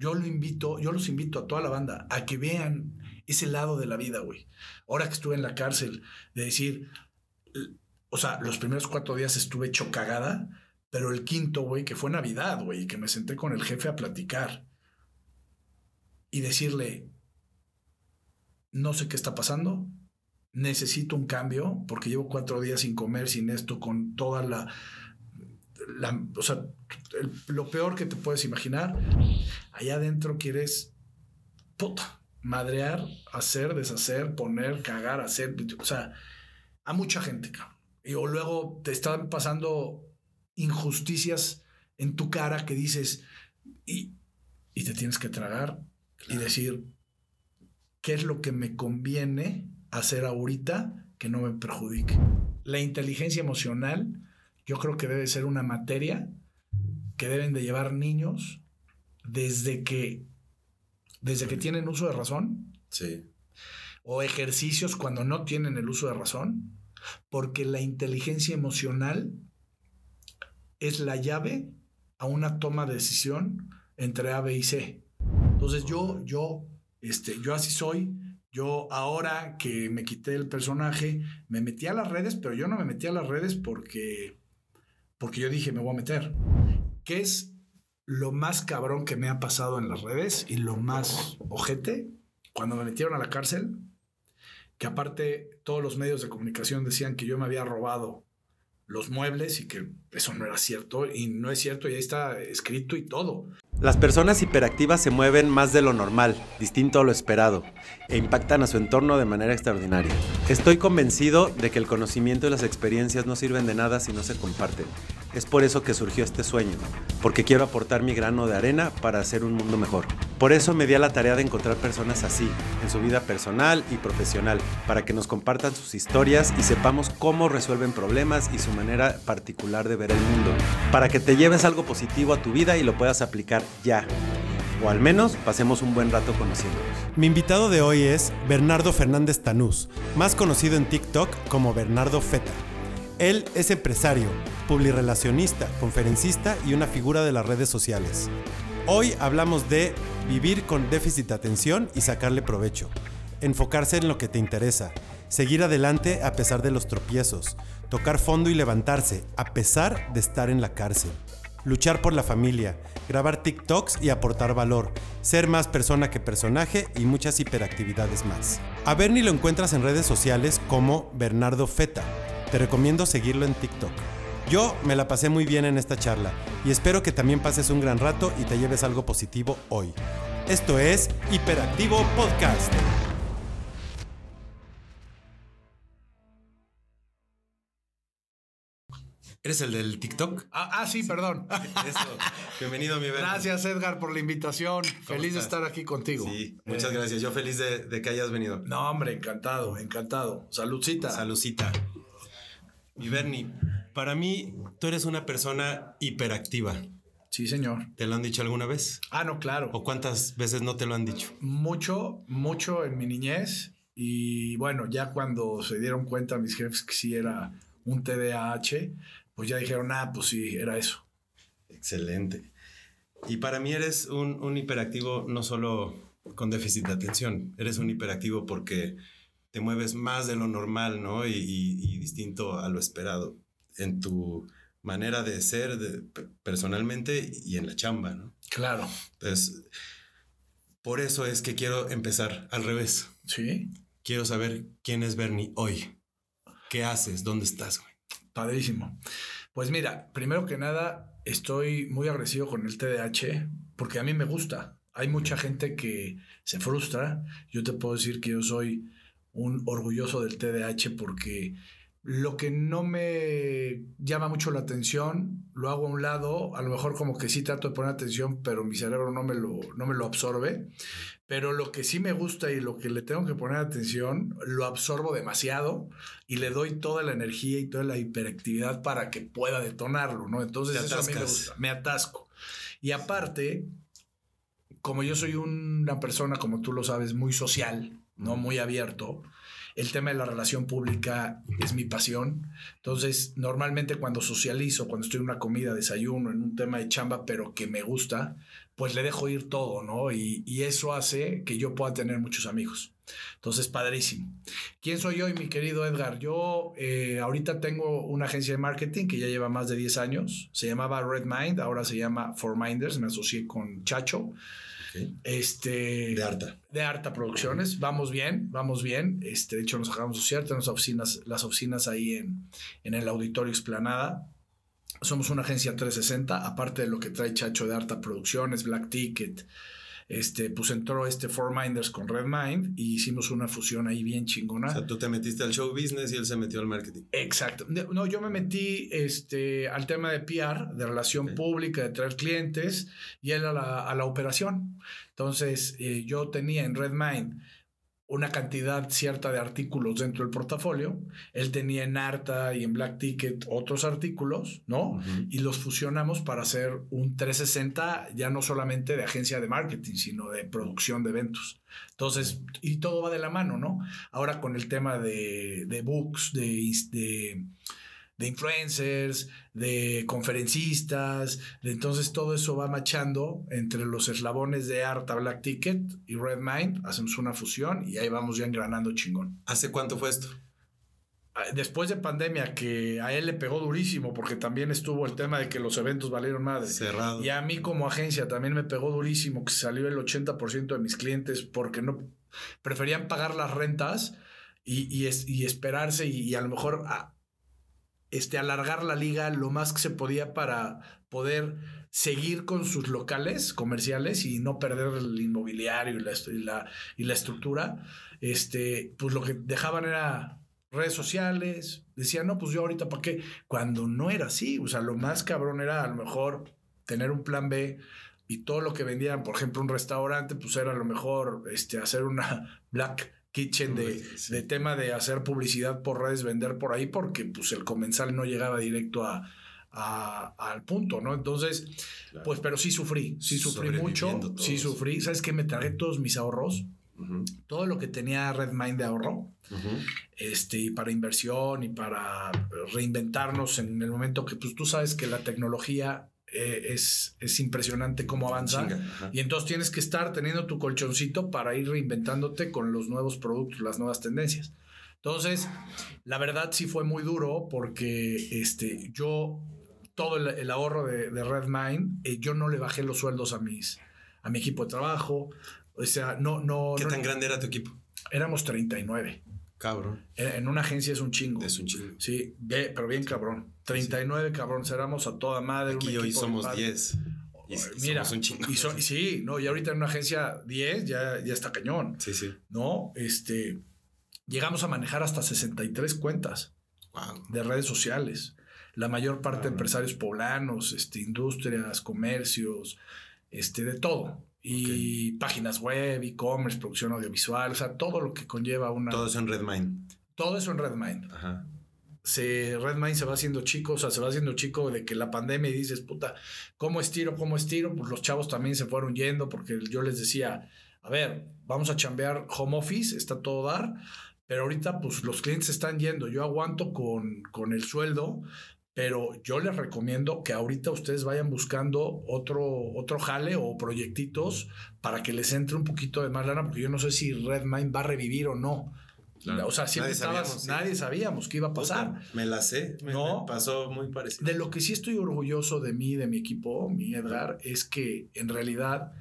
yo lo invito, yo los invito a toda la banda a que vean ese lado de la vida, güey. Ahora que estuve en la cárcel, de decir, o sea, los primeros cuatro días estuve hecho cagada, pero el quinto, güey, que fue Navidad, güey, que me senté con el jefe a platicar y decirle, no sé qué está pasando, necesito un cambio porque llevo cuatro días sin comer, sin esto, con toda la... la o sea, lo peor que te puedes imaginar, allá adentro quieres, puta, madrear, hacer, deshacer, poner, cagar, hacer, o sea, a mucha gente, cabrón. Y o luego te están pasando injusticias en tu cara que dices, y, y te tienes que tragar y decir, ¿qué es lo que me conviene hacer ahorita que no me perjudique? La inteligencia emocional yo creo que debe ser una materia que deben de llevar niños desde que, desde que tienen uso de razón. Sí. O ejercicios cuando no tienen el uso de razón. Porque la inteligencia emocional es la llave a una toma de decisión entre A, B y C. Entonces yo, yo, este, yo así soy. Yo ahora que me quité el personaje, me metí a las redes, pero yo no me metí a las redes porque, porque yo dije, me voy a meter. ¿Qué es lo más cabrón que me ha pasado en las redes y lo más ojete? Cuando me metieron a la cárcel, que aparte todos los medios de comunicación decían que yo me había robado los muebles y que eso no era cierto y no es cierto y ahí está escrito y todo. Las personas hiperactivas se mueven más de lo normal, distinto a lo esperado, e impactan a su entorno de manera extraordinaria. Estoy convencido de que el conocimiento y las experiencias no sirven de nada si no se comparten. Es por eso que surgió este sueño, porque quiero aportar mi grano de arena para hacer un mundo mejor. Por eso me di a la tarea de encontrar personas así, en su vida personal y profesional, para que nos compartan sus historias y sepamos cómo resuelven problemas y su manera particular de ver el mundo, para que te lleves algo positivo a tu vida y lo puedas aplicar ya. O al menos pasemos un buen rato conociéndolos. Mi invitado de hoy es Bernardo Fernández Tanús, más conocido en TikTok como Bernardo Feta. Él es empresario, publirelacionista, conferencista y una figura de las redes sociales. Hoy hablamos de vivir con déficit de atención y sacarle provecho, enfocarse en lo que te interesa, seguir adelante a pesar de los tropiezos, tocar fondo y levantarse a pesar de estar en la cárcel luchar por la familia, grabar TikToks y aportar valor, ser más persona que personaje y muchas hiperactividades más. A Bernie lo encuentras en redes sociales como Bernardo Feta. Te recomiendo seguirlo en TikTok. Yo me la pasé muy bien en esta charla y espero que también pases un gran rato y te lleves algo positivo hoy. Esto es Hiperactivo Podcast. ¿Eres el del TikTok? Ah, ah sí, perdón. Eso. Bienvenido, mi Bernie. Gracias, Edgar, por la invitación. Feliz de estar aquí contigo. Sí, muchas Eh, gracias. Yo feliz de, de que hayas venido. No, hombre, encantado, encantado. Saludcita. Salucita. Mi Bernie, para mí tú eres una persona hiperactiva. Sí, señor. ¿Te lo han dicho alguna vez? Ah, no, claro. ¿O cuántas veces no te lo han dicho? Mucho, mucho en mi niñez. Y bueno, ya cuando se dieron cuenta mis jefes que sí era un TDAH, pues ya dijeron, ah, pues sí, era eso. Excelente. Y para mí eres un, un hiperactivo no solo con déficit de atención, eres un hiperactivo porque te mueves más de lo normal, ¿no? Y, y- y distinto a lo esperado en tu manera de ser de- personalmente y en la chamba, ¿no? Claro. Entonces, por eso es que quiero empezar al revés. Sí, Quiero saber quién es Bernie hoy. ¿Qué haces? ¿Dónde estás, güey? Padrísimo. Pues mira, primero que nada, estoy muy agresivo con el TDAH porque a mí me gusta. Hay mucha gente que se frustra. Yo te puedo decir que yo soy un orgulloso del TDAH porque lo que no me llama mucho la atención lo hago a un lado. A lo mejor como que sí trato de poner atención, pero mi cerebro no me lo, no me lo absorbe. Pero lo que sí me gusta y lo que le tengo que poner atención, lo absorbo demasiado y le doy toda la energía y toda la hiperactividad para que pueda detonarlo, ¿no? Entonces eso a mí me gusta, me atasco. Y aparte, como yo soy una persona, como tú lo sabes, muy social, ¿no? Muy abierto, el tema de la relación pública es mi pasión. Entonces, normalmente cuando socializo, cuando estoy en una comida, desayuno, en un tema de chamba, pero que me gusta, pues le dejo ir todo, ¿no? Y, eso hace que yo pueda tener muchos amigos. Entonces, padrísimo. ¿Quién soy yo y mi querido Edgar? Yo eh, ahorita tengo una agencia de marketing que ya lleva más de 10 años. Se llamaba Red Mind, ahora se llama For Minders. Me asocié con Chacho. Este, de Arta. De Arta Producciones. Vamos bien, vamos bien. Este, de hecho, nos acabamos de asociar. Tenemos oficinas, las oficinas ahí en, en el Auditorio Explanada. Somos una agencia 360, aparte de lo que trae Chacho de Arta Producciones, Black Ticket, este, pues entró este Four Minders con Red Mind y hicimos una fusión ahí bien chingona. O sea, tú te metiste al show business y él se metió al marketing. Exacto. No, yo me metí este, al tema de PR, de relación pública, de traer clientes y él a la, a la operación. Entonces, eh, yo tenía en Red Mind una cantidad cierta de artículos dentro del portafolio. Él tenía en Arta y en Black Ticket otros artículos, ¿no? Y los fusionamos para hacer un 360 ya no solamente de agencia de marketing, sino de producción de eventos. Entonces, y todo va de la mano, ¿no? Ahora con el tema de, de books, de, de de influencers, de conferencistas, de entonces todo eso va machando entre los eslabones de Arta Black Ticket y Red Mind, hacemos una fusión y ahí vamos ya engranando chingón. ¿Hace cuánto fue esto? Ah, después de pandemia, que a él le pegó durísimo, porque también estuvo el tema de que los eventos valieron madre. Cerrado. Y a mí como agencia también me pegó durísimo, que salió el 80% de mis clientes porque no preferían pagar las rentas y, y, y esperarse y, y, a lo mejor este, alargar la liga lo más que se podía para poder seguir con sus locales comerciales y no perder el inmobiliario y la, y la, y la estructura, este, pues lo que dejaban era redes sociales, decían, no, pues yo ahorita para qué, cuando no era así, o sea, lo más cabrón era a lo mejor tener un plan B y todo lo que vendían, por ejemplo, un restaurante, pues era a lo mejor este, hacer una black kitchen de, de, tema de hacer publicidad por redes, vender por ahí, porque pues el comensal no llegaba directo a, a, al punto, ¿no? Entonces, pues, pero sí sufrí, sí sufrí mucho, todos. sí sufrí. ¿Sabes qué? Me tragué todos mis ahorros. Uh -huh. Todo lo que tenía Redmind de ahorro, uh -huh. este, para inversión y para reinventarnos en el momento que pues, tú sabes que la tecnología eh, es, es, impresionante cómo avanza. Chinga, y entonces tienes que estar teniendo tu colchoncito para ir reinventándote con los nuevos productos, las nuevas tendencias. Entonces, la verdad sí fue muy duro porque este, yo, todo el, el ahorro de, de Redmine, eh, yo no le bajé los sueldos a, mis, a mi equipo de trabajo. O sea, no, no. ¿Qué no, tan grande era tu equipo? Éramos 39. Cabrón. En una agencia es un chingo. Es un chingo. Sí, pero bien cabrón. 39 sí. cabrón, éramos a toda madre. Aquí hoy somos 10. Y, Mira, somos un chingo. Y, son, y, sí, no, y ahorita en una agencia 10 ya, ya está cañón. Sí, sí. No, este, llegamos a manejar hasta 63 cuentas wow. de redes sociales. La mayor parte wow. de empresarios poblanos, este, industrias, comercios, este, de todo y okay. páginas web, e-commerce, producción audiovisual, o sea, todo lo que conlleva una... Todo eso en Redmind. Todo eso en Redmind. Ajá. Se, Redmind se va haciendo chico, o sea, se va haciendo chico de que la pandemia y dices, puta, ¿cómo estiro, cómo estiro? Pues los chavos también se fueron yendo porque yo les decía, a ver, vamos a chambear home office, está todo dar, pero ahorita pues los clientes están yendo, yo aguanto con, con el sueldo, pero yo les recomiendo que ahorita ustedes vayan buscando otro, otro jale o proyectitos para que les entre un poquito de más lana, porque yo no sé si Redmine va a revivir o no. Claro. O sea, siempre nadie estabas, sabíamos, nadie sí. sabíamos qué iba a pasar. Me la sé, me, ¿no? me pasó muy parecido. De lo que sí estoy orgulloso de mí, de mi equipo, mi Edgar, es que en realidad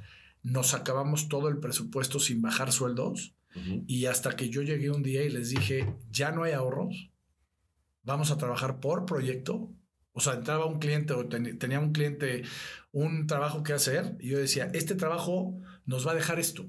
nos acabamos todo el presupuesto sin bajar sueldos. Uh -huh. Y hasta que yo llegué un día y les dije, ya no hay ahorros, vamos a trabajar por proyecto. O sea, entraba un cliente o ten, tenía un cliente un trabajo que hacer y yo decía, este trabajo nos va a dejar esto.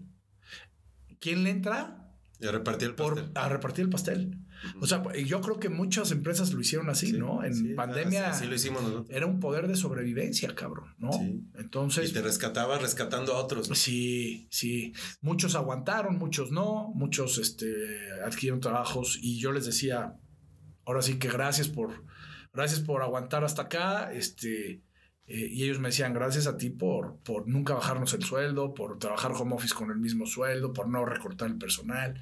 ¿Quién le entra? Y a repartir el pastel. Por, a repartir el pastel. Uh -huh. O sea, yo creo que muchas empresas lo hicieron así, sí, ¿no? En sí, pandemia. Así lo hicimos nosotros. Era un poder de sobrevivencia, cabrón, ¿no? Sí. Entonces. Y te rescataba rescatando a otros. ¿no? Sí, sí. Muchos aguantaron, muchos no. Muchos este, adquirieron trabajos y yo les decía, ahora sí que gracias por, gracias por aguantar hasta acá. Este, eh, y ellos me decían, gracias a ti por, por nunca bajarnos el sueldo, por trabajar home office con el mismo sueldo, por no recortar el personal.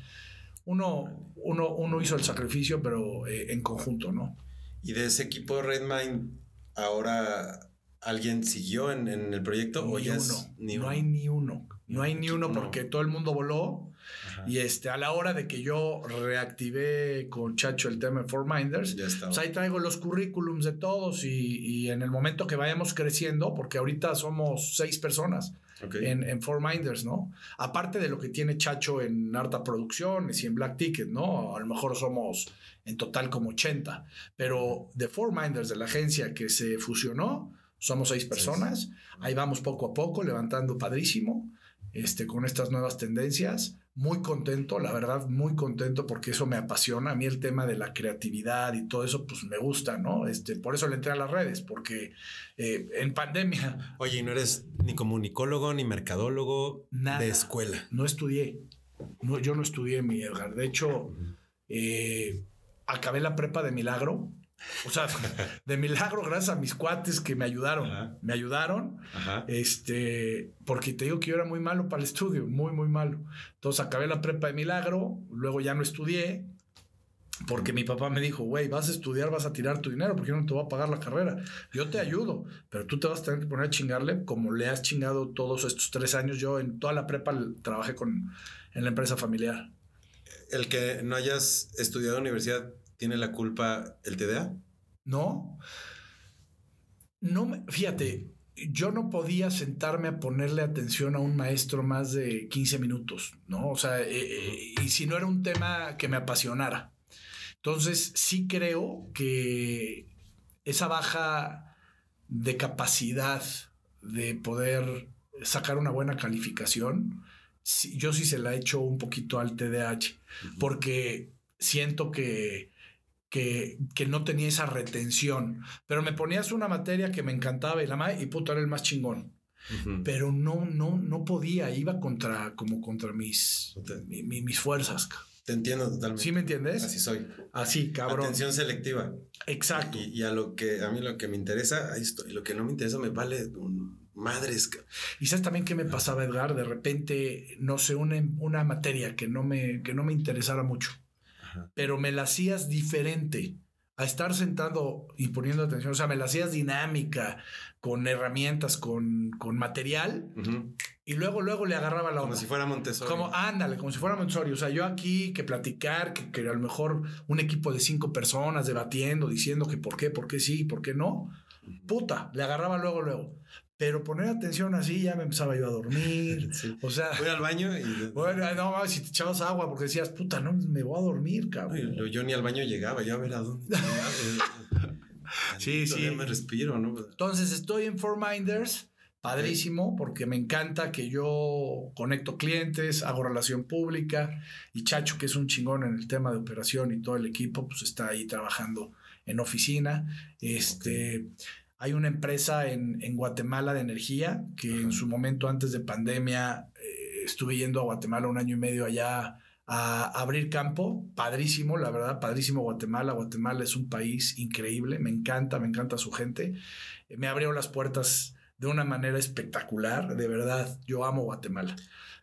uno, uno, uno hizo el sacrificio, pero eh, en conjunto, ¿no? Y de ese equipo Redmine, ahora alguien siguió en, en el proyecto Ni o ya uno. es ni no uno? hay ni uno. No hay ni uno no. porque todo el mundo voló. Ajá. Y este, a la hora de que yo reactivé con Chacho el tema de Four Minders, pues ahí traigo los currículums de todos y, y en el momento que vayamos creciendo, porque ahorita somos seis personas en, en Four Minders, ¿no? Aparte de lo que tiene Chacho en Harta Producciones y en Black Ticket, ¿no? A lo mejor somos en total como 80, pero de Four Minders, de la agencia que se fusionó, somos seis personas. Ahí vamos poco a poco, levantando padrísimo, este, con estas nuevas tendencias. Muy contento, la verdad, muy contento porque eso me apasiona. A mí el tema de la creatividad y todo eso, pues me gusta, ¿no? Este, por eso le entré a las redes, porque eh, en pandemia Oye, y no eres ni comunicólogo ni mercadólogo Nada. de escuela. no estudié. No, yo no estudié, mi Edgar. De hecho, eh, acabé la prepa de milagro. O sea, de milagro, gracias a mis cuates que me ayudaron. Ajá. Me ayudaron. Ajá. Este, porque te digo que yo era muy malo para el estudio, muy, muy malo. Entonces acabé la prepa de milagro, luego ya no estudié, porque mi papá me dijo, güey, vas a estudiar, vas a tirar tu dinero, porque yo no te voy a pagar la carrera. Yo te ayudo, pero tú te vas a tener que poner a chingarle como le has chingado todos estos tres años. Yo en toda la prepa trabajé con, en la empresa familiar. El que no hayas estudiado universidad tiene la culpa el TDA. ¿No? No, me- fíjate, yo no podía sentarme a ponerle atención a un maestro más de 15 minutos, ¿no? O sea, eh, eh, y si no era un tema que me apasionara. Entonces, sí creo que esa baja de capacidad de poder sacar una buena calificación, yo sí se la he hecho un poquito al TDAH, porque siento que, que, que no tenía esa retención, pero me ponías una materia que me encantaba y la ma- y puta era el más chingón, pero no, no, no podía, iba contra, como contra mis, mi- mi- mis fuerzas. Te entiendo totalmente. ¿Sí me entiendes? Así soy. Así, cabrón. Atención selectiva. Exacto. Y, y a lo que a mí lo que me interesa, ahí estoy. Lo que no me interesa me vale un madres. Y sabes también qué me pasaba, Edgar, de repente, no sé, una, una materia que no me, que no me interesara mucho, Ajá. pero me la hacías diferente a estar sentado y poniendo atención, o sea, me la hacías dinámica, con herramientas, con, con material, y luego, luego le agarraba la Como onda. si fuera Montessori. Como, ándale, como si fuera Montessori. O sea, yo aquí que platicar, que, que a lo mejor un equipo de cinco personas debatiendo, diciendo que por qué, por qué sí, por qué no. Puta, le agarraba luego, luego. Pero poner atención así ya me empezaba yo a dormir. Sí. O sea, Voy al baño y. bueno, no mames, si te echabas agua porque decías, puta, no, me voy a dormir, cabrón. yo, yo ni al baño llegaba, ya a ver a dónde. Sí, Todavía sí. me respiro, ¿no? Entonces estoy en Four Minders, padrísimo, porque me encanta que yo conecto clientes, hago relación pública y Chacho, que es un chingón en el tema de operación y todo el equipo, pues está ahí trabajando en oficina. Este, Hay una empresa en, en Guatemala de energía que en su momento antes de pandemia eh, estuve yendo a Guatemala un año y medio allá a abrir campo, padrísimo, la verdad, padrísimo Guatemala. Guatemala es un país increíble, me encanta, me encanta su gente. Eh, Me abrió las puertas de una manera espectacular, de verdad, yo amo Guatemala.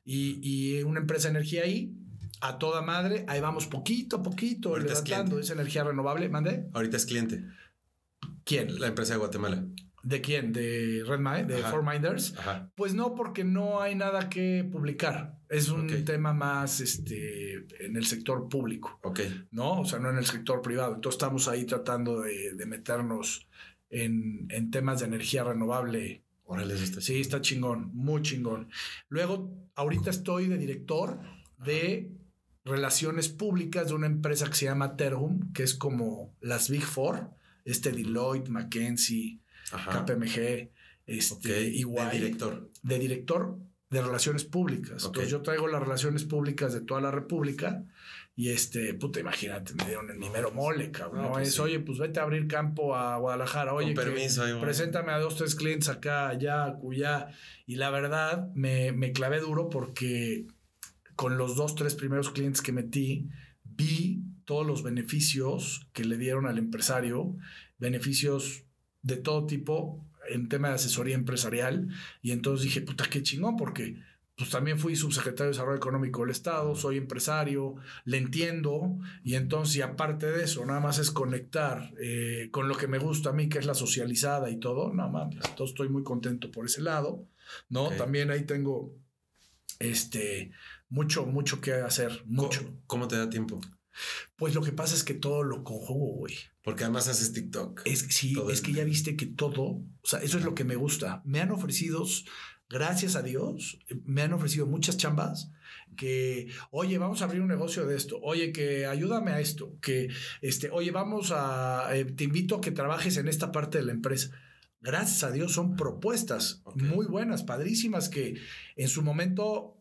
Y, y una empresa de energía ahí, a toda madre, ahí vamos poquito a poquito Ahorita levantando, es energía renovable, ¿mande? Ahorita es cliente, ¿Quién? la empresa de Guatemala. ¿De quién? ¿De Redmine? ¿De Ajá. Four Minders? Ajá. Pues no, porque no hay nada que publicar. Es un tema más este, en el sector público, Ok. ¿no? O sea, no en el sector privado. Entonces estamos ahí tratando de, de meternos en, en temas de energía renovable. Órale, está Sí, está chingón, muy chingón. Luego, ahorita estoy de director de relaciones públicas de una empresa que se llama Terhum, que es como las Big Four, este Deloitte, McKinsey, Ajá. KPMG, este, EY, De director. de director de relaciones públicas. Ok. Entonces yo traigo las relaciones públicas de toda la República y este, puta, imagínate, me dieron el nimero mole, cabrón. No, pues es, sí. oye, pues vete a abrir campo a Guadalajara, oye, Con permiso, preséntame a dos, tres clientes acá, allá, acullá. Y la verdad, me, me clavé duro porque con los dos, tres primeros clientes que metí, vi todos los beneficios que le dieron al empresario, beneficios de todo tipo en tema de asesoría empresarial. Y entonces dije, puta, qué chingón, porque pues también fui subsecretario de Desarrollo Económico del Estado, soy empresario, le entiendo, y entonces, y aparte de eso, nada más es conectar eh, con lo que me gusta a mí, que es la socializada y todo, nada más, entonces estoy muy contento por ese lado, ¿no? También ahí tengo, este, mucho, mucho que hacer, mucho. ¿Cómo, cómo te da tiempo? Pues lo que pasa es que todo lo conjugo, güey. Porque además haces TikTok. Es, sí, es que ya viste que todo, o sea, eso es lo que me gusta. Me han ofrecido, gracias a Dios, me han ofrecido muchas chambas que, oye, vamos a abrir un negocio de esto, oye, que ayúdame a esto, que, este, oye, vamos a, eh, te invito a que trabajes en esta parte de la empresa. Gracias a Dios son propuestas muy buenas, padrísimas, que en su momento,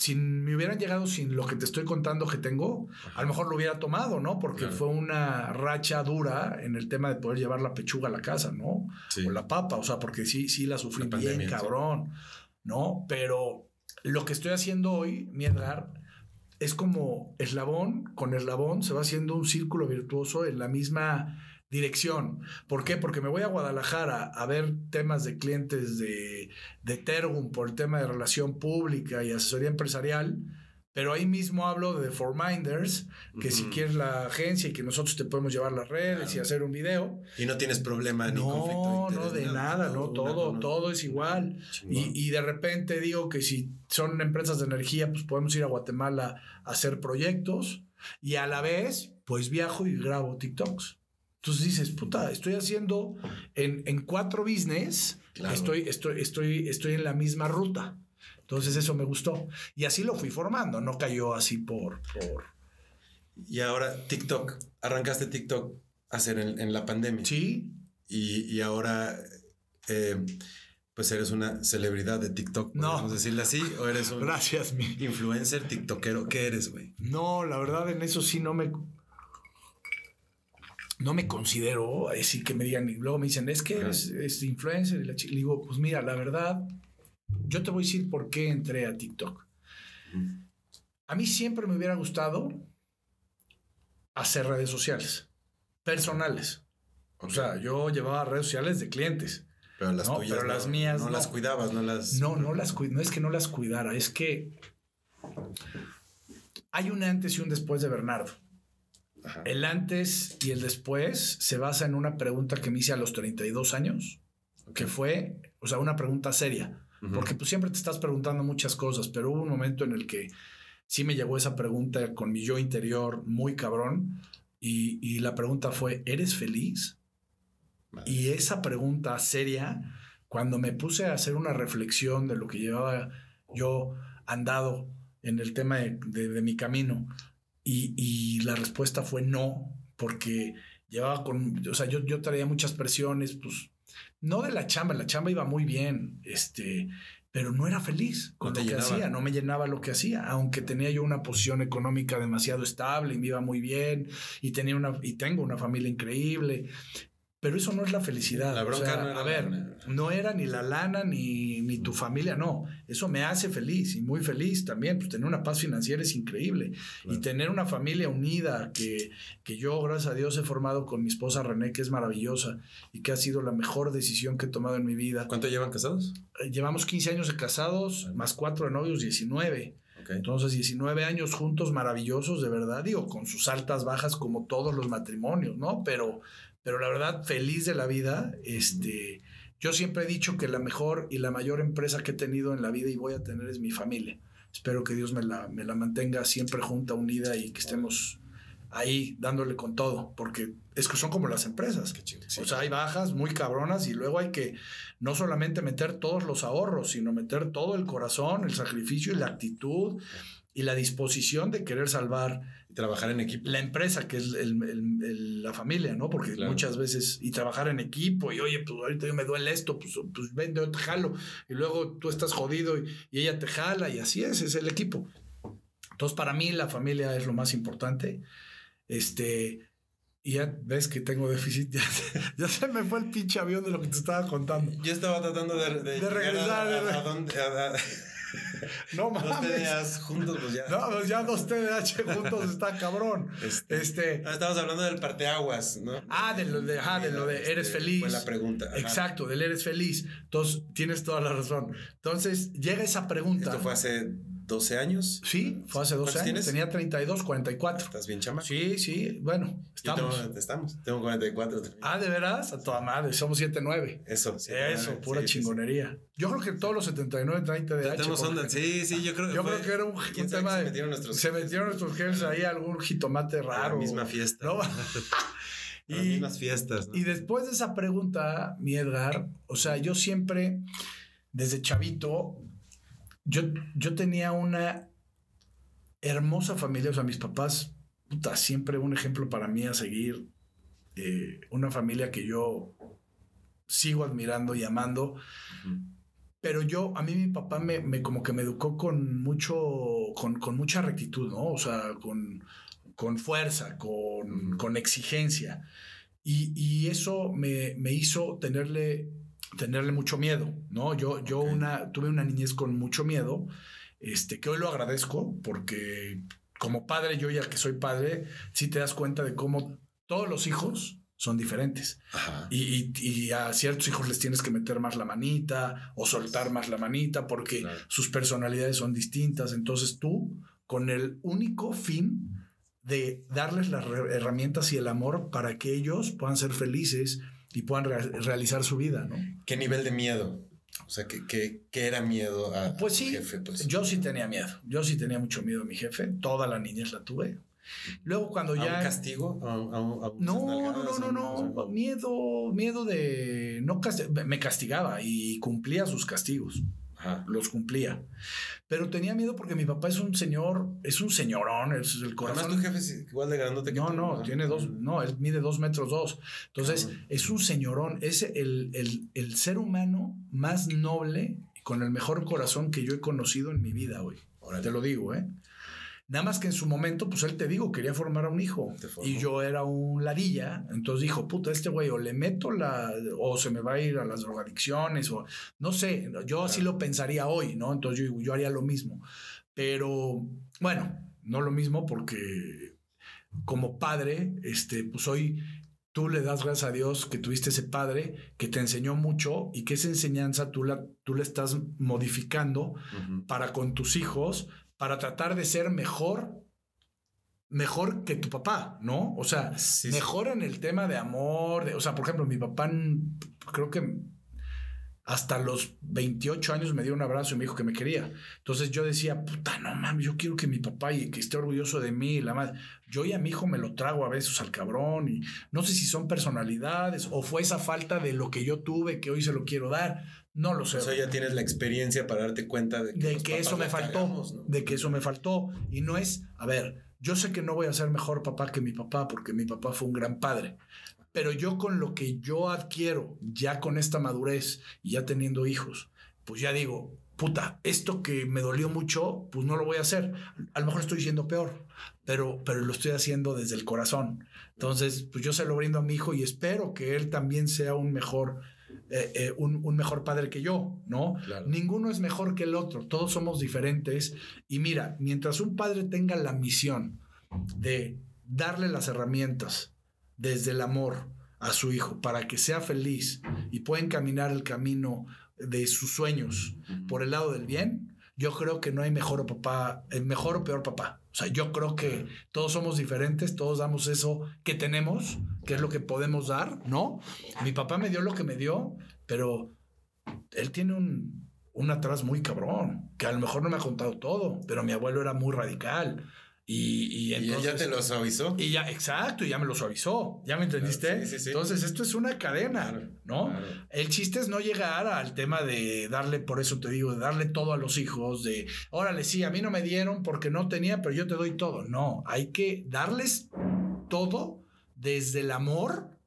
si me hubieran llegado sin lo que te estoy contando que tengo, a lo mejor lo hubiera tomado, ¿no? Porque Claro. fue una racha dura en el tema de poder llevar la pechuga a la casa, ¿no? Sí. O la papa, o sea, porque sí, sí la sufrí La bien, cabrón, ¿no? Pero lo que estoy haciendo hoy, mi Edgar, es como eslabón con eslabón se va haciendo un círculo virtuoso en la misma dirección. ¿Por qué? Porque me voy a Guadalajara a ver temas de clientes de, de Tergum por el tema de relación pública y asesoría empresarial, pero ahí mismo hablo de For Minders, que si Ujú. quieres la agencia y que nosotros te podemos llevar las redes y Claro. hacer un video. Y no tienes problema ni conflicto de No, interés. no, de ni nada, no, todo, con- todo es igual. Y, y de repente digo que si son empresas de energía, pues podemos ir a Guatemala a hacer proyectos y a la vez, pues viajo y grabo TikToks. Entonces dices, puta, estoy haciendo en, en cuatro business, Claro. estoy, estoy, estoy, estoy en la misma ruta. Entonces eso me gustó. Y así lo fui formando, no cayó así por... por... Y ahora TikTok. Arrancaste TikTok a hacer en, en la pandemia. Sí, Y, y ahora, eh, pues eres una celebridad de TikTok. No. ¿Podemos decirle así? ¿O eres un gracias, mi. influencer tiktokero? ¿Qué eres, güey? No, la verdad en eso sí no me no me considero así que me digan y luego me dicen es que eres, es influencer y la chica le digo pues mira la verdad yo te voy a decir por qué entré a TikTok a mí siempre me hubiera gustado hacer redes sociales personales o sea yo llevaba redes sociales de clientes Pero las No, tuyas. pero no- las mías No, no. las cuidabas, no las. No, no las no es que no las cuidara, es que hay un antes y un después de Bernardo. Ajá. El antes y el después se basa en una pregunta que me hice a los 32 años, que fue, o sea, una pregunta seria, porque pues siempre te estás preguntando muchas cosas, pero hubo un momento en el que sí me llegó esa pregunta con mi yo interior muy cabrón y, y la pregunta fue, ¿eres feliz? Y esa pregunta seria, cuando me puse a hacer una reflexión de lo que llevaba yo andado en el tema de, de- de mi camino, y, y la respuesta fue no, porque llevaba con, o sea, yo, yo traía muchas presiones, pues, no de la chamba, la chamba iba muy bien, este, pero no era feliz con No lo que llenaba. hacía, no me llenaba lo que hacía, aunque tenía yo una posición económica demasiado estable y me iba muy bien y tenía una y tengo una familia increíble, pero eso no es la felicidad. La o bronca sea, no era a ver, lana. no era ni la lana ni, ni tu familia, no. Eso me hace feliz y muy feliz también. Pues tener una paz financiera es increíble. Claro. Y tener una familia unida que, que yo, gracias a Dios, he formado con mi esposa René, que es maravillosa y que ha sido la mejor decisión que he tomado en mi vida. ¿Cuánto llevan casados? Eh, Llevamos 15 años de casados, más 4 de novios, 19. Ok. Entonces, 19 años juntos maravillosos, de verdad, digo, con sus altas, bajas, como todos los matrimonios, ¿no? Pero, pero la verdad, feliz de la vida. Este, yo siempre he dicho que la mejor y la mayor empresa que he tenido en la vida y voy a tener es mi familia. Espero que Dios me la, me la mantenga siempre junta, unida y que estemos ahí dándole con todo, porque es que son como las empresas. Qué chingo. O sea, hay bajas muy cabronas y luego hay que no solamente meter todos los ahorros, sino meter todo el corazón, el sacrificio y la actitud y la disposición de querer salvar Y trabajar en equipo. la empresa, que es el- el- el- la familia, ¿no? Porque Claro. muchas veces, y trabajar en equipo, y oye, pues ahorita yo me duele esto, pues, pues ven, yo te jalo, y luego tú estás jodido y, y ella te jala, y así es, es el equipo. Entonces, para mí, la familia es lo más importante. Este, y ya ves que tengo déficit, ya, ya se me fue el pinche avión de lo que te estaba contando. Yo estaba tratando de, De regresar, a, de re- a- a dónde- No Dos mames. TDAs juntos, pues ya. No, pues ya dos TDAH juntos está cabrón. Este, Este. ah, estamos hablando del parteaguas, ¿no? Ah, de lo de, ajá, de lo de eres Este, feliz. Fue la pregunta. ajá. Exacto, del eres feliz. Entonces, tienes toda la razón. Entonces, llega esa pregunta. Esto fue hace 12 años. Sí, fue hace 12 ¿Cuántos años. tienes? Tenía 32, 44. Estás bien chama. Sí, sí, bueno, estamos. Tengo, estamos. Tengo 44 también. Ah, ¿de veras? A toda madre, somos 7-9. Eso. sí, Eso, sí, pura sí, sí. chingonería. Yo creo que todos los 79 traen TDAH. Tenemos porque- onda. Sí, sí, yo creo que Yo fue- creo que era un, ¿Quién un tema de. se metieron nuestros se metieron nuestros jefes ahí algún jitomate a la raro. misma fiesta. ¿no? A las y, mismas fiestas, ¿no? y después de esa pregunta, mi Edgar, o sea, yo siempre, desde chavito, yo, yo tenía una hermosa familia, o sea, mis papás, puta, siempre un ejemplo para mí a seguir, eh, una familia que yo sigo admirando y amando. Pero yo, a mí mi papá me, me como que me educó con mucho, con, con mucha rectitud, ¿no? O sea, con, con fuerza, con, con exigencia. Y, y eso me, me hizo tenerle, tenerle mucho miedo, ¿no? Yo, yo una, tuve una niñez con mucho miedo, este, que hoy lo agradezco porque como padre, yo ya que soy padre, sí te das cuenta de cómo todos los hijos son diferentes. Ajá. Y, y- y a ciertos hijos les tienes que meter más la manita o soltar más la manita porque Claro. sus personalidades son distintas. Entonces tú, con el único fin de darles las herramientas y el amor para que ellos puedan ser felices y puedan re- realizar su vida, ¿no? ¿Qué nivel de miedo? O sea, ¿qué, qué, qué era miedo a, a Pues sí, jefe? Pues? yo sí tenía miedo. Yo sí tenía mucho miedo a mi jefe. Toda la niñez la tuve. Luego cuando ¿A ya... un castigo? ¿A, un- a un- a unas No, no, no, no, ¿A no. Miedo, miedo de no casti- me castigaba y cumplía sus castigos. Ajá. Los cumplía. Pero tenía miedo porque mi papá es un señor, es un señorón, es el Además, corazón. tu jefe es igual de grandote que No, tú, no, tiene dos, no, él mide dos metros dos. Entonces, es un señorón, es el, el, el ser humano más noble y con el mejor corazón que yo he conocido en mi vida, güey. Órale. Te lo digo, ¿eh? Nada más que en su momento, pues él te digo, quería formar a un hijo. Y yo era un ladilla. Entonces dijo, puta, este güey o le meto la. o se me va a ir a las drogadicciones o. No sé, yo así lo pensaría hoy, ¿no? Entonces yo, yo haría lo mismo. Pero bueno, no lo mismo porque como padre, este, pues hoy tú le das gracias a Dios que tuviste ese padre que te enseñó mucho y que esa enseñanza tú la, tú la estás modificando para con tus hijos, para tratar de ser mejor, mejor que tu papá, ¿no? O sea, Sí, sí. mejor en el tema de amor, de- o sea, por ejemplo, mi papá creo que hasta los 28 años me dio un abrazo y me dijo que me quería. Entonces yo decía, puta, no mames, yo quiero que mi papá y que esté orgulloso de mí, la madre. Yo y a mi hijo me lo trago a besos al cabrón y no sé si son personalidades o fue esa falta de lo que yo tuve que hoy se lo quiero dar. No lo sé O sea, ya tienes la experiencia para darte cuenta de que, de eso me faltó, de que eso me faltó. Y no es, a ver, yo sé que no voy a ser mejor papá que mi papá, porque mi papá fue un gran padre. Pero yo con lo que yo adquiero, ya con esta madurez y ya teniendo hijos, pues ya digo, puta, esto que me dolió mucho, pues no lo voy a hacer. A lo mejor estoy siendo peor, pero, pero lo estoy haciendo desde el corazón. Entonces, pues yo se lo brindo a mi hijo y espero que él también sea un mejor, eh, eh, un, un mejor padre que yo, ¿no? Claro. Ninguno es mejor que el otro, todos somos diferentes. Y mira, mientras un padre tenga la misión de darle las herramientas desde el amor a su hijo para que sea feliz y pueda encaminar el camino de sus sueños por el lado del bien, yo creo que no hay mejor papá, el mejor o peor papá. O sea, yo creo que todos somos diferentes, todos damos eso que tenemos, que es lo que podemos dar, ¿no? Mi papá me dio lo que me dio, pero él tiene un, un atrás muy cabrón, que a lo mejor no me ha contado todo, pero mi abuelo era muy radical. Y, y ¿Y él entonces, ya te lo suavizó? y ya, exacto, y ya me lo suavizó. ¿Ya me entendiste? Claro, sí, sí, sí. Entonces, esto es una cadena, Claro, ¿no? claro. El chiste es no llegar al tema de darle, por eso te digo, de darle todo a los hijos, de, órale, sí, a mí no me dieron porque no tenía, pero yo te doy todo. No, hay que darles todo desde el amor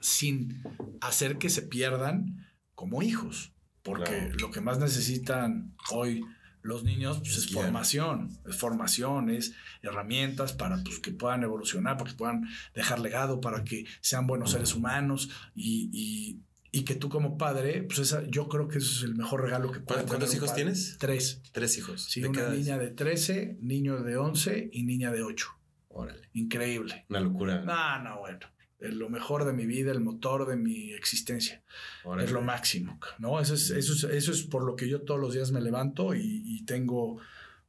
sin hacer que se pierdan como hijos. Porque lo que más necesitan hoy los niños pues, es formación, es formación, es herramientas para pues, que puedan evolucionar, para que puedan dejar legado, para que sean buenos seres humanos y, y- y que tú como padre, pues esa, yo creo que eso es el mejor regalo que puede ¿Cuántos hijos padre. tienes? Tres. Tres hijos. Sí, ¿De qué una niña de 13, niño de 11 y niña de 8. Órale. Increíble. Una locura. No, no, bueno. Es lo mejor de mi vida, el motor de mi existencia. Órale. Es lo máximo, ¿no? Eso es, eso, es, eso es por lo que yo todos los días me levanto y, y tengo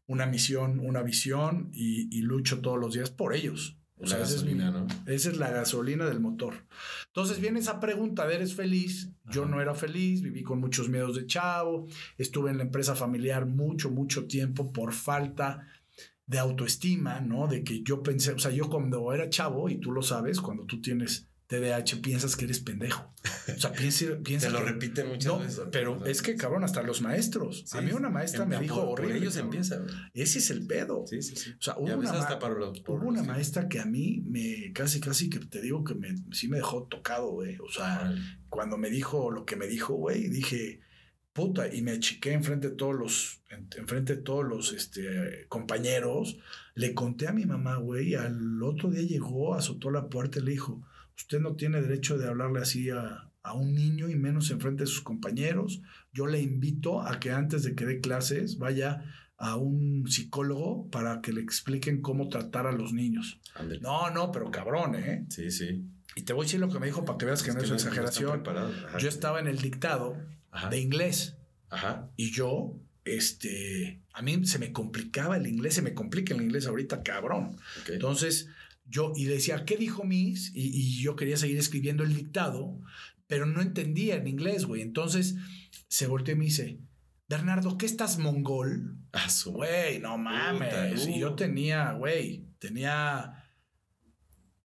una misión, una visión y, y lucho todos los días por ellos. O La sea, esa es, mi- esa es la gasolina del motor. Entonces viene esa pregunta de ¿eres feliz? Yo no era feliz, viví con muchos miedos de chavo, estuve en la empresa familiar mucho, mucho tiempo por falta de autoestima, ¿no? De que yo pensé, o sea, yo cuando era chavo, y tú lo sabes, cuando tú tienes TDAH piensas que eres pendejo. O sea, piensa, piensa Te lo que- repiten muchas no, veces. pero es que cabrón, hasta los maestros. Sí, a mí una maestra me dijo por, por horrible. ellos cabrón. empieza. Ese es el pedo. Sí, sí, sí. O sea, hubo una, hasta ma- para los- por hubo los una hijos. maestra que a mí me casi, casi que te digo que me, sí me dejó tocado, güey. O sea, cuando me dijo lo que me dijo, güey, dije, puta, y me achiqué enfrente de todos los, en- enfrente de todos los este, compañeros. Le conté a mi mamá, güey, al otro día llegó, azotó la puerta y le dijo, usted no tiene derecho de hablarle así a, a un niño y menos enfrente de sus compañeros. Yo le invito a que antes de que dé clases vaya a un psicólogo para que le expliquen cómo tratar a los niños. No, no, pero cabrón, ¿eh? Sí, sí. Y te voy a decir lo que me dijo para que veas que no es no- no están exageración. Ajá. Yo estaba en el dictado Ajá. de inglés Ajá. y yo, este, a mí se me complicaba el inglés, se me complica el inglés ahorita, cabrón. ok. Entonces, yo, y decía, ¿qué dijo Miss? Y, y yo quería seguir escribiendo el dictado, pero no entendía en inglés, güey. Entonces, se volteó y me dice, Bernardo, ¿qué estás mongol? Ah, Güey, no mames. Puta, Y uh. yo tenía, güey, tenía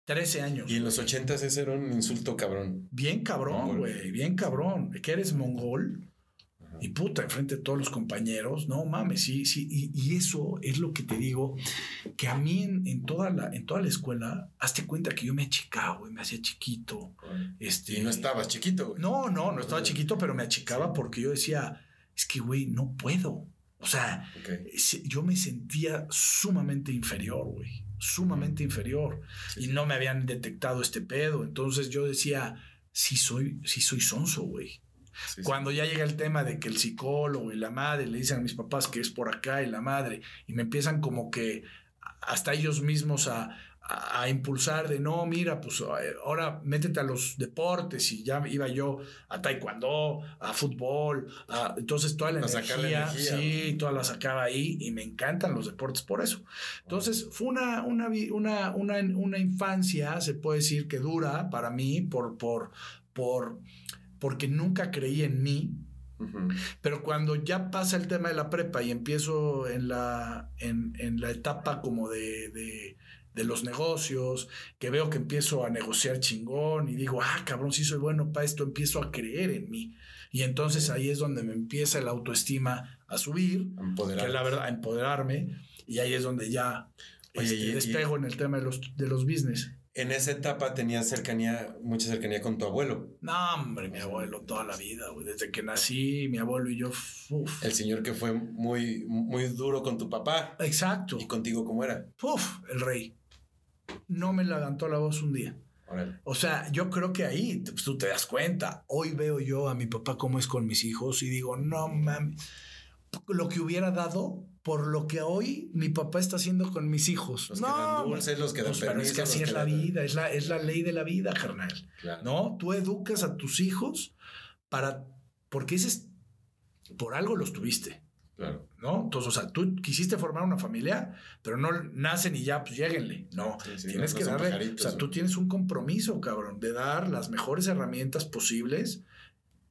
13 años. Y en los ochentas ese era un insulto cabrón. Bien cabrón, güey, bien cabrón. Que eres mongol y puta, enfrente de todos los compañeros. No mames, sí, sí. Y, y eso es lo que te digo, que a mí en, en toda, la, en toda la escuela, hazte cuenta que yo me achicaba, güey, me hacía chiquito. Este, Y no estabas chiquito, güey. No, no, no estaba chiquito, pero me achicaba porque yo decía, es que, güey, no puedo. O sea, yo me sentía sumamente inferior, güey. Sumamente inferior. Y no me habían detectado este pedo. Entonces yo decía, sí soy, sí soy sonso, güey. Sí. Cuando ya llega el tema de que el psicólogo y la madre le dicen a mis papás que es por acá y la madre, y me empiezan como que hasta ellos mismos a, a- a impulsar de no, mira, pues ahora métete a los deportes y ya iba yo a taekwondo, a fútbol, a- entonces toda la A sacar la energía, energía, sí, toda la sacaba ahí y me encantan los deportes por eso. Entonces fue una, una, una, una, una infancia, se puede decir que dura para mí por, por, por, porque nunca creí en mí, pero cuando ya pasa el tema de la prepa y empiezo en la, en, en la etapa como de, de, de los negocios, que veo que empiezo a negociar chingón y digo, ah, cabrón, sí soy bueno para esto, empiezo a creer en mí. Y entonces ahí es donde me empieza la autoestima a subir, que la verdad, a empoderarme, y ahí es donde ya Oye, este, y- en el tema de los, de los business. En esa etapa tenías cercanía, mucha cercanía con tu abuelo. No, hombre, mi abuelo toda la vida, güey. Desde que nací, mi abuelo y yo, uf. El señor que fue muy, muy duro con tu papá. Exacto. ¿Y contigo cómo era? Uf, el rey. No me levantó la voz un día. O sea, yo creo que ahí pues, tú te das cuenta. Hoy veo yo a mi papá cómo es con mis hijos y digo, no mames, lo que hubiera dado por lo que hoy mi papá está haciendo con mis hijos. Los que no, dan dulces, los que dan pues, pero es que así es que la dan- vida, es la, es la ley de la vida, carnal. Claro. ¿No? Tú educas a tus hijos para, porque ese es, por algo los tuviste. Claro. ¿no? Entonces, o sea, tú quisiste formar una familia, pero no nacen y ya, pues lléguenle. No, Sí, sí, tienes no- que darle, o sea, tú tienes un compromiso, cabrón, de dar las mejores herramientas posibles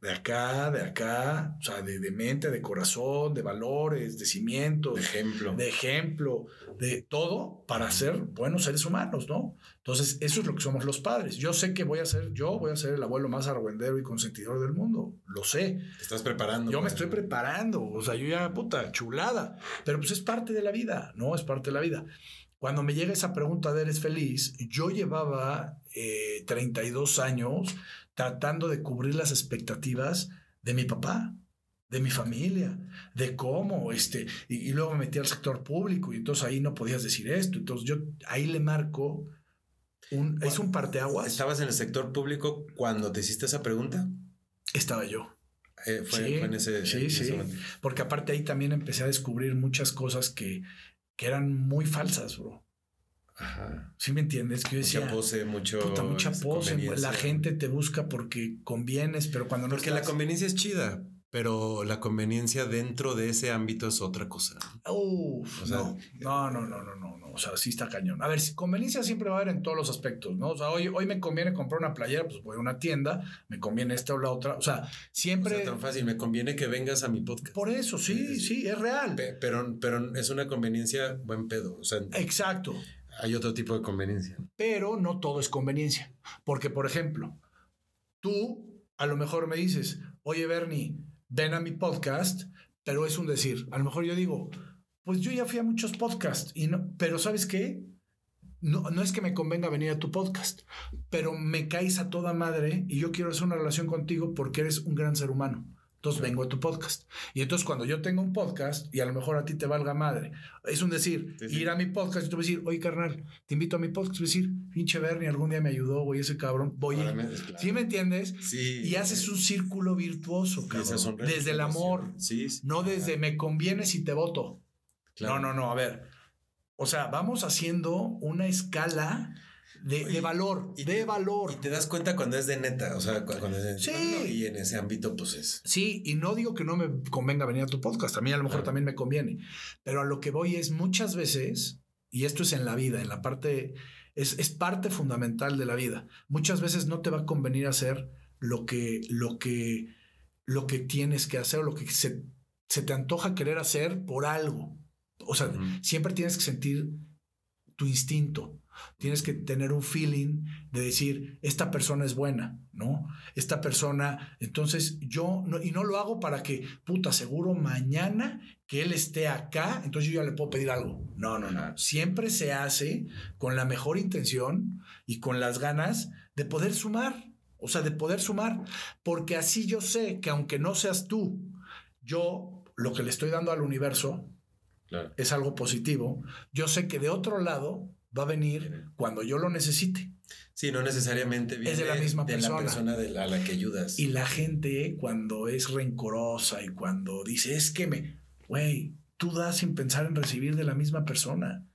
de acá, de acá, o sea, de, de mente, de corazón, de valores, de cimientos, De ejemplo. de ejemplo, de todo para ser buenos seres humanos, ¿no? Entonces, eso es lo que somos los padres. Yo sé que voy a ser, yo voy a ser el abuelo más argüendero y consentidor del mundo, lo sé. Te estás preparando. Yo me para- estoy preparando, o sea, yo ya, puta, chulada, pero pues es parte de la vida, ¿no? Es parte de la vida. Cuando me llega esa pregunta de ¿eres feliz? Yo llevaba eh, 32 años tratando de cubrir las expectativas de mi papá, de mi familia, de cómo, este, y, y luego me metí al sector público y entonces ahí no podías decir esto. Entonces yo ahí le marco, un, es un parteaguas. ¿Estabas en el sector público cuando te hiciste esa pregunta? estaba yo. Eh, fue, Sí, fue en ese, sí, en ese sí. momento. Porque aparte ahí también empecé a descubrir muchas cosas que, que eran muy falsas, bro. Ajá. ¿Sí me entiendes? Que yo decía, Mucha pose, mucho. puta, mucha este, pose. La gente te busca porque convienes, pero cuando no Porque la conveniencia es chida, pero la conveniencia dentro de ese ámbito es otra cosa. Uf, O sea, no, no, no, no, no, no, no, o sea, sí está cañón. A ver, si conveniencia siempre va a haber en todos los aspectos, ¿no? O sea, hoy, hoy me conviene comprar una playera, pues voy a una tienda, me conviene esta o la otra, o sea, O siempre... sea, tan fácil. Me conviene que vengas a mi podcast. por eso, sí, sí, es real. Pe- Pero, pero es una conveniencia buen pedo. O sea, Exacto, hay otro tipo de conveniencia. pero no todo es conveniencia. Porque, por ejemplo, tú a lo mejor me dices, oye, Bernie, ven a mi podcast, pero es un decir. A lo mejor yo digo, pues yo ya fui a muchos podcasts, y no, pero ¿sabes qué? No, no es que me convenga venir a tu podcast, pero me caes a toda madre y yo quiero hacer una relación contigo porque eres un gran ser humano. Entonces vengo a tu podcast. Y entonces cuando yo tengo un podcast y a lo mejor a ti te valga madre, es un decir, Sí, sí. ir a mi podcast y te voy a decir, oye carnal, te invito a mi podcast, voy a decir, pinche Bernie, algún día me ayudó, güey, ese cabrón, voy. Ahora me- claro. ¿Sí me entiendes? Sí. Y haces un círculo virtuoso, cabrón. Desde el amor, sí. no desde me conviene si te voto. Claro. No, no, no, a ver. O sea, vamos haciendo una escala de, valor, y de te- valor. Y te das cuenta cuando es de neta, o sea, cu- cuando es de Sí. y en ese ámbito, pues es. Sí, y no digo que no me convenga venir a tu podcast, a mí a lo mejor Claro. también me conviene, pero a lo que voy es muchas veces, y esto es en la vida, en la parte, es, es parte fundamental de la vida, muchas veces no te va a convenir hacer lo que, lo que, lo que tienes que hacer o lo que se, se te antoja querer hacer por algo. O sea, siempre tienes que sentir tu instinto. Tienes que tener un feeling de decir, esta persona es buena, ¿no? Esta persona, entonces yo, no, y no lo hago para que, puta, seguro mañana que él esté acá, entonces yo ya le puedo pedir algo. No, no, no. Siempre se hace con la mejor intención y con las ganas de poder sumar, o sea, de poder sumar, porque así yo sé que aunque no seas tú, yo lo que le estoy dando al universo, Claro. es algo positivo, yo sé que de otro lado va a venir cuando yo lo necesite. Sí, no necesariamente viene Es de la misma de persona. la persona de la, a la que ayudas. Y la gente cuando es rencorosa y cuando dice, es que me, güey, tú das sin pensar en recibir de la misma persona.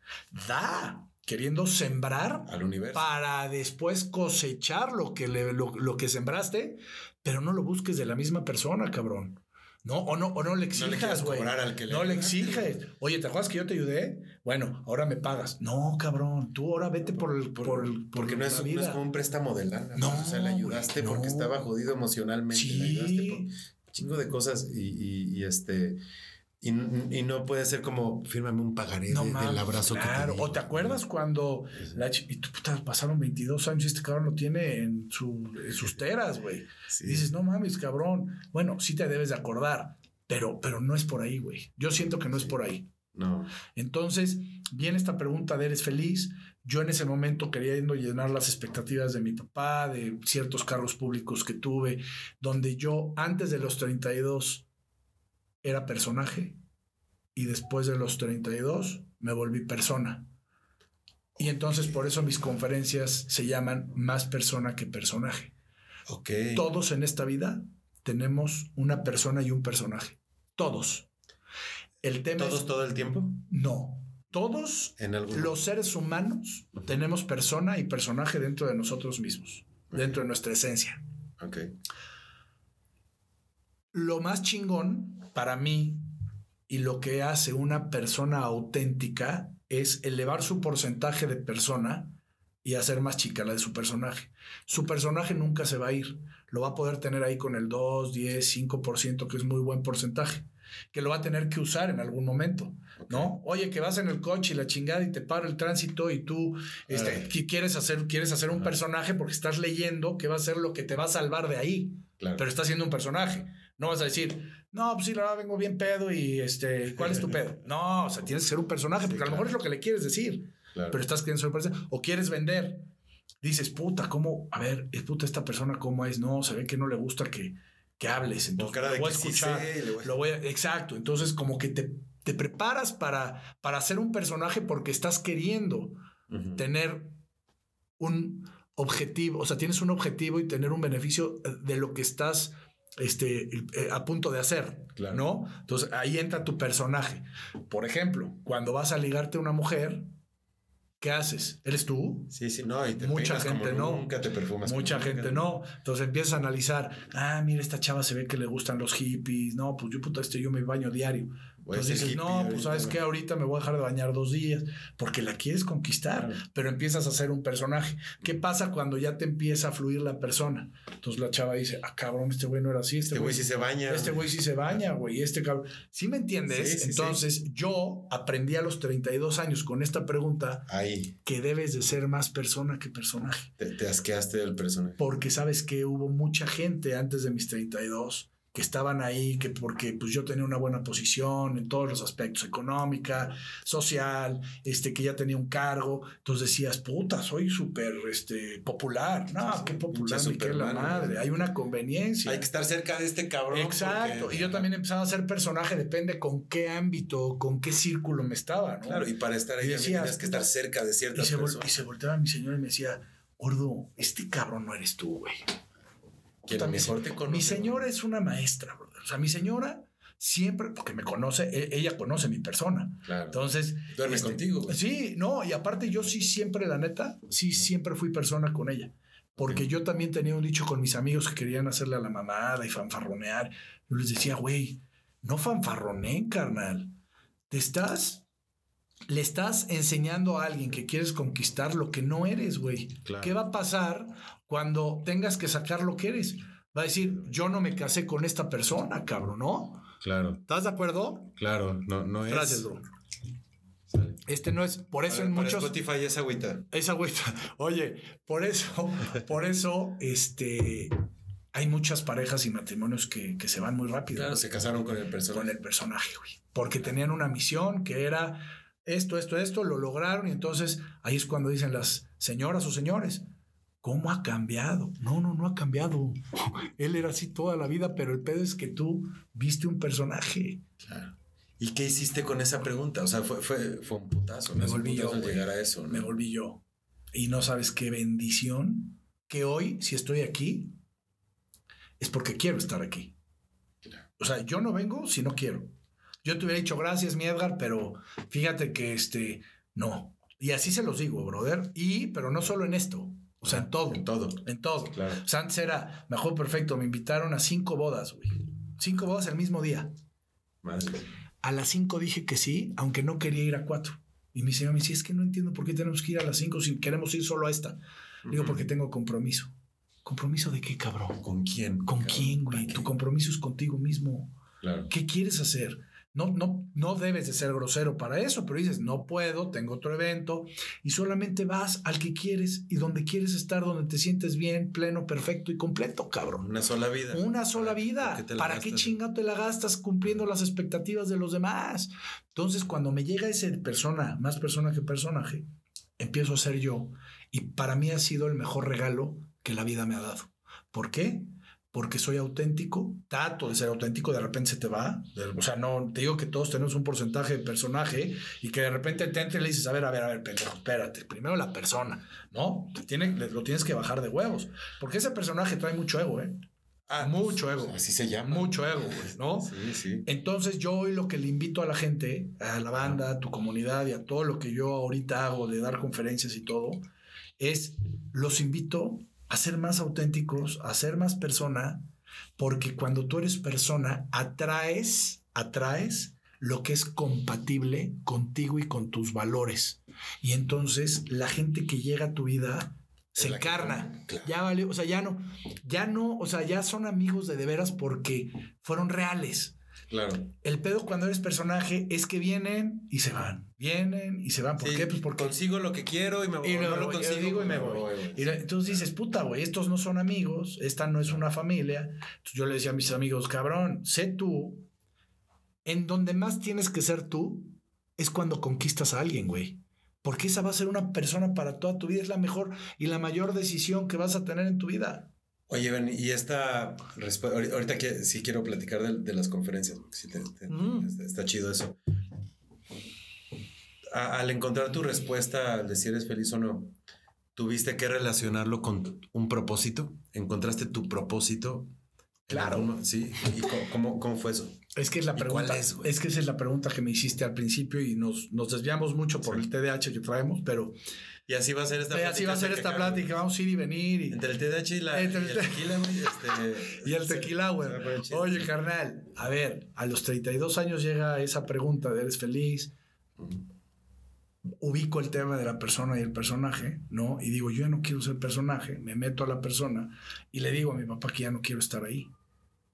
Da, queriendo sembrar al universo. para después cosechar lo que, le- lo, lo que sembraste, pero no lo busques de la misma persona, cabrón. No, o no, o no le no exijas, güey. que le No le exiges. Oye, ¿te acuerdas que yo te ayudé? Bueno, ahora me pagas. No, cabrón, tú ahora vete por el, por, Por- porque no es, no es como un préstamo de lana. No, pues, o sea, le ayudaste porque no. estaba jodido emocionalmente. Le ayudaste por Sí. un chingo de cosas y, y- y este. Y, y no puede ser como, fírmame un pagaré No de- del abrazo claro. que te di". ¿O te acuerdas cuando la y tú, puta, pasaron 22 años y este cabrón lo tiene en, su, en sus teras, güey? Sí. Dices, no mames, cabrón. Bueno, sí te debes de acordar, pero, pero no es por ahí, güey. Yo siento que no es por ahí. No. Entonces, viene esta pregunta de ¿eres feliz? Yo en ese momento queriendo llenar las expectativas de mi papá, de ciertos cargos públicos que tuve, donde yo antes de los 32 era personaje y después de los 32 me volví persona. Y entonces por eso mis conferencias se llaman más persona que personaje. Ok. Todos en esta vida tenemos una persona y un personaje. Todos. El tema ¿Todos es todo el tiempo? no. Todos En los seres humanos tenemos persona y personaje dentro de nosotros mismos, dentro de nuestra esencia. Ok. Lo más chingón para mí y lo que hace una persona auténtica es elevar su porcentaje de persona y hacer más chica la de su personaje. Su personaje nunca se va a ir. Lo va a poder tener ahí con el 2, 10, 5%, que es muy buen porcentaje, que lo va a tener que usar en algún momento, ¿no? Oye, que vas en el coche y la chingada y te para el tránsito y tú este, que quieres hacer, quieres hacer un personaje porque estás leyendo que va a ser lo que te va a salvar de ahí Claro. pero está siendo un personaje. No vas a decir, no, pues sí, la verdad vengo bien pedo y este, ¿cuál es tu pedo? No, o sea, tienes que ser un personaje, Sí, porque a lo claro. mejor es lo que le quieres decir, claro. pero estás queriendo personaje. O quieres vender. Dices, puta, ¿cómo? A ver, es puta esta persona, ¿cómo es? No, se ve que no le gusta que, que hables. Entonces, cara lo voy a sí escuchar. sé, le voy a- Lo voy a- exacto. Entonces, como que te, te preparas para, para ser un personaje porque estás queriendo tener un objetivo, o sea, tienes un objetivo y tener un beneficio de lo que estás este, eh, a punto de hacer, Claro. ¿no? Entonces ahí entra tu personaje. Por ejemplo, cuando vas a ligarte a una mujer, ¿qué haces? ¿Eres tú? Sí, sí, no. Y te Mucha peinas como gente no. Nunca te perfumas. Mucha nunca. gente no. Entonces empiezas a analizar, ah, mira, esta chava se ve que le gustan los hippies. No, pues yo puta, este yo me baño diario. Ser dices, no, pues sabes güey". que ahorita me voy a dejar de bañar dos días, porque la quieres conquistar, Claro. pero empiezas a ser un personaje. ¿Qué pasa cuando ya te empieza a fluir la persona? Entonces la chava dice, ah, cabrón, este güey no era así, este, Este güey sí se baña. este güey sí se baña, güey, este cabrón. ¿Sí me entiendes? Sí, sí, Entonces yo aprendí a los 32 años con esta pregunta Ahí que debes de ser más persona que personaje. te, te asqueaste del personaje. Porque sabes que hubo mucha gente antes de mis 32 que estaban ahí, que porque pues yo tenía una buena posición en todos los aspectos, económica, social, este, que ya tenía un cargo, entonces decías, puta, soy súper este, popular. No, Sí, qué popular, ni qué la madre, hay una conveniencia. Hay que estar cerca de este cabrón. Exacto, porque- y yo también empezaba a ser personaje, depende con qué ámbito, con qué círculo me estaba, ¿no? Claro, y para estar ahí Y decías, tenías que estar cerca de y, ciertas se vol- personas. y se volteaba mi señora y me decía, Gordo, este cabrón no eres tú, güey. Quien Puta, mi mejor se- te conoce, Mi señora es una maestra, brother. O sea, mi señora siempre, porque me conoce, e- ella conoce mi persona. Claro. Entonces. Duerme este, contigo, güey. Sí, no, y aparte yo sí siempre, la neta, sí siempre fui persona con ella. Porque yo también tenía un dicho con mis amigos que querían hacerle a la mamada y fanfarronear. Yo les decía, güey, no fanfarroneen, carnal. Te estás, le estás enseñando a alguien que quieres conquistar lo que no eres, güey. Claro. ¿Qué va a pasar cuando tengas que sacar lo que eres? Va a decir, yo no me casé con esta persona, cabrón, ¿no? Claro, ¿Estás de acuerdo? claro. No, no es. Gracias, bro. Sale. Este no es, por eso Para- en para muchos... Spotify es agüita. Esa agüita. Oye, por eso, por eso, este, hay muchas parejas y matrimonios que, que se van muy rápido Claro, se casaron con el personaje. con el personaje, güey. Porque tenían una misión que era esto, esto, esto, lo lograron y entonces ahí es cuando dicen las señoras o señores, ¿cómo ha cambiado? No, no, no ha cambiado. Él era así toda la vida, pero el pedo es que tú viste un personaje. Claro. ¿Y qué hiciste con esa pregunta? O sea, fue, fue, fue un putazo. Me volví yo, llegar a eso. ¿no? Me volví yo. Y no sabes qué bendición que hoy, si estoy aquí, es porque quiero estar aquí. O sea, yo no vengo si no quiero. Yo te hubiera dicho gracias, mi Edgar, pero fíjate que este, no. Y así se los digo, brother. Y, pero no solo en esto, o sea, en todo. En todo. En todo. Claro. O sea, antes era mejor perfecto. Me invitaron a cinco bodas, güey. Cinco bodas el mismo día. Madre. A las cinco dije que sí, aunque no quería ir a cuatro. Y mi señor me decía, es que no entiendo por qué tenemos que ir a las cinco si queremos ir solo a esta. Digo, porque tengo compromiso. ¿Compromiso de qué, cabrón? ¿Con quién? ¿Con cabrón? quién, ¿Para güey? Tu compromiso es contigo mismo. Claro. ¿Qué quieres hacer? No, no, no debes de ser grosero para eso, pero dices, no puedo, tengo otro evento y solamente vas al que quieres y donde quieres estar, donde te sientes bien, pleno, perfecto y completo, cabrón. Una sola vida. Una sola ¿Para- vida. qué ¿Para qué gastas? chinga te la gastas cumpliendo las expectativas de los demás? Entonces, cuando me llega ese persona, más persona que personaje, empiezo a ser yo. Y para mí ha sido el mejor regalo que la vida me ha dado. ¿Por qué? Porque soy auténtico, trato de ser auténtico, de repente se te va. O sea, no te digo que todos tenemos un porcentaje de personaje y que de repente te entra y le dices, a ver, a ver, a ver, pendejo, espérate, primero la persona, ¿no? Te tiene, lo tienes que bajar de huevos. Porque ese personaje trae mucho ego, ¿eh? Ah, mucho ego. Así se llama. Mucho ego, ¿no? Sí, sí. Entonces yo hoy lo que le invito a la gente, a la banda, a tu comunidad y a todo lo que yo ahorita hago de dar conferencias y todo, es los invito a ser más auténticos, a ser más persona, porque cuando tú eres persona, atraes, atraes lo que es compatible contigo y con tus valores. Y entonces la gente que llega a tu vida se encarna. claro. Ya vale, o sea, ya no, ya no, o sea, ya son amigos de de veras porque fueron reales. Claro. El pedo cuando eres personaje es que vienen y se van. Vienen y se van. ¿Por Sí, qué? Pues porque consigo lo que quiero y me voy. y no lo consigo, y pues me voy. güey. Y entonces dices, puta, güey, estos no son amigos, esta no es una familia. Entonces yo le decía a mis amigos, cabrón, sé tú. En donde más tienes que ser tú es cuando conquistas a alguien, güey. Porque esa va a ser una persona para toda tu vida. Es la mejor y la mayor decisión que vas a tener en tu vida. Oye, Ben, y esta respu- ahori- ahorita que sí quiero platicar de, de las conferencias, sí te- te- Mm. está, está chido eso. A- al encontrar tu respuesta de si eres feliz o no, ¿tuviste que relacionarlo con un propósito? ¿Encontraste tu propósito Claro. Sí. ¿Y cómo, cómo, cómo fue eso? Es que es la ¿Y pregunta. cuál es, es que esa es la pregunta que me hiciste al principio y nos, nos desviamos mucho por Sí. el TDAH que traemos, pero Y así va a ser esta eh, plática. así va a ser esta plática. Vamos a ir y venir y, Entre el TDAH y, la, Entre y el el te- tequila, güey. Este, y el tequila, güey. chido. Oye, carnal, a ver, a los 32 años llega esa pregunta de ¿eres feliz? Ubico el tema de la persona y el personaje, ¿no? Y digo, yo ya no quiero ser personaje, me meto a la persona y le digo a mi papá que ya no quiero estar ahí.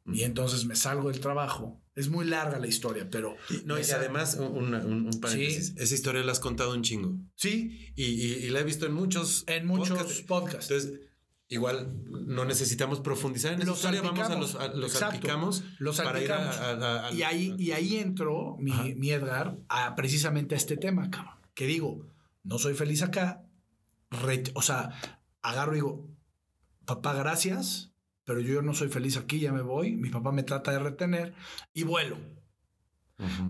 Y entonces me salgo del trabajo. Es muy larga la historia, pero... No, y además, un, un- un paréntesis. Esa historia la has contado un chingo. Sí, Y, y- y la he visto en muchos en muchos podcasts. podcasts. Entonces, igual no necesitamos profundizar en esa Los historia. Vamos a los, a- los salpicamos Los para ir a- salpicamos. a- Y ahí, y ahí entró mi, mi Edgar a precisamente a este tema, cabrón. Que digo, no soy feliz acá. re- o sea, agarro y digo, papá, gracias, pero yo no soy feliz aquí, ya me voy. Mi papá me trata de retener y vuelo.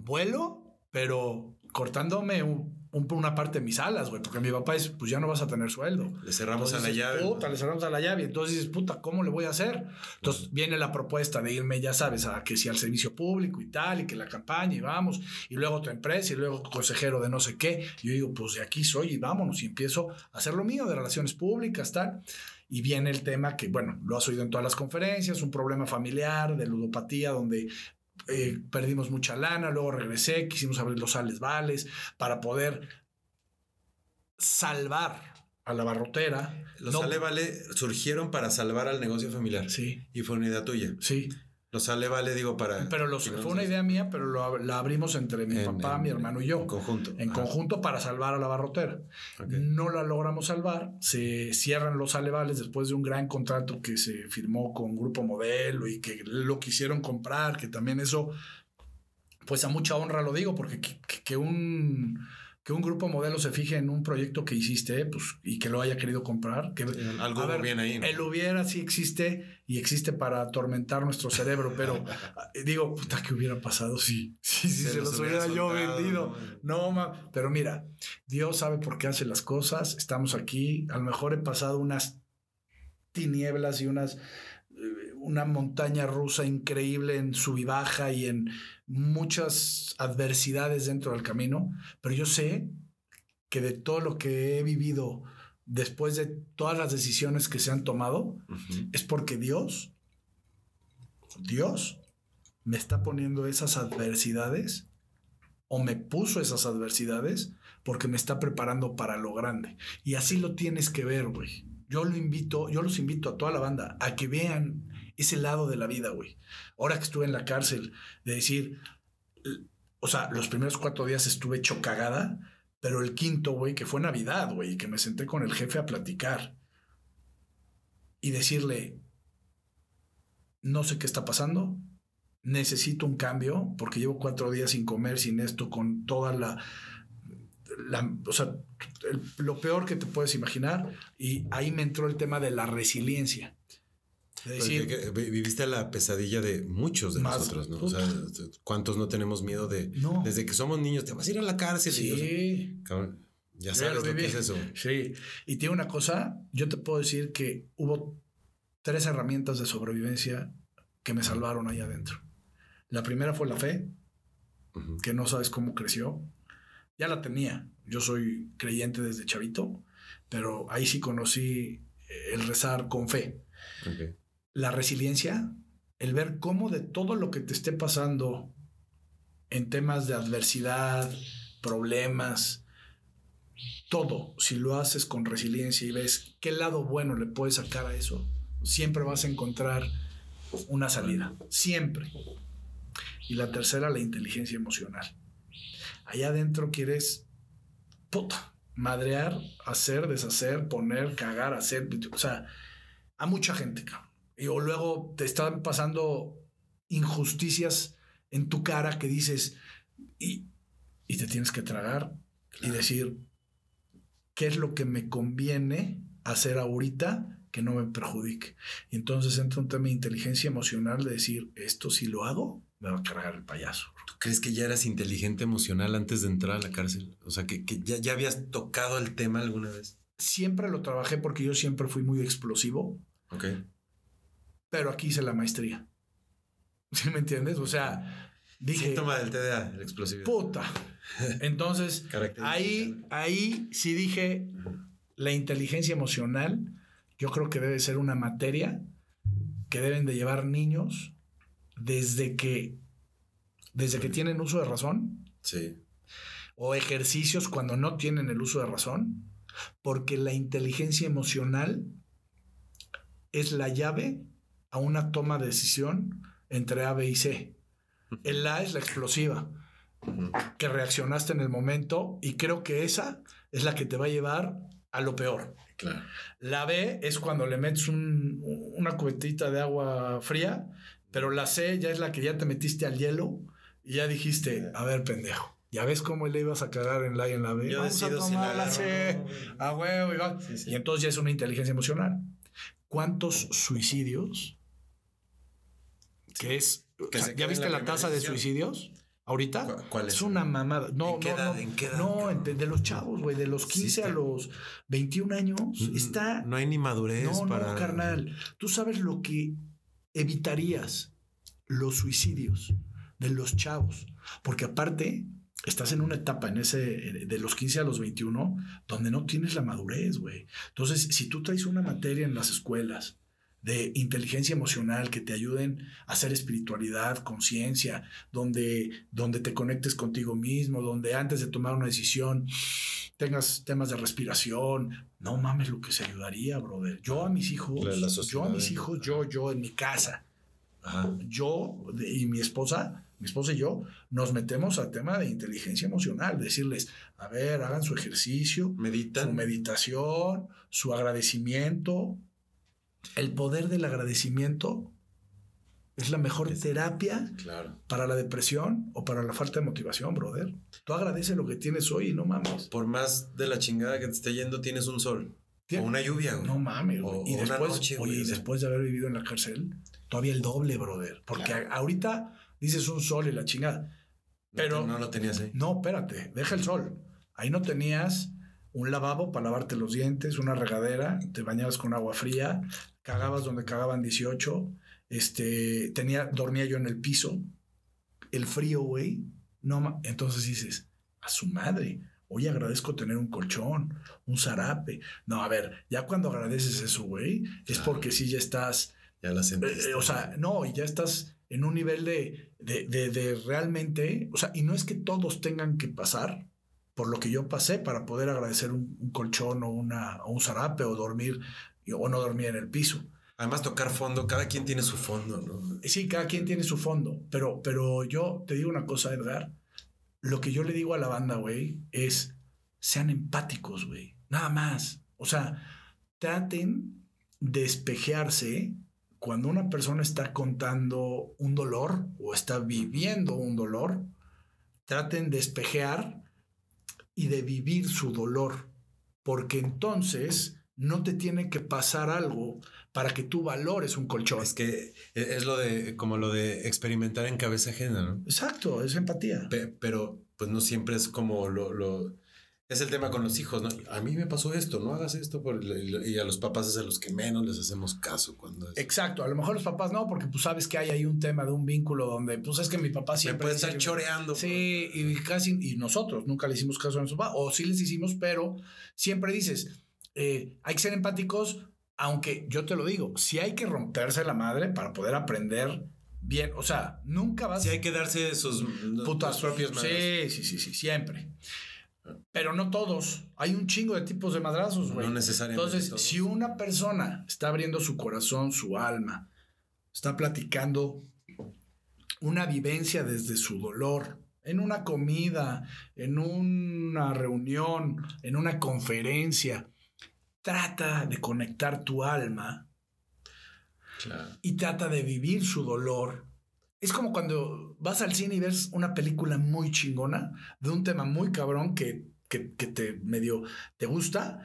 Vuelo, pero cortándome un- un- una parte de mis alas, güey, porque mi papá es, pues ya no vas a tener sueldo. Le cerramos Entonces a la dices, llave. Puta, le cerramos a la llave. Entonces dices, puta, ¿cómo le voy a hacer? Entonces viene la propuesta de irme, ya sabes, a que si al servicio público y tal, y que la campaña y vamos, y luego otra empresa, y luego consejero de no sé qué. Y yo digo, pues de aquí soy y vámonos. Y empiezo a hacer lo mío de relaciones públicas, tal. Y viene el tema que, bueno, lo has oído en todas las conferencias, un problema familiar de ludopatía donde eh, perdimos mucha lana, luego regresé, quisimos abrir los sales vales para poder salvar a la barrotera. Los No- Sale Vale surgieron para salvar al negocio familiar. Sí, Y fue una idea tuya. sí. Los Sale Vale, digo, para. Pero los, fue una idea mía, pero lo la abrimos entre mi En- papá, en- mi hermano y yo. En conjunto. En Ajá. conjunto para salvar a la barrotera. No la logramos salvar. Se cierran los alevales después de un gran contrato que se firmó con Grupo Modelo y que lo quisieron comprar, que también eso, pues a mucha honra lo digo, porque que, que- que un, que un Grupo Modelo se fije en un proyecto que hiciste pues, y que lo haya querido comprar. Que, Algo hubo bien ahí, ¿no? El hubiera sí existe y existe para atormentar nuestro cerebro, pero eh, digo, puta, ¿qué hubiera pasado si, si, si se, los hubiera, yo vendido? ¿no? No, ma, pero mira, Dios sabe por qué hace las cosas. Estamos aquí. A lo mejor he pasado unas tinieblas y unas una montaña rusa increíble en sub y baja y en muchas adversidades dentro del camino, pero yo sé que de todo lo que he vivido después de todas las decisiones que se han tomado, es porque Dios, Dios me está poniendo esas adversidades o me puso esas adversidades porque me está preparando para lo grande. Y así lo tienes que ver, güey. Yo lo invito, yo los invito a toda la banda a que vean ese lado de la vida, güey. Ahora que estuve en la cárcel, de decir, o sea, los primeros cuatro días estuve hecho cagada, pero el quinto, güey, que fue Navidad, güey, que me senté con el jefe a platicar y decirle, no sé qué está pasando, necesito un cambio porque llevo cuatro días sin comer, sin esto, con toda la... o sea, lo peor que te puedes imaginar. Y ahí me entró el tema de la resiliencia. Vi- viviste la pesadilla de muchos de Más, nosotros, ¿no? O sea, ¿cuántos no tenemos miedo de... No. Desde que somos niños, te vas a ir a la cárcel. y sí, Cabrón, ya sabes lo lo, que es eso. sí. Y tiene una cosa, yo te puedo decir que hubo tres herramientas de sobrevivencia que me salvaron ahí adentro. La primera fue la fe, que no sabes cómo creció. Ya la tenía. Yo soy creyente desde chavito, pero ahí sí conocí el rezar con fe. Ok. La resiliencia, el ver cómo de todo lo que te esté pasando en temas de adversidad, problemas, todo, si lo haces con resiliencia y ves qué lado bueno le puedes sacar a eso, siempre vas a encontrar una salida. Siempre. Y la tercera, la inteligencia emocional. Allá adentro quieres, puta, madrear, hacer, deshacer, poner, cagar, hacer, o sea, a mucha gente, cabrón. Y o luego te están pasando injusticias en tu cara que dices, y, y te tienes que tragar y decir, ¿qué es lo que me conviene hacer ahorita que no me perjudique? Y entonces entra un tema de inteligencia emocional de decir, esto si lo hago, me va a cargar el payaso. ¿Tú crees que ya eras inteligente emocional antes de entrar a la cárcel? O sea, que, que ya, ya habías tocado el tema alguna vez. Siempre lo trabajé porque yo siempre fui muy explosivo, Ok. Pero aquí hice la maestría. ¿Sí me entiendes? O sea, dije, Síntoma del TDA, el explosividad. puta. Entonces, ahí, ahí sí dije, la inteligencia emocional, yo creo que debe ser una materia que deben de llevar niños desde que, desde que tienen uso de razón Sí. o ejercicios cuando no tienen el uso de razón, porque la inteligencia emocional es la llave a una toma de decisión entre A, B y C. El A es la explosiva, que reaccionaste en el momento y creo que esa es la que te va a llevar a lo peor. Claro. La B es cuando le metes un- una cubetita de agua fría, pero la C ya es la que ya te metiste al hielo y ya dijiste, a ver, pendejo. Ya ves cómo le ibas a cagar en la A y en la B. Yo Vamos a decido si la la C. A huevo, y va. Sí, sí. Y entonces ya es una inteligencia emocional. ¿Cuántos suicidios? Que es. Que o sea, se ¿Ya viste la tasa de suicidios? ¿Ahorita? ¿Cu- cuál es? Es una mamada. No, ¿En qué no, edad? no. ¿En qué edad, No, de, de los chavos, güey. De los Sí 15 a los 21 años. Está. No hay ni madurez No, para. no, carnal. Tú sabes lo que evitarías los suicidios de los chavos. Porque aparte, estás en una etapa en ese, de los 15 a los 21, donde no tienes la madurez, güey. Entonces, si tú traes una materia en las escuelas de inteligencia emocional que te ayuden a hacer espiritualidad, conciencia, donde, donde te conectes contigo mismo, donde antes de tomar una decisión tengas temas de respiración, no mames lo que se ayudaría, brother. Yo a mis hijos, La- yo a mis hijos, yo, yo en mi casa, Ajá. yo y mi esposa, mi esposa y yo, nos metemos al tema de inteligencia emocional, decirles, a ver, hagan su ejercicio, su Meditan. meditación, su agradecimiento. El poder del agradecimiento es la mejor terapia Claro. para la depresión o para la falta de motivación, brother. Tú agradece lo que tienes hoy y no mames. Por más de la chingada que te esté yendo, tienes un sol. O una lluvia, güey. No mames, güey. O- Y o una después, noche, oye, güey, y o sea. después de haber vivido en la cárcel, todavía el doble, brother. Porque Claro. a- ahorita dices un sol y la chingada. No Pero te- no lo tenías ahí. No, espérate, deja el sol. Ahí no tenías un lavabo para lavarte los dientes, una regadera, te bañabas con agua fría, cagabas donde cagaban 18, este, tenía, dormía yo en el piso, el frío, güey, no, entonces dices, a su madre, hoy agradezco tener un colchón, un zarape. No, a ver, ya cuando agradeces eso, güey, es porque sí ya estás Ya la eh, sentiste. eh, o sea, no, y ya estás en un nivel de, de, de- de realmente, o sea, y no es que todos tengan que pasar por lo que yo pasé para poder agradecer un, un colchón o, una, o un zarape o dormir o no dormir en el piso. Además, tocar fondo, cada quien tiene su fondo, ¿no? Sí, cada quien tiene su fondo, pero, pero yo te digo una cosa, Edgar, lo que yo le digo a la banda, güey, es sean empáticos, güey, nada más. O sea, traten de espejearse cuando una persona está contando un dolor o está viviendo un dolor, traten de espejear y de vivir su dolor, porque entonces no te tiene que pasar algo para que tú valores un colchón. Es que e- es lo de, como lo de experimentar en cabeza ajena, ¿no? Exacto, es empatía. Pe- pero pues no siempre es como lo, lo- es el tema con los hijos, ¿no? A mí me pasó esto, no hagas esto por- y a los papás es a los que menos les hacemos caso cuando es. Exacto, a lo mejor los papás no, porque pues sabes que hay ahí un tema de un vínculo donde pues es que mi papá me siempre puede dice estar que- choreando. Sí, y casi, y nosotros nunca le hicimos caso a nuestro papá, o sí les hicimos, pero siempre dices, eh, hay que ser empáticos, aunque yo te lo digo, si hay que romperse la madre para poder aprender bien, o sea, nunca vas Sí hay que darse sus putas propios madrazos. Sí, sí, sí, sí, siempre. Pero no todos. Hay un chingo de tipos de madrazos, güey. No necesariamente Entonces, todos. si una persona está abriendo su corazón, su alma, está platicando una vivencia desde su dolor, en una comida, en una reunión, en una conferencia, trata de conectar tu alma Claro. y trata de vivir su dolor. Es como cuando vas al cine y ves una película muy chingona de un tema muy cabrón que, que, que te medio te gusta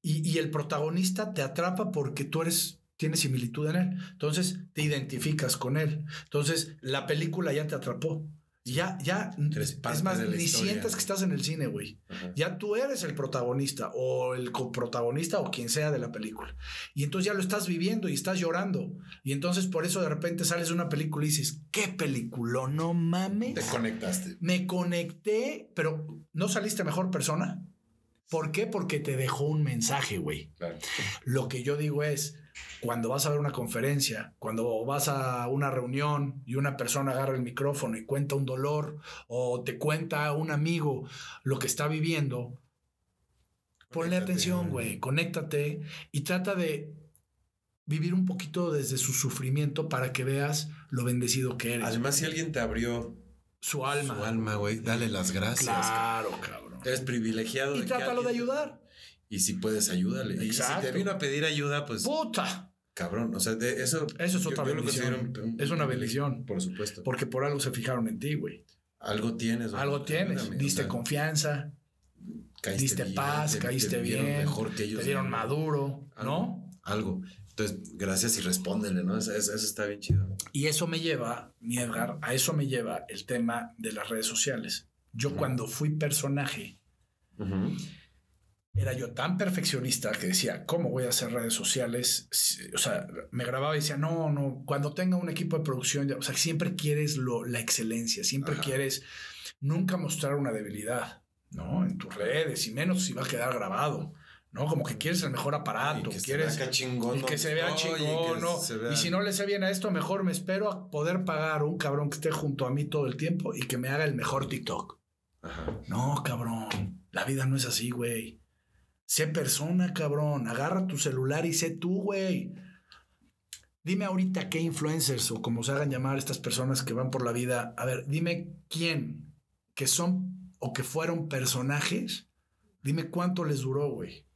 y, y el protagonista te atrapa porque tú eres tienes similitud en él. Entonces te identificas con él. Entonces la película ya te atrapó. Ya, ya, es más, ni historia. sientes que estás en el cine, güey. Ajá. Ya tú eres el protagonista o el coprotagonista o quien sea de la película. Y entonces ya lo estás viviendo y estás llorando. Y entonces por eso de repente sales de una película y dices, ¿qué película? No mames. Te conectaste. Me conecté, pero ¿no saliste mejor persona? ¿Por qué? Porque te dejó un mensaje, güey. Claro. Lo que yo digo es, cuando vas a ver una conferencia, cuando vas a una reunión y una persona agarra el micrófono y cuenta un dolor o te cuenta un amigo lo que está viviendo, ponle Conéctate. atención, güey, conéctate y trata de vivir un poquito desde su sufrimiento para que veas lo bendecido que eres. Además, si alguien te abrió su alma. su alma, güey, dale las gracias. Claro, cabrón. Eres privilegiado. Y de que trátalo de ayudar. Y si puedes, ayúdale. Y Exacto. si te vino a pedir ayuda, pues Puta. cabrón. O sea, de eso. Eso es otra bendición. considero un- un Es una bendición. Por supuesto. Porque por algo se fijaron en ti, güey. Algo tienes. Algo tienes. Diste o sea, confianza, caíste diste bien, paz, te- te caíste bien, Mejor que ellos. te dieron maduro, ¿no? Algo. Entonces, gracias y respóndele, ¿no? Eso, está bien chido. Y eso me lleva, mi Edgar, a eso me lleva el tema de las redes sociales. Yo cuando fui personaje, era yo tan perfeccionista que decía, ¿cómo voy a hacer redes sociales? O sea, me grababa y decía, no, no, cuando tenga un equipo de producción, ya- o sea, siempre quieres lo, la excelencia, siempre Ajá. quieres nunca mostrar una debilidad, ¿no? En tus redes, y menos si va a quedar grabado, ¿no? Como que quieres el mejor aparato, Y que se quieres... vea acá chingón, y ¿no? que se vea chingón, ¿no? se vea- Y si no le sé bien a esto, mejor me espero a poder pagar un cabrón que esté junto a mí todo el tiempo y que me haga el mejor TikTok. Ajá. No, cabrón. La vida no es así, güey. Sé persona, cabrón. Agarra tu celular y sé tú, güey. Dime ahorita qué influencers o como se hagan llamar estas personas que van por la vida. A ver, dime quién que son o que fueron personajes. Dime cuánto les duró, güey.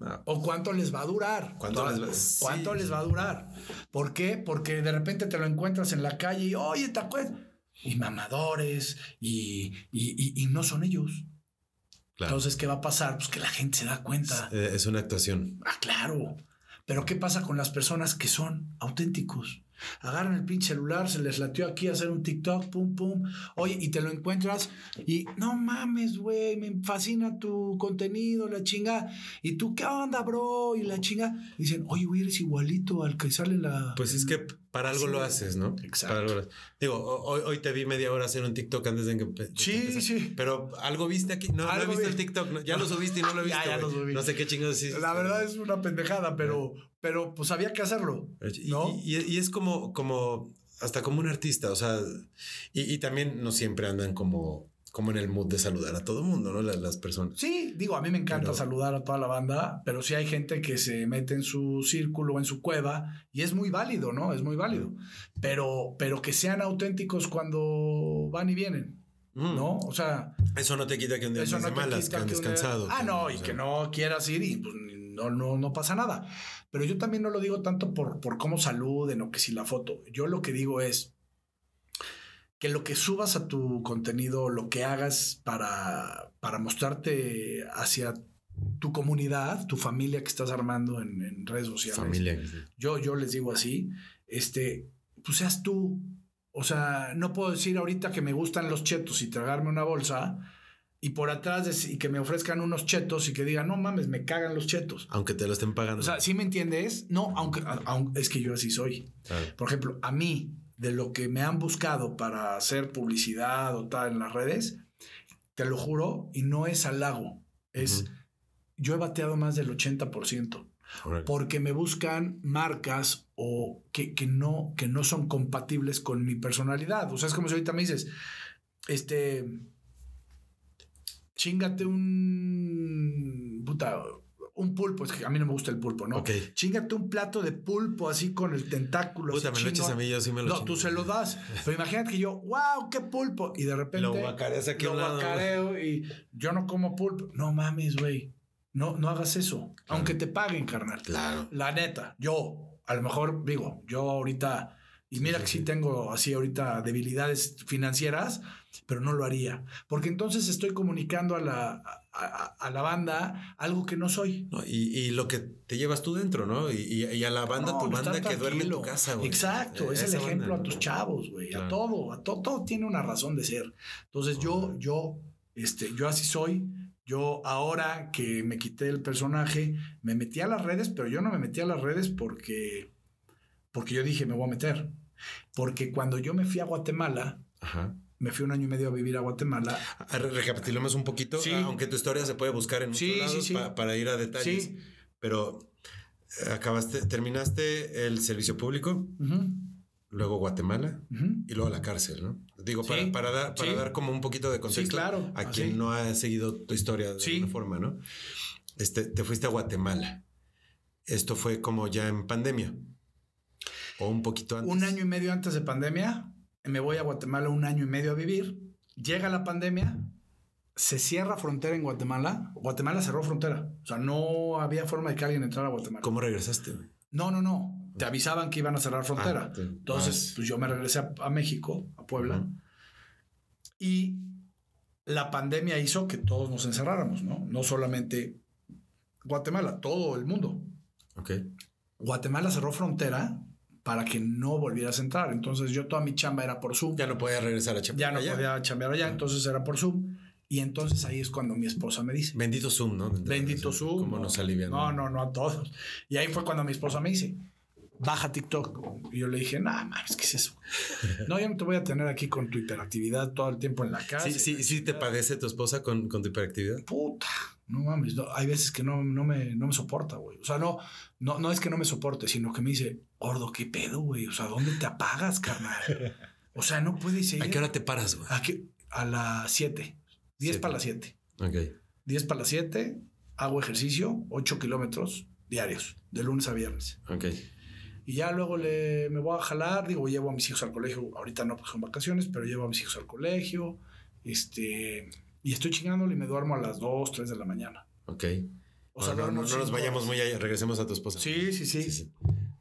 Ah, O cuánto les va a durar. ¿Cuánto les va- sí. ¿Cuánto les va a durar? ¿Por qué? Porque de repente te lo encuentras en la calle y, oye, ¿te acuerdas? Y mamadores y, y- y- y no son ellos. Claro. Entonces, ¿qué va a pasar? Pues que la gente se da cuenta. Eh, es una actuación. Ah, claro. Pero ¿qué pasa con las personas que son auténticos? Agarran el pinche celular, se les latió aquí a hacer un TikTok, pum, pum. Oye, y te lo encuentras y no mames, güey, me fascina tu contenido, la chinga. Y tú, ¿qué onda, bro? Y la chinga. Dicen, oye, güey, eres igualito al que sale la. Pues es que para algo Sí, lo haces, ¿no? Exacto. Para algo lo- Digo, ho- hoy, hoy te vi media hora hacer un TikTok antes de que, Sí, sí. Pero algo viste aquí. No, no he visto vi. el TikTok. no, ya lo subiste y no lo he Ya, visto. ya lo güey. subí. No sé qué chingados hiciste. La verdad es una pendejada, pero, pero pues había que hacerlo. Y, ¿no? y- y es como, como, hasta como un artista, o sea, y, y también no siempre andan como, como en el mood de saludar a todo el mundo, ¿no? Las, las personas. Sí, digo, a mí me encanta Pero- saludar a toda la banda, pero sí hay gente que se mete en su círculo, en su cueva, y es muy válido, ¿no? Es muy válido. Pero, pero que sean auténticos cuando van y vienen, Mm. ¿no? O sea, Eso no te quita que un día eso no de te malas, quita que han que una- descansado. Ah, que- no, o y sea, que no quieras ir y pues no, no, no pasa nada. Pero yo también no lo digo tanto por, por cómo saluden o que si la foto. Yo lo que digo es que lo que subas a tu contenido, lo que hagas para, para mostrarte hacia tu comunidad, tu familia que estás armando en, en redes sociales. Familia. Yo, yo les digo así, este, pues seas tú. O sea, no puedo decir ahorita que me gustan los chetos y tragarme una bolsa y por atrás y que me ofrezcan unos chetos y que digan, no mames, me cagan los chetos. Aunque te lo estén pagando. O sea, ¿sí me entiendes? No, aunque, es que yo así soy. Claro. Por ejemplo, a mí, de lo que me han buscado para hacer publicidad o tal en las redes, te lo juro, y no es halago, es, yo he bateado más del 80% Órale. porque me buscan marcas o que, que no, que no son compatibles con mi personalidad. O sea, es como si ahorita me dices, este, chingate un, puta, un pulpo, es que a mí no me gusta el pulpo, ¿no? Ok. Chingate un plato de pulpo así con el tentáculo. Puta, así me lo echas a mí, yo sí me lo No, chingo. tú se lo das. Pero imagínate que yo, wow, qué pulpo. Y de repente. Lo guacareas aquí lo guacareo y yo no como pulpo. No mames, güey. No, no hagas eso. Aunque te paguen, carnal. Claro. La neta, yo, a lo mejor digo, yo ahorita Y mira que sí tengo así ahorita debilidades financieras, pero no lo haría. Porque entonces estoy comunicando a la, a, a la banda algo que no soy. No, y, y, lo que te llevas tú dentro, ¿no? Y, y a la banda, No, tu banda que duerme en tu casa, güey. Exacto, Eh, es el ejemplo banda, a tus chavos, güey, a todo, a todo, todo tiene una razón de ser. Entonces yo, yo, este, yo así soy. Yo ahora que me quité el personaje, me metí a las redes, pero yo no me metí a las redes porque, porque yo dije, me voy a meter. Porque cuando yo me fui a Guatemala, Ajá. Me fui un año y medio a vivir a Guatemala. Re- Recapitulemos un poquito, Sí. aunque tu historia se puede buscar en muchos Sí, lados sí. pa- para ir a detalles. Pero eh, acabaste, terminaste el servicio público, Ujú, luego Guatemala y luego la cárcel, ¿no? Digo, para, para dar, para dar como un poquito de contexto claro, a así. quien no ha seguido tu historia de alguna forma, ¿no? Este, te fuiste a Guatemala. Esto fue como ya en pandemia. O un poquito antes. Un año y medio antes de pandemia, me voy a Guatemala un año y medio a vivir. Llega la pandemia, se cierra frontera en Guatemala. Guatemala cerró frontera. O sea, no había forma de que alguien entrara a Guatemala. ¿Cómo regresaste? No, no, no. Te avisaban que iban a cerrar frontera. Ah, te- Entonces, pues yo me regresé a, a México, a Puebla. Y la pandemia hizo que todos nos encerráramos, ¿no? No solamente Guatemala, todo el mundo. Ok. Guatemala cerró frontera para que no volvieras a entrar. Entonces yo toda mi chamba era por Zoom. Ya no podía regresar a Ya Chapala. no podía chambear allá, entonces era por Zoom. Y entonces ahí es cuando mi esposa me dice, Bendito Zoom, ¿no? bendito Zoom. ¿Cómo nos alivian? No, no, no a todos. Y ahí fue cuando mi esposa me dice, baja TikTok. Y yo le dije, nada más, ¿qué es eso? no, yo no te voy a tener aquí con tu hiperactividad todo el tiempo en la casa. Sí, sí, sí te padece tu esposa con, con tu hiperactividad. Puta, no mames, no, hay veces que no, no, me, no me soporta, güey. O sea, no, no, no es que no me soporte, sino que me dice, gordo, ¿qué pedo, güey? O sea, ¿dónde te apagas, carnal? O sea, no puedes ir. ¿A qué hora te paras, güey? ¿A, a las 7. 10 Siete. para las 7. Ok. 10 para las 7, hago ejercicio, 8 kilómetros diarios, de lunes a viernes. Ok. Y ya luego le, me voy a jalar, digo, llevo a mis hijos al colegio, ahorita no, porque son vacaciones, pero llevo a mis hijos al colegio, este, y estoy chingándole y me duermo a las 2, 3 de la mañana. Ok. O sea, no, no, duermo no nos vayamos muy allá. Regresemos a tu esposa. Sí, sí, sí.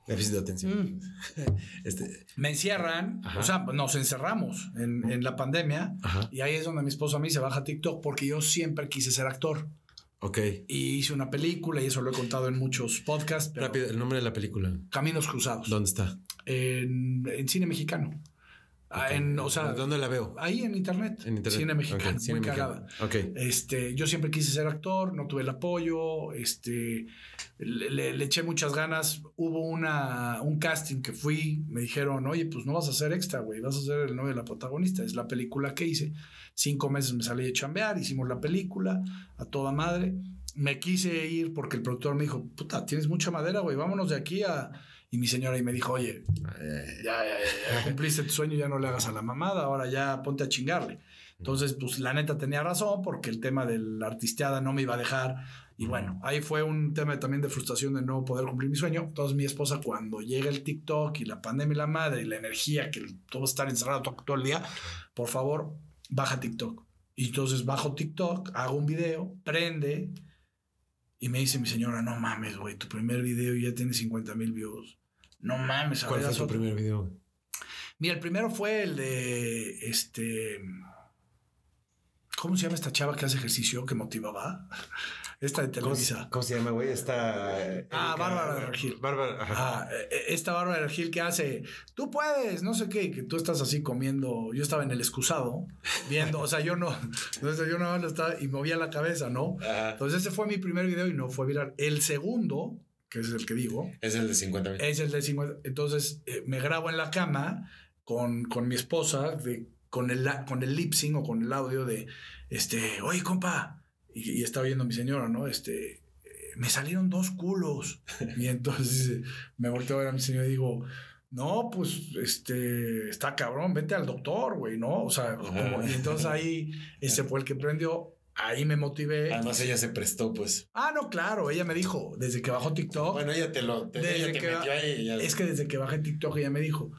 Déficit de atención. Mm. Este, Me encierran, Ajá. o sea, nos encerramos en, en la pandemia, ajá. y ahí es donde mi esposa me dice, baja TikTok, porque yo siempre quise ser actor. Ok. Y hice una película, y eso lo he contado en muchos podcasts, Rápido, el nombre de la película. Caminos Cruzados. ¿Dónde está? En, en cine mexicano. Ah, en, o sea, ¿Dónde la veo? ahí en internet. En internet. Cine mexicano, Ok, cine muy mexicano. cagada. Ok. Este, yo siempre quise ser actor, no tuve el apoyo, este, le, le- le eché muchas ganas. Hubo una, un casting que fui, me dijeron, oye, pues no vas a ser extra, güey, vas a ser el novio de la protagonista. Es la película que hice. Cinco meses me salí de chambear, hicimos la película a toda madre. Me quise ir porque el productor me dijo, puta, tienes mucha madera, güey, vámonos de aquí a... Y mi señora ahí me dijo, oye, ya, ya, ya, ya cumpliste tu sueño, ya no le hagas a la mamada, ahora ya ponte a chingarle. Entonces, pues la neta tenía razón porque el tema de la artisteada no me iba a dejar. Y bueno, ahí fue un tema también de frustración de no poder cumplir mi sueño. Entonces, mi esposa, cuando llega el TikTok y la pandemia y la madre y la energía, que todo estar encerrado todo el día, por favor, baja TikTok. Y entonces bajo TikTok, hago un video, prende. Y me dice mi señora, no mames, güey, tu primer video ya tiene 50 mil views. No mames, ¿Cuál fue otro". primer video? Mira, el primero fue el de este. ¿Cómo se llama esta chava que hace ejercicio que motivaba? Esta de ¿Cómo se, Televisa. cómo se llama, güey? Está. Ah, Bárbara de Regil. Bárbara. Ajá. Ah, eh, esta Bárbara de Regil que hace, tú puedes, no sé qué, que tú estás así comiendo. Yo estaba en el excusado viendo, o sea, yo no, entonces yo no estaba y movía la cabeza, ¿no? Ajá. Entonces ese fue mi primer video y no fue viral. El segundo, que es el que digo, Es el de 50 mil. es el de 50. Entonces eh, me grabo en la cama con, con mi esposa, de, con, el, con el lip sync o con el audio de, este, oye, compa. Y, y estaba viendo mi señora, ¿no? Este, eh, me salieron dos culos. Y entonces me volteo a ver a mi señora y digo, no, pues, este, está cabrón, vete al doctor, güey, ¿no? O sea, como- y entonces ahí, ese fue el que prendió. Ahí me motivé. Además, ella se prestó, pues. Ah, no, claro, ella me dijo, desde que bajó TikTok. Bueno, ella te lo. Te, Desde ella te que metió ahí. ya- Es que desde que bajé TikTok ella me dijo,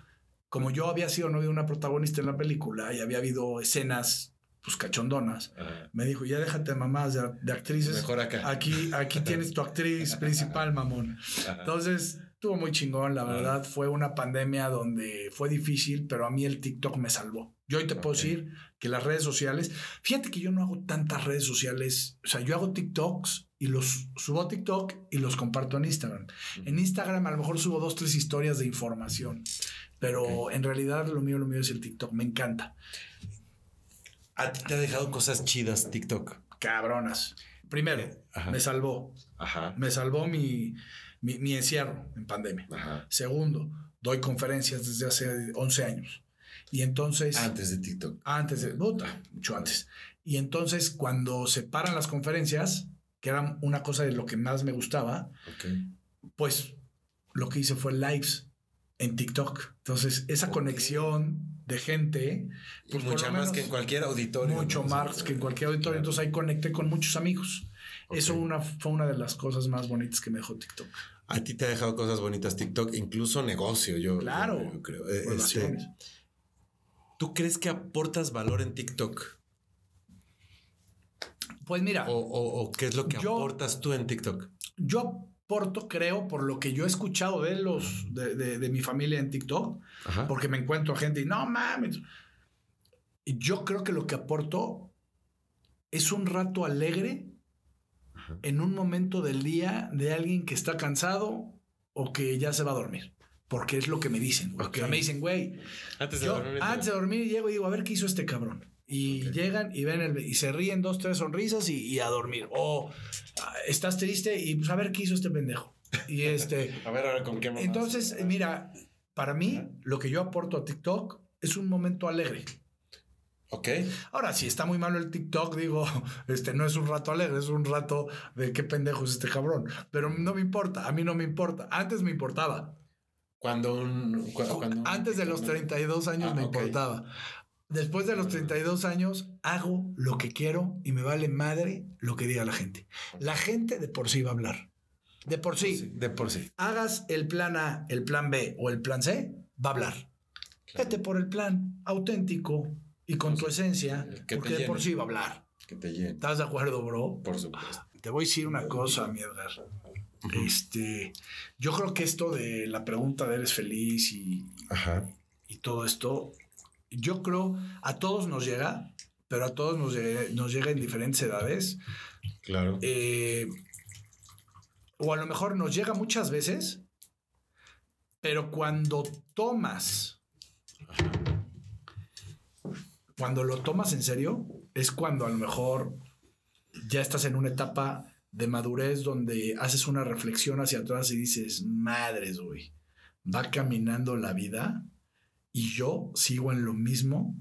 como yo había sido novio de una protagonista en la película y había habido escenas pues cachondonas, Ajá. me dijo, ya déjate mamás de, de actrices. Mejor acá. Aquí, aquí tienes tu actriz principal, mamón. Ajá. Entonces, Estuvo muy chingón, la verdad. Fue una pandemia donde fue difícil, pero a mí el TikTok me salvó. Yo hoy te puedo decir que las redes sociales, fíjate que yo no hago tantas redes sociales, o sea, yo hago TikToks y los subo a TikTok y los comparto en Instagram. En Instagram a lo mejor subo dos, tres historias de información, pero en realidad lo mío, lo mío es el TikTok, me encanta. A ti te ha dejado cosas chidas TikTok. Cabronas. Primero, Ajá. me salvó, Ajá. me salvó mi, mi, mi encierro en pandemia. Ajá. Segundo, doy conferencias desde hace 11 años. Y entonces, Antes de TikTok. antes de, puta, mucho antes. Y entonces, cuando se paran las conferencias, que era una cosa de lo que más me gustaba, pues lo que hice fue lives en TikTok. Entonces, esa conexión de gente, Y pues por mucha más que en cualquier auditorio. mucho ¿no? más que en cualquier auditorio. Entonces ahí conecté con muchos amigos. Eso una, fue una de las cosas más bonitas que me dejó TikTok. A ti te ha dejado cosas bonitas TikTok, incluso negocio, yo, Claro. yo- yo creo. Eh, este. ¿Tú crees que aportas valor en TikTok? Pues mira, ¿O, o- o qué es lo que Yo- aportas tú en TikTok? yo aporto, creo, por lo que yo he escuchado de los de, de- de mi familia en TikTok, Ajá. porque me encuentro a gente y no mames. Y Yo creo que lo que aporto es un rato alegre Ajá. en un momento del día de alguien que está cansado o que ya se va a dormir. Porque es lo que me dicen. güey. Ok. O sea, me dicen, güey, Antes de Yo dormir. antes de dormir llego y digo, a ver qué hizo este cabrón. Y Ok. llegan y ven el, y se ríen dos, tres sonrisas y, y a dormir. O ah, estás triste y pues a ver qué hizo este pendejo. Y este. A ver ahora con qué entonces, mira, para mí, lo que yo aporto a TikTok es un momento alegre. Ok. Ahora, si está muy malo el TikTok, digo, este no es un rato alegre, es un rato de qué pendejo es este cabrón. Pero no me importa, a mí no me importa. Antes me importaba. Cuando un. cu- cuando un- Antes de los 32 años Ah, me ok. importaba. Después de los 32 años hago lo que quiero y me vale madre lo que diga la gente. La gente de por sí va a hablar. De por sí. Sí, de por sí. Hagas el plan A, el plan B o el plan C, va a hablar. Vete por el plan auténtico y con tu esencia, que porque de por sí va a hablar. Que te llene. ¿Estás de acuerdo, bro? Por supuesto. Te voy a decir una cosa, mi Edgar. Este, yo creo que esto de la pregunta de eres feliz y, Ajá. y todo esto, yo creo a todos nos llega, pero a todos nos llega, nos llega en diferentes edades. Claro. Eh, o a lo mejor nos llega muchas veces, pero cuando tomas, cuando lo tomas en serio, es cuando a lo mejor ya estás en una etapa de madurez donde haces una reflexión hacia atrás y dices, madres, güey, va caminando la vida y yo sigo en lo mismo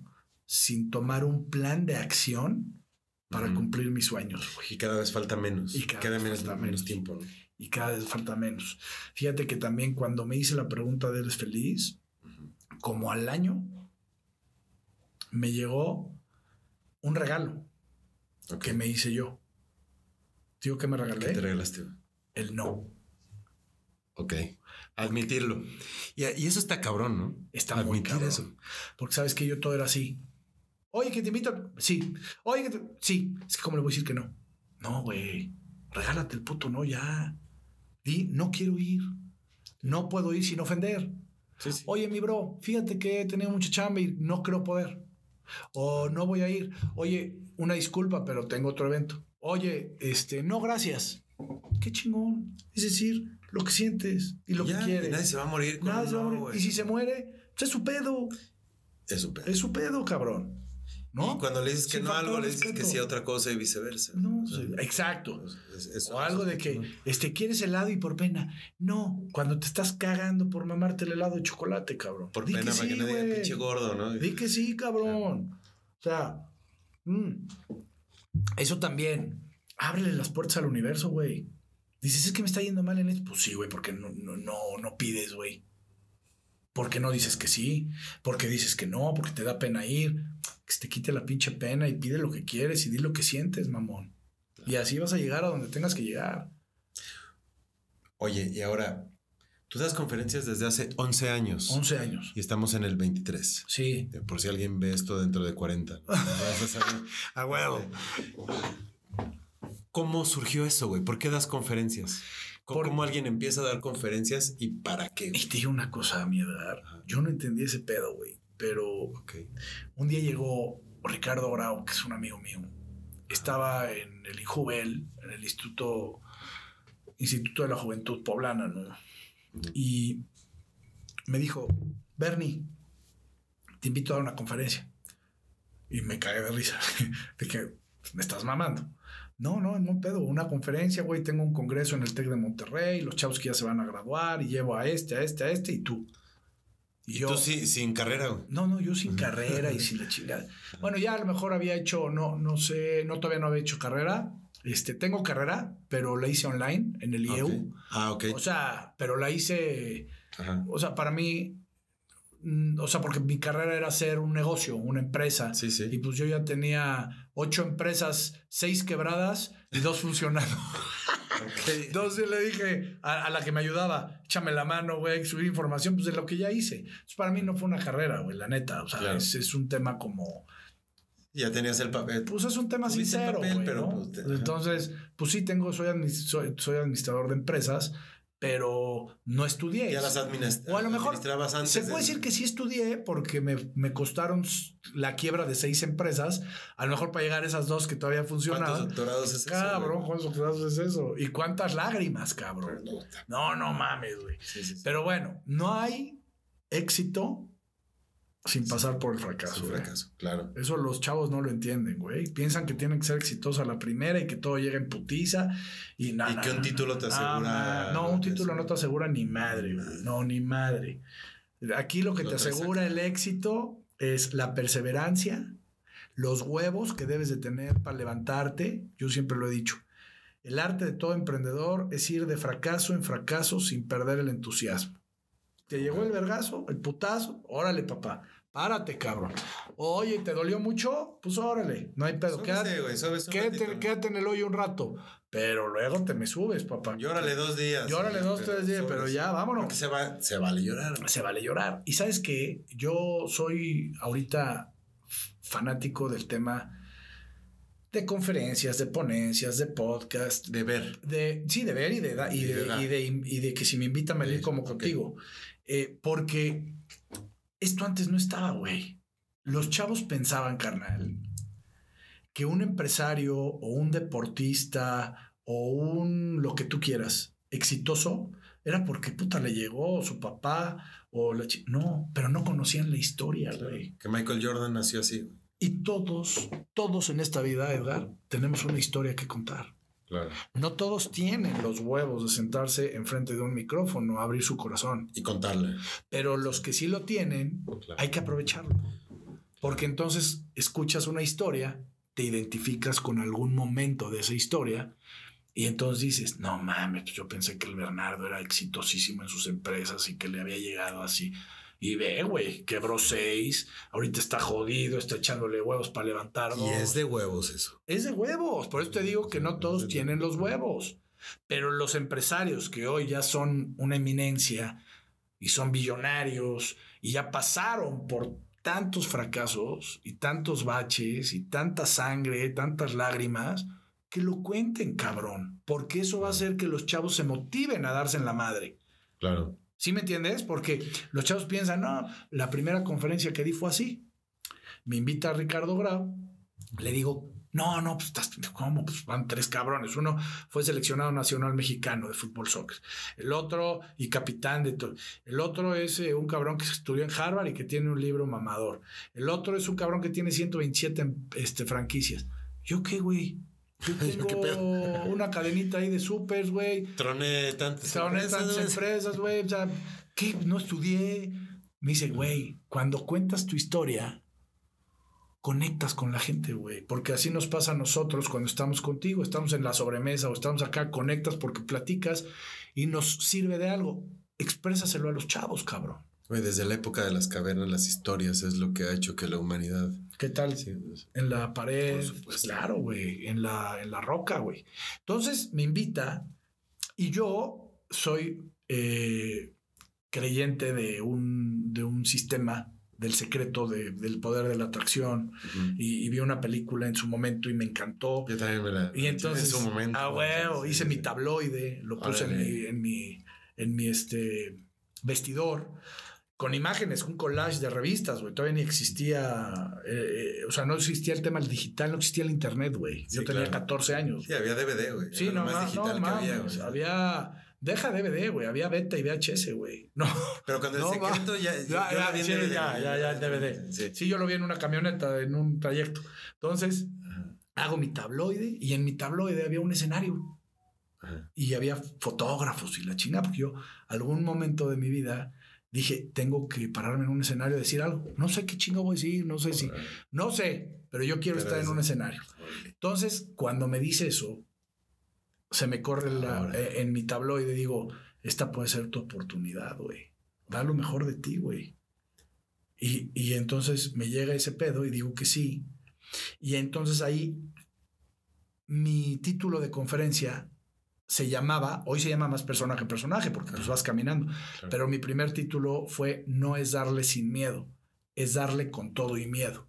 sin tomar un plan de acción para cumplir mis sueños. Y cada vez falta menos. Y cada cada, vez menos, falta menos tiempo. ¿no? y cada vez falta menos. Fíjate que también cuando me hice la pregunta de ¿eres feliz? Como al año, me llegó un regalo que me hice yo. Digo que me ¿Qué te regalé regalaste? el no. Ok. Admitirlo. Y, y eso está cabrón, ¿no? Está muy Admitir cabrón. eso. Porque sabes que yo todo era así. Oye, que te invito. Sí. Oye, que te... Sí. Es que, ¿cómo le voy a decir que no? No, güey. Regálate el puto no ya. Di, no quiero ir. No puedo ir sin ofender. Sí, sí. Oye, mi bro, fíjate que he tenido mucha chamba y no creo poder. O no voy a ir. Oye, una disculpa, pero tengo otro evento. Oye, este, no, gracias. Qué chingón. Es decir, lo que sientes y lo Ya, que quieres. Nadie se va a morir con se va a morir. y si se muere, pues es su pedo. Es súper. Es su pedo, cabrón. ¿No? Y cuando le dices que no a algo, al le dices que sí a otra cosa y viceversa. No, O sea, sí, exacto. es- es- O algo de que, este, ¿quieres helado y por pena? No, cuando te estás cagando por mamarte el helado de chocolate, cabrón. Por Di pena, para que sí, güey. pinche gordo, ¿no? Di que sí, cabrón. O sea, mm, eso también. Ábrele las puertas al universo, güey. Dices, es que me está yendo mal en esto. Pues sí, güey, porque no, no, no, no pides, güey. ¿Por qué no dices que sí? Porque dices que no, porque te da pena ir. Que se te quite la pinche pena y pide lo que quieres y di lo que sientes, mamón. Y así vas a llegar a donde tengas que llegar. Oye, y ahora, tú das conferencias desde hace 11 años. 11 años. Y estamos en el 23. Sí. Eh, Por si alguien ve esto dentro de 40. Vas a. A huevo. ¿Cómo surgió eso, güey? ¿Por qué das conferencias? ¿Cómo, Por- cómo alguien empieza a dar conferencias y para qué? Y te digo una cosa a mi edad. Yo no entendí ese pedo, güey. Pero un día llegó Ricardo Bravo, que es un amigo mío. Estaba en el INJUVEL, en el Instituto, Instituto de la Juventud Poblana, ¿no? Y me dijo, Bernie, te invito a dar una conferencia. Y me cagué de risa. Dije, me estás mamando. No, no, no pedo, una conferencia, güey. Tengo un congreso en el TEC de Monterrey, los chavos que ya se van a graduar, y llevo a este, a este, a este, y tú. Y tú sí, sin carrera, güey. No, no, yo sin carrera y sin la chingada. Bueno, ya a lo mejor había hecho, no, no sé, no todavía no había hecho carrera. Este, tengo carrera, pero la hice online en el IEU. Ah, ok. O sea, pero la hice, Ajá. o sea, para mí, mm, o sea, porque mi carrera era hacer un negocio, una empresa. Sí, sí. Y pues yo ya tenía ocho empresas, seis quebradas y dos funcionando. Entonces le dije a, a la que me ayudaba, échame la mano, güey, subir información, pues de lo que ya hice. Entonces, para mí no fue una carrera, güey, la neta. O sea, Claro. es, es un tema como. Ya tenías el papel. Pues es un tema sincero, papel, güey, pero, ¿no? pues, te-. Entonces, pues sí, tengo, soy, admi- soy, soy administrador de empresas, pero no estudié. Ya las administ- O a lo mejor administrabas antes. Se puede decir que sí estudié porque me, me costaron la quiebra de seis empresas. A lo mejor para llegar a esas dos que todavía ¿Cuántos funcionaban. doctorados es eso? Cabrón? ¿cuántos doctorados es eso? ¿Y cuántas lágrimas, cabrón? No, no mames, güey. Sí, sí, sí. Pero bueno, no hay éxito sin pasar por el fracaso. un güey. fracaso, claro. Eso los chavos no lo entienden, güey. Piensan que tienen que ser exitosos a la primera y que todo llega en putiza. Y, no, Y que un título te asegura No, un título no te asegura ni madre, güey. No, ni madre. Aquí lo que te asegura el éxito es la perseverancia, los huevos que debes de tener para levantarte. Yo siempre lo he dicho. El arte de todo emprendedor es ir de fracaso en fracaso sin perder el entusiasmo. Te llegó el vergazo, el putazo, órale, papá. Párate, cabrón. Oye, ¿te dolió mucho? Pues órale, no hay pedo. Súbese, Quédate, súbese quédate, ratito. quédate en el hoyo un rato. Pero luego te me subes, papá. Llórale dos días. Llórale dos, pero tres días, pero ya, vámonos. Porque se, va, se vale llorar. Se vale llorar. Y sabes que yo soy ahorita fanático del tema de conferencias, de ponencias, de podcast, De ver. de sí, de ver y de, y, Y de, y, de, que si me invitan me Sí, ir como contigo. Eh, porque esto antes no estaba, güey. Los chavos pensaban, carnal, que un empresario o un deportista o un lo que tú quieras exitoso era porque puta le llegó su papá o la no, pero no conocían la historia, güey. Que Michael Jordan nació así. Y todos, todos en esta vida, Edgar, tenemos una historia que contar. Claro. No todos tienen los huevos de sentarse enfrente de un micrófono, abrir su corazón, Y contarle. pero los que sí lo tienen, Claro. hay que aprovecharlo. Porque entonces escuchas una historia, te identificas con algún momento de esa historia y entonces dices, no mames, pues yo pensé que el Bernardo era exitosísimo en sus empresas y que le había llegado así. Y ve, güey, quebró seis, ahorita está jodido, está echándole huevos para levantar Y es de huevos eso. Es de huevos, por eso te digo que no todos tienen los huevos. Pero los empresarios que hoy ya son una eminencia y son billonarios y ya pasaron por tantos fracasos y tantos baches y tanta sangre, tantas lágrimas, que lo cuenten, cabrón. Porque eso va a hacer que los chavos se motiven a darse en la madre. Claro. ¿Sí me entiendes? Porque los chavos piensan, no, la primera conferencia que di fue así. Me invita Ricardo Grau, le digo, no, no, pues estás, ¿cómo? Pues van tres cabrones. Uno fue seleccionado nacional mexicano de fútbol soccer. El otro, y capitán de todo. El otro es eh, un cabrón que estudió en Harvard y que tiene un libro mamador. El otro es un cabrón que tiene 127 este, franquicias. ¿Yo qué, güey? Yo tengo ¿Qué pedo? una cadenita ahí de supers, güey. Troné tantas en tantas empresas, güey. O sea, ¿qué? No estudié. Me dice, güey, cuando cuentas tu historia, conectas con la gente, güey. Porque así nos pasa a nosotros cuando estamos contigo, estamos en la sobremesa o estamos acá, conectas porque platicas y nos sirve de algo. Exprésaselo a los chavos, cabrón. Desde la época de las cavernas, las historias es lo que ha hecho que la humanidad. ¿Qué tal? Sí, pues, En la pared. Supuesto. Claro, güey. En la, en la roca, güey. Entonces me invita y yo soy eh, creyente de un, de un sistema del secreto de- del poder de la atracción y, y vi una película en su momento y me encantó. Yo también me la. Y entonces, en su momento. ah, Sí, hice sí, mi tabloide, lo puse en mi, en mi, en mi este, vestidor, con imágenes, un collage de revistas, güey. Todavía ni existía, eh, eh, o sea, no existía el tema del digital, no existía el internet, güey. Yo Sí, tenía claro. 14 años. Sí, había DVD, güey. Sí, Era lo no, más digital no que había, mames, güey. había... Deja DVD, güey. Había beta y VHS, güey. No. Pero cuando el no, secreto va. ya. Ya, yo ya, vi sí, DVD, ya, ya, ya, el DVD. Sí. Sí, yo lo vi en una camioneta, en un trayecto. Entonces, hago mi tabloide y en mi tabloide había un escenario Ajá. y había fotógrafos y la china, porque yo algún momento de mi vida dije, tengo que pararme en un escenario y decir algo. No sé qué chingo voy a decir, no sé si, no sé, pero yo quiero Pero estar en un escenario. Entonces, cuando me dice eso, se me corre la- Ahora. eh, en mi tabloide, digo, esta puede ser tu oportunidad, güey. Da lo mejor de ti, güey. Y, y entonces me llega ese pedo y digo que sí. Y entonces ahí mi título de conferencia se llamaba, hoy se llama más persona que personaje, porque pues vas caminando, Claro. pero mi primer título fue No es darle sin miedo, es darle con todo y miedo.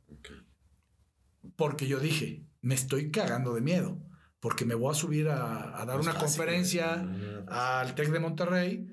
Porque yo dije, me estoy cagando de miedo, porque me voy a subir a, a dar una fácil, conferencia no. al TEC de Monterrey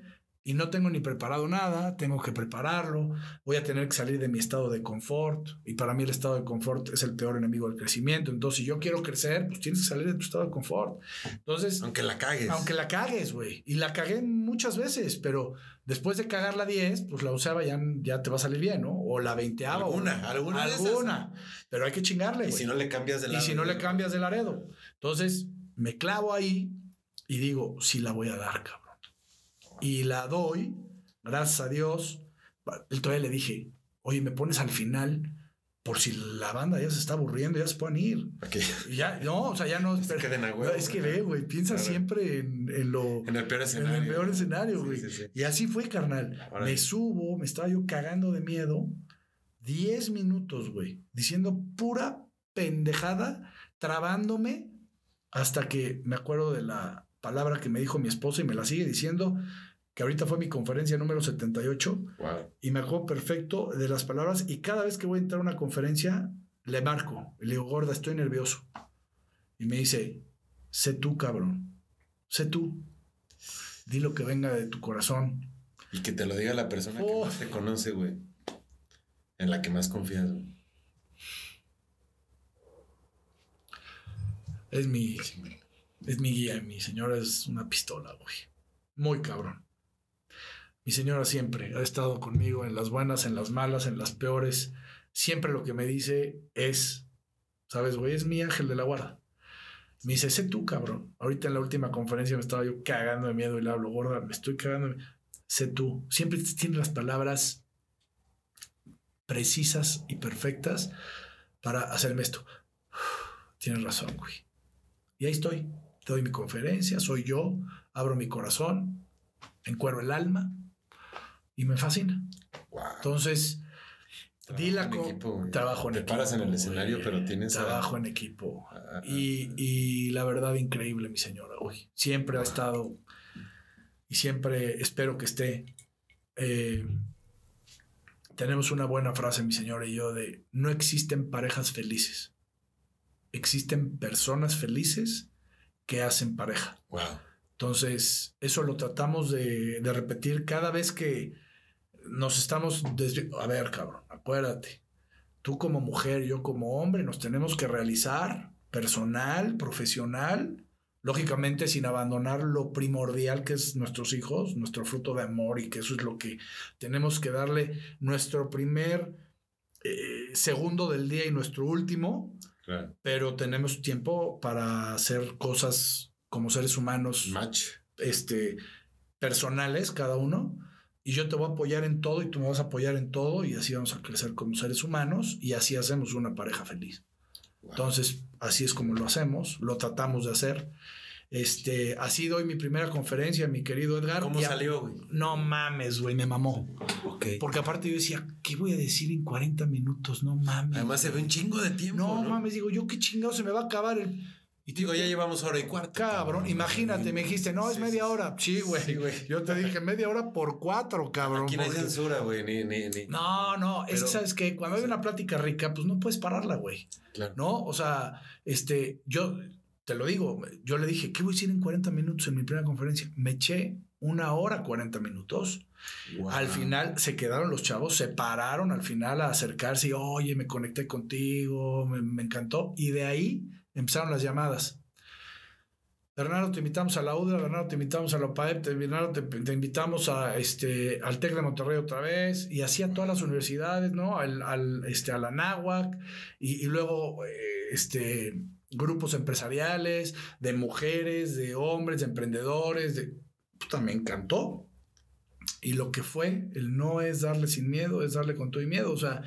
y no tengo ni preparado nada, tengo que prepararlo, voy a tener que salir de mi estado de confort y para mí el estado de confort es el peor enemigo del crecimiento. Entonces, si yo quiero crecer, pues tienes que salir de tu estado de confort. Entonces, Aunque la cagues. aunque la cagues, güey. Y la cagué muchas veces, pero después de cagar la 10, pues la usaba ya, ya te va a salir bien, ¿no? O la 20 Alguna, alguna. Alguna. Pero hay que chingarle, Y si no le cambias de Y lado. si no le cambias de Laredo. Entonces, me clavo ahí y digo, sí la voy a dar, cabrón. Y la doy, gracias a Dios. El todavía le dije, oye, me pones al final por si la banda ya se está aburriendo, ya se pueden ir. Ok. Y ya, no, o sea, ya no. queden a huevo, No, es que ve, güey, piensa Claro. siempre en, en lo. En el peor En escenario. el peor escenario, güey. sí, sí. Y así fue, carnal. Órale. Me subo, me estaba yo cagando de miedo. 10 minutos, güey. Diciendo pura pendejada, trabándome, hasta que me acuerdo de la palabra que me dijo mi esposa y me la sigue diciendo, que ahorita fue mi conferencia número 78, Wow. y me acuerdo perfecto de las palabras, y cada vez que voy a entrar a una conferencia, le marco, le digo, gorda, estoy nervioso. Y me dice, sé tú, cabrón, sé tú. Di lo que venga de tu corazón. Y que te lo diga la persona que más te conoce, güey. En la que más confías, güey. Es mi, es mi guía, mi señora es una pistola, güey. Muy cabrón. Mi señora siempre ha estado conmigo en las buenas, en las malas, en las peores. Siempre lo que me dice es, ¿sabes, güey? Es mi ángel de la guarda. Me dice, sé tú, cabrón. Ahorita en la última conferencia me estaba yo cagando de miedo y le hablo, gorda, me estoy cagando. de miedo". Sé tú. Siempre tiene las palabras precisas y perfectas para hacerme esto. Tienes razón, güey. Y ahí estoy. Te doy mi conferencia, soy yo, abro mi corazón, encuero el alma y me fascina. Wow. Entonces, Trabajo di la en equipo, trabajo en Te equipo. paras en el escenario, güey. pero tienes a- Trabajo en equipo. a- a- Y, y la verdad, increíble, mi señora, güey. Siempre ha estado y siempre espero que esté. Eh, tenemos una buena frase, mi señora y yo, de no existen parejas felices. Existen personas felices que hacen pareja. Wow. Entonces, eso lo tratamos de, de repetir cada vez que nos estamos A ver, cabrón, acuérdate. Tú como mujer, yo como hombre, nos tenemos que realizar personal, profesional, lógicamente sin abandonar lo primordial que es nuestros hijos, nuestro fruto de amor y que eso es lo que tenemos que darle nuestro primer eh, segundo del día y nuestro último, Claro. pero tenemos tiempo para hacer cosas como seres humanos Match. este, personales cada uno. Y yo te voy a apoyar en todo y tú me vas a apoyar en todo y así vamos a crecer como seres humanos y así hacemos una pareja feliz. Entonces, así es como lo hacemos, lo tratamos de hacer. Este, así doy mi primera conferencia, mi querido Edgar. ¿Cómo salió, güey? No mames, güey, me mamó. Ok. Porque aparte yo decía, ¿qué voy a decir en 40 minutos? No mames. Además se ve un chingo de tiempo. No, No, mames, digo, yo qué chingado se me va a acabar el Y digo, ya llevamos hora y cuarto. Cabrón, imagínate, me dijiste, no, es media hora. Sí, güey. Sí, güey. Yo te dije media hora por cuatro, cabrón. Aquí no hay porque- censura, güey, ni, ni, ni. No, no, es que Pero- sabes que cuando hay una plática rica, pues no puedes pararla, güey. Claro. ¿No? O sea, este, yo te lo digo, yo le dije, ¿qué voy a decir en 40 minutos en mi primera conferencia? Me eché una hora 40 minutos. Wow. Al final se quedaron los chavos, se pararon al final a acercarse y, oye, me conecté contigo, me, me encantó. Y de ahí empezaron las llamadas. Bernardo, te invitamos a la UDLA, Bernardo, te invitamos a la OPAEP, te, Bernardo, te, invitamos a, este, al TEC de Monterrey otra vez, y así a todas las universidades, ¿no? Al, este, a la NAHUAC, y, y luego eh, este, grupos empresariales, de mujeres, de hombres, de emprendedores, de... Puta, me encantó. Y lo que fue, el no es darle sin miedo, es darle con todo y miedo. O sea,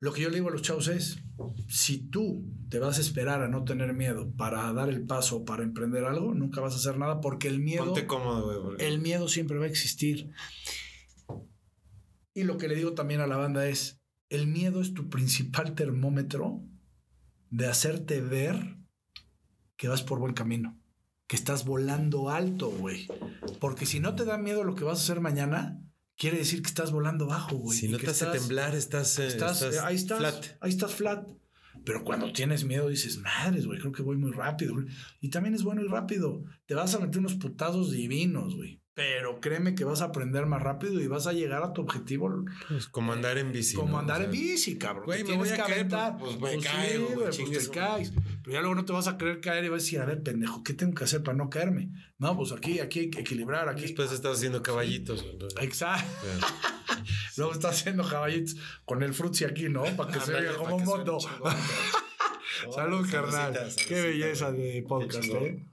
lo que yo le digo a los chavos es, si tú te vas a esperar a no tener miedo para dar el paso, para emprender algo, nunca vas a hacer nada porque el miedo, Ponte cómodo, güey. el miedo siempre va a existir. Y lo que le digo también a la banda es, el miedo es tu principal termómetro de hacerte ver que vas por buen camino, que estás volando alto, güey. Porque si no te da miedo lo que vas a hacer mañana, quiere decir que estás volando bajo, güey. si no que te hace estás- temblar, estás, eh, Estás, estás eh, ahí estás, flat. ahí estás flat. Pero cuando tienes miedo dices, madres, güey, creo que voy muy rápido. güey". Y también es bueno y rápido. Te vas a meter unos putazos divinos, güey. Pero créeme que vas a aprender más rápido y vas a llegar a tu objetivo Pues como andar en bici. como ¿no? andar O sea, en bici, cabrón. güey, me voy tienes a que caer, aventar. pues, pues, me sí, güey, pues te su- caes. Pero ya luego no te vas a querer caer y vas a decir, a ver, pendejo, ¿qué tengo que hacer para no caerme? No, pues aquí, aquí hay que equilibrar, aquí. Después estás haciendo caballitos. Exacto. Luego está haciendo caballitos con el frutzi aquí, ¿no? Para que se vea como un moto. Salud, Saludcita, carnal. Qué belleza de podcast. ¿eh?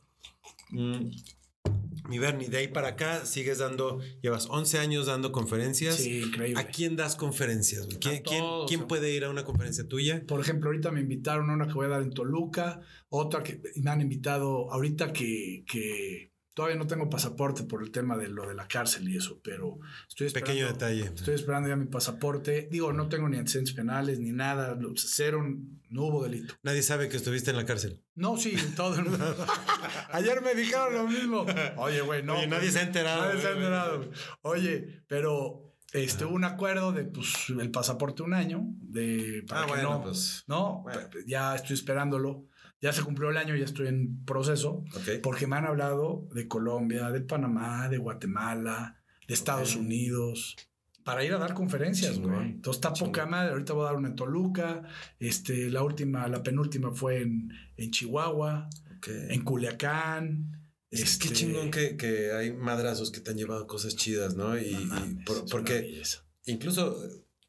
Mi Bernie, de ahí para acá sigues dando, llevas 11 años dando conferencias. Sí, increíble. ¿A quién das conferencias? ¿Quién, quién- quién puede ir a una conferencia tuya? Por ejemplo, ahorita me invitaron a una que voy a dar en Toluca, otra que me han invitado ahorita que, que todavía no tengo pasaporte por el tema de lo de la cárcel y eso, pero estoy esperando. Pequeño detalle. Estoy esperando ya mi pasaporte. Digo, no tengo ni antecedentes penales ni nada. Cero, no hubo delito. Nadie sabe que estuviste en la cárcel. No, sí, todo el mundo. Ayer me dijeron lo mismo. Oye, güey, no. Oye, nadie se ha enterado, Nadie se ha enterado. Oye, pero este, hubo un acuerdo de pues el pasaporte un año de para Ah, que bueno, no, pues, no, bueno. ya estoy esperándolo. Ya se cumplió el año, ya estoy en proceso. Porque me han hablado de Colombia, de Panamá, de Guatemala, de Estados. Unidos, para ir a dar conferencias, güey. Entonces está poca madre. Ahorita voy a dar una en Toluca. Este, la última, la penúltima fue en, en Chihuahua, en Culiacán. Es este, que chingón que, que hay madrazos que te han llevado cosas chidas, ¿no? Y, no por- porque incluso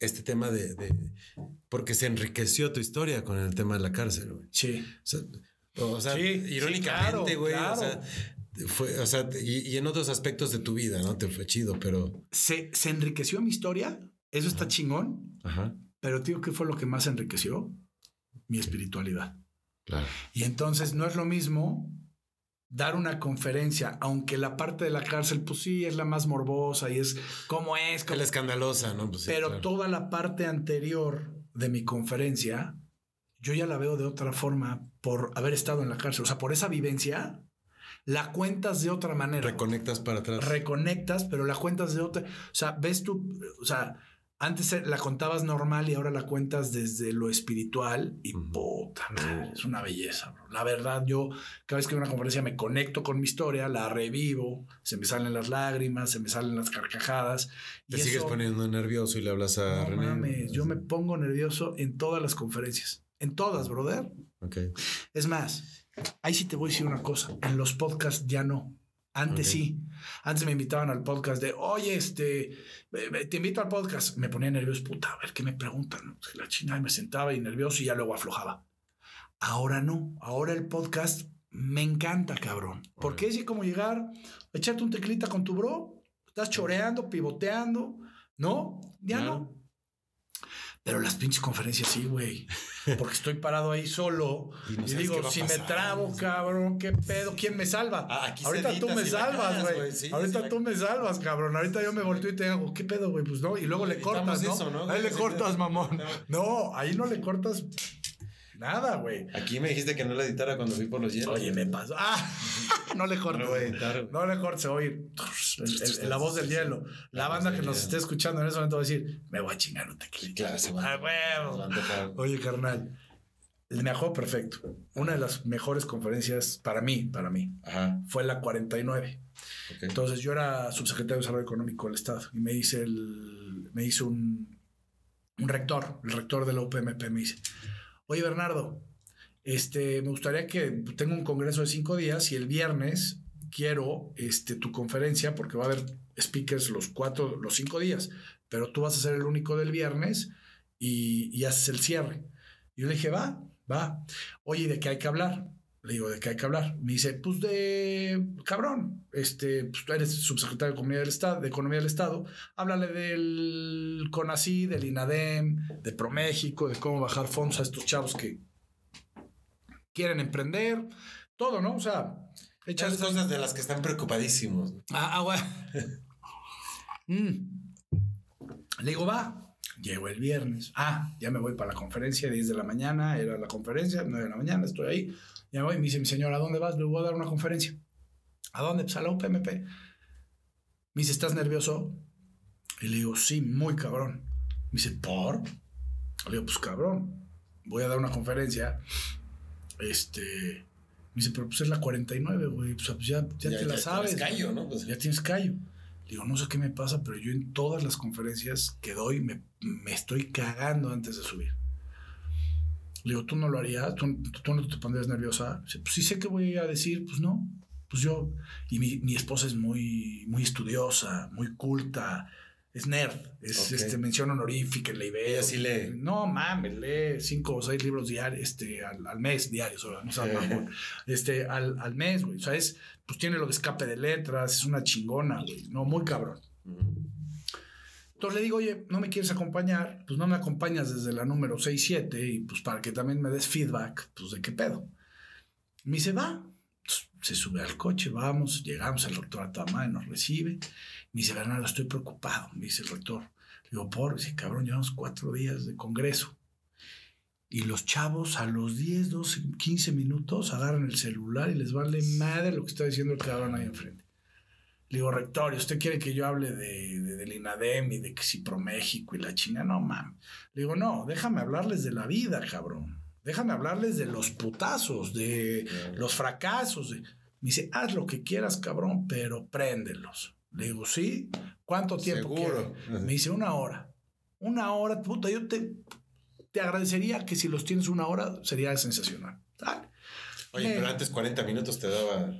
este tema de, de- Porque se enriqueció tu historia con el tema de la cárcel, güey. Sí. O sea, o sea, Sí, irónicamente, sí, güey. claro, O sea, fue, o sea, y, y en otros aspectos de tu vida, ¿no? Te fue chido, pero. Se, se enriqueció mi historia. Eso está chingón. Ajá. Pero, tío, ¿qué fue lo que más enriqueció? Mi espiritualidad. Claro. Y entonces no es lo mismo dar una conferencia, aunque la parte de la cárcel, pues sí, es la más morbosa y es cómo es, cómo- la escandalosa, ¿no? Pues sí, pero claro. toda la parte anterior de mi conferencia, yo ya la veo de otra forma por haber estado en la cárcel. O sea, por esa vivencia, la cuentas de otra manera. Reconectas para atrás. Reconectas, pero la cuentas de otra. O sea, ves tú, o sea, antes la contabas normal y ahora la cuentas desde lo espiritual y puta, es una belleza. bro. La verdad, yo cada vez que hay una conferencia me conecto con mi historia, la revivo, se me salen las lágrimas, se me salen las carcajadas. Te y sigues eso- poniendo nervioso y le hablas a no René. mames, yo me pongo nervioso en todas las conferencias. En todas, brother. Ok. Es más, ahí sí te voy a decir una cosa. En los podcasts ya no. Antes sí. Antes me invitaban al podcast de, oye, este, te invito al podcast. Me ponía nervioso, puta, a ver qué me preguntan. La china y me sentaba y nervioso y ya luego aflojaba. Ahora no. Ahora el podcast me encanta, cabrón. Porque es así como llegar, echarte un teclita con tu bro, estás choreando, pivoteando, ¿no? Ya no. Pero las pinches conferencias sí, güey. Porque estoy parado ahí solo Y no digo, si me trabo, cabrón, qué pedo, ¿quién me salva? Ah, aquí Ahorita tú me si salvas, güey. Sí, Ahorita sí tú me salvas, cabrón. Ahorita yo me volteo y te hago, ¿qué pedo, güey? Pues no. Y luego le cortas, ¿no? eso, ¿no? Ahí le cortas, mamón. No, ahí no le cortas. Nada, güey. Aquí me dijiste que no la editara cuando fui por los hielos. Oye, me pasó. Ah, no le No cortes. lo voy a editar. No le cortes, oye. el- el- la voz del hielo. La La banda que nos esté escuchando en ese momento va a decir, me voy a chingar un tequila. Claro, se va. Ah, huevo. Oye, carnal. Me acuerdo perfecto. Una de las mejores conferencias para mí, para mí, Ajá. fue la 49. ok. Entonces yo era subsecretario de Desarrollo Económico del Estado y me dice el, me hizo un, un rector, el rector de la UPMP me dice, oye Bernardo, este, me gustaría que tenga un congreso de cinco días y el viernes quiero este, tu conferencia porque va a haber speakers los cuatro, los cinco días, pero tú vas a ser el único del viernes y, y haces el cierre. Y yo le dije, va, va. Oye, ¿y ¿de qué hay que hablar? Le digo, ¿de qué hay que hablar? Me dice, pues de cabrón, este, pues tú eres subsecretario de Economía del Estado, de Economía del Estado, háblale del CONACI, del INADEM, de ProMéxico, de cómo bajar fondos a estos chavos que quieren emprender, todo, ¿no? O sea, echas cosas de las que están preocupadísimos. Ah, ah, bueno. Mm. Le digo, va. Llego el viernes. Ah, ya me voy para la conferencia, 10 de la mañana, era la conferencia, 9 de la mañana, estoy ahí. Ya me voy, me dice mi señora, ¿a dónde vas? Le voy a dar una conferencia. ¿A dónde? Pues a la UPMP. Me dice, ¿estás nervioso? Y le digo, sí, muy cabrón. Me dice, ¿por? Le digo, pues cabrón, voy a dar una conferencia. Este. Me dice, pero pues es la 49, güey. Pues ya, ya, te la sabes. tienes callo, ¿no? Pues, Ya tienes callo. Le digo, no sé qué me pasa, pero yo en todas las conferencias que doy me, me estoy cagando antes de subir. Le digo, ¿tú no lo harías? ¿Tú, tú no te pondrías nerviosa? Dice, pues sí sé que voy a decir, pues no. Pues yo, y mi, mi esposa es muy, muy estudiosa, muy culta, es nerd, es Ok. este, mención honorífica en la IBE. Sí lee. No mames, lee cinco o seis libros diarios, este, al, al mes, diarios, o sea, no mamón. este, al, al mes, güey. O sea, es, pues tiene lo de escape de letras, es una chingona, güey. No, muy cabrón. Entonces le digo, oye, no me quieres acompañar, pues no me acompañas desde la número 6, 7 y pues para que también me des feedback, pues de qué pedo. Me dice, va. Se sube al coche, vamos, llegamos, el rector Atamay nos recibe. Me dice, Bernardo, estoy preocupado, me dice el rector. Le digo, por, dice, cabrón, llevamos cuatro días de congreso. Y los chavos a los 10, 12, 15 minutos agarran el celular y les vale madre lo que está diciendo el cabrón ahí enfrente. Le digo, rector, ¿y usted quiere que yo hable de, de- del INADEM y de que si ProMéxico y la China? No, mames. Le digo, no, déjame hablarles de la vida, cabrón. Déjame hablarles de los putazos, de los fracasos. de- Me dice, haz lo que quieras, cabrón, pero préndelos. Le digo, sí. ¿Cuánto tiempo Seguro. quiere? Me dice, una hora. Una hora, puta, yo te, te agradecería que si los tienes una hora, sería sensacional. Oye, Me- pero antes 40 minutos te daba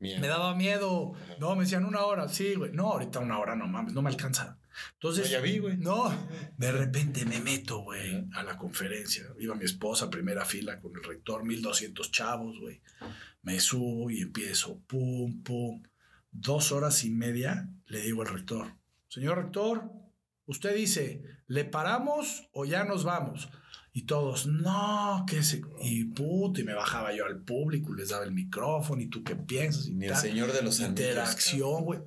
miedo. me daba miedo. No, me decían una hora. Sí, güey. No, ahorita una hora no mames, no me alcanza. Entonces, No, ya vi, güey. no, de repente me meto, güey, a la conferencia. Iba mi esposa, primera fila con el rector, 1200 chavos, güey. Me subo y empiezo, pum, pum. Dos horas y media le digo al rector, señor rector, usted dice, ¿le paramos o ya nos vamos? Y todos, no, que se... Y puta, y me bajaba yo al público les daba el micrófono y tú qué piensas. Y Ni el señor de los. Interacción, güey.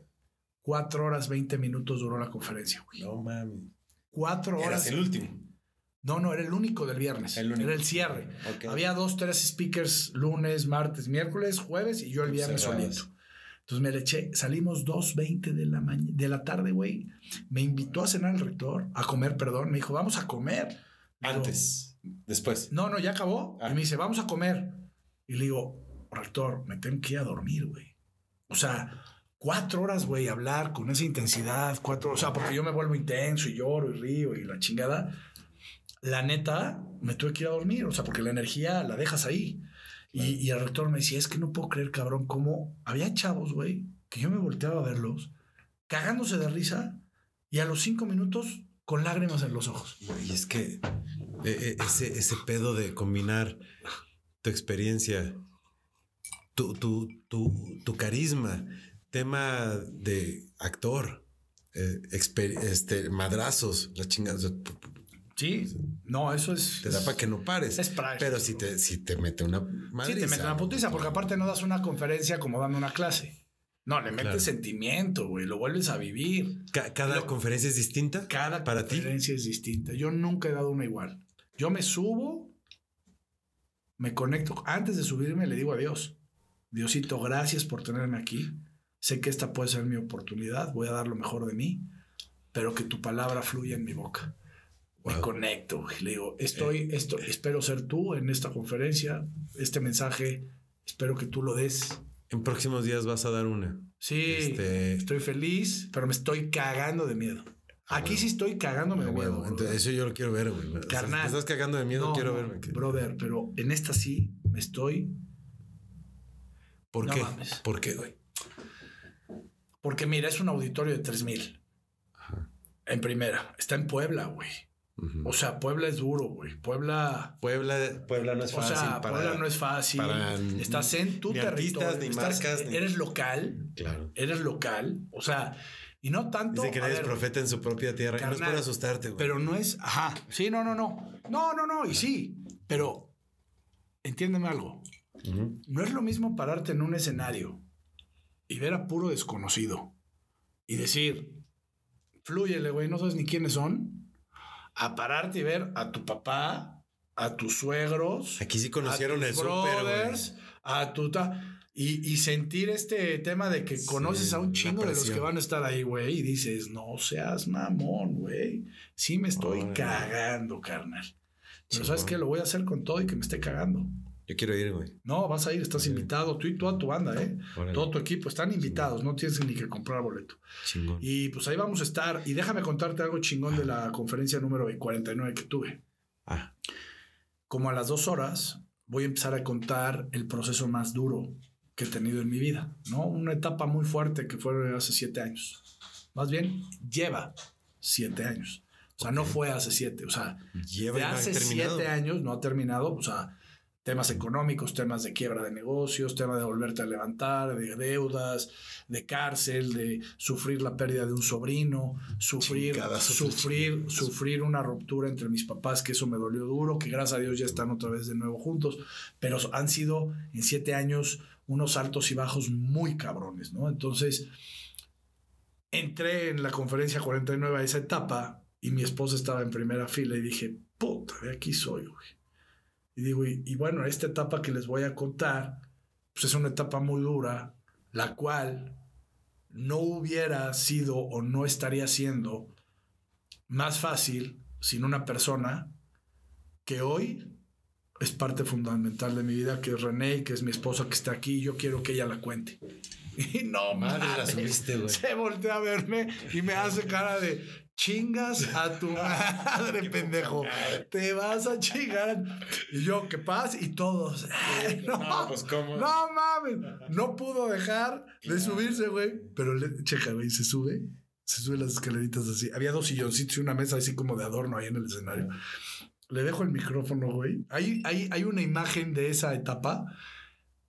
Cuatro horas, 20 minutos duró la conferencia, güey. No mames. Cuatro horas. Eras el último. No, no, era el único del viernes. El único. Era el cierre. Había dos, tres speakers lunes, martes, miércoles, jueves y yo el viernes Cerradas. solito. Entonces me le eché, salimos 2.20 de la, maña- de la tarde, güey. Me invitó a cenar el rector, a comer, perdón. Me dijo, vamos a comer. Antes. Después. no, no, ya acabó. Ah. Y me dice, vamos a comer. Y le digo, rector, me tengo que ir a dormir, güey. O sea, cuatro horas, güey, hablar con esa intensidad, cuatro, o sea, porque yo me vuelvo intenso y lloro y río y la chingada. La neta, me tuve que ir a dormir, o sea, porque la energía la dejas ahí. Y, y el rector me decía, es que no puedo creer, cabrón, cómo había chavos, güey, que yo me volteaba a verlos, cagándose de risa y a los cinco minutos con lágrimas en los ojos. Y es que eh, eh, ese, ese pedo de combinar tu experiencia, tu, tu, tu, tu carisma, tema de actor, eh, este, madrazos, la chingada, o sea, Sí, no, eso es. te da para que no pares. Es práctico. Pero si te, si te mete una Sí, madriza, te mete una putiza, porque aparte no das una conferencia como dando una clase. No, le metes Claro. sentimiento, güey, lo vuelves a vivir. Ca- cada conferencia es distinta. Cada para ti. conferencia es distinta. Yo nunca he dado una igual. Yo me subo me conecto. Antes de subirme le digo adiós. Diosito, gracias por tenerme aquí. Sé que esta puede ser mi oportunidad. Voy a dar lo mejor de mí, pero que tu palabra fluya en mi boca. Me conecto. Le digo, estoy, esto, espero ser tú en esta conferencia. Este mensaje, espero que tú lo des. En próximos días vas a dar una. Sí, Este- estoy feliz, pero me estoy cagando de miedo. Aquí sí estoy cagándome de Ah, miedo. huevo. Entonces, eso yo lo quiero ver, güey. O sea, Carnal. te estás cagando de miedo, No, quiero verme. Brother, pero en esta sí me estoy. ¿Por no qué? mames. ¿Por qué, güey? Porque mira, es un auditorio de 3000. En primera. Está en Puebla, güey. O sea, Puebla es duro, güey. Puebla. Puebla, Puebla no es O fácil sea, para... Puebla no es fácil. para Estás en tu ni territorio. artistas, ni estás- marcas, ni- Eres local. Claro. Eres local. O sea, y no tanto. Dice que a nadie es ver, profeta en su propia tierra. y no es carnal, por asustarte, güey. Pero no es. Ajá. Sí, no, no, no. No, no, no. Y sí. Pero entiéndeme algo. No es lo mismo pararte en un escenario y ver a puro desconocido y decir, flúyele, güey, no sabes ni quiénes son, a pararte y ver a tu papá, a tus suegros, Aquí sí conocieron a el tus güey. brothers, a tu ta- y, y sentir este tema de que Sí, conoces a un chingo de los que van a estar ahí, güey, y dices, no seas mamón, güey. Sí me estoy cagando, carnal. Pero. ¿sabes qué? Lo voy a hacer con todo y que me esté cagando. Yo quiero ir, güey. No, vas a ir, estás invitado, tú y toda tu banda, ¿eh? Órale. Todo tu equipo están invitados, no tienes ni que comprar boleto. Chingón. Y pues ahí vamos a estar. Y déjame contarte algo chingón de la conferencia número 49 que tuve. Ah, Como a las dos horas voy a empezar a contar el proceso más duro que he tenido en mi vida, ¿no? Una etapa muy fuerte que fue hace siete años. Más bien, lleva siete años. O sea, no fue hace siete, o sea, lleva de hace siete años no ha terminado, o sea, temas económicos, temas de quiebra de negocios, tema de volverte a levantar, de deudas, de cárcel, de sufrir la pérdida de un sobrino, sufrir, sufrir, sufrir una ruptura entre mis papás, que eso me dolió duro, que gracias a Dios ya están otra vez de nuevo juntos, pero han sido en siete años unos altos y bajos muy cabrones, ¿no? Entonces, entré en la conferencia 49 a esa etapa y mi esposa estaba en primera fila y dije, puta, de aquí soy, güey. Y digo, y, y bueno, esta etapa que les voy a contar, pues es una etapa muy dura, la cual no hubiera sido o no estaría siendo más fácil sin una persona que hoy es parte fundamental de mi vida, que es René, que es mi esposa que está aquí, y yo quiero que ella la cuente. Y no Madre, la subiste. Se voltea a verme y me hace cara de chingas a tu madre, pendejo. Te vas a chingar. Y yo, ¿qué pasa? Y todos. "Ay, no, No, pues, ¿cómo? No mames. No pudo dejar de subirse, güey. Pero le, checa, güey, se sube. Se sube las escaleritas así. Había dos silloncitos y una mesa así como de adorno ahí en el escenario. Le dejo el micrófono, güey. Hay, hay, hay una imagen de esa etapa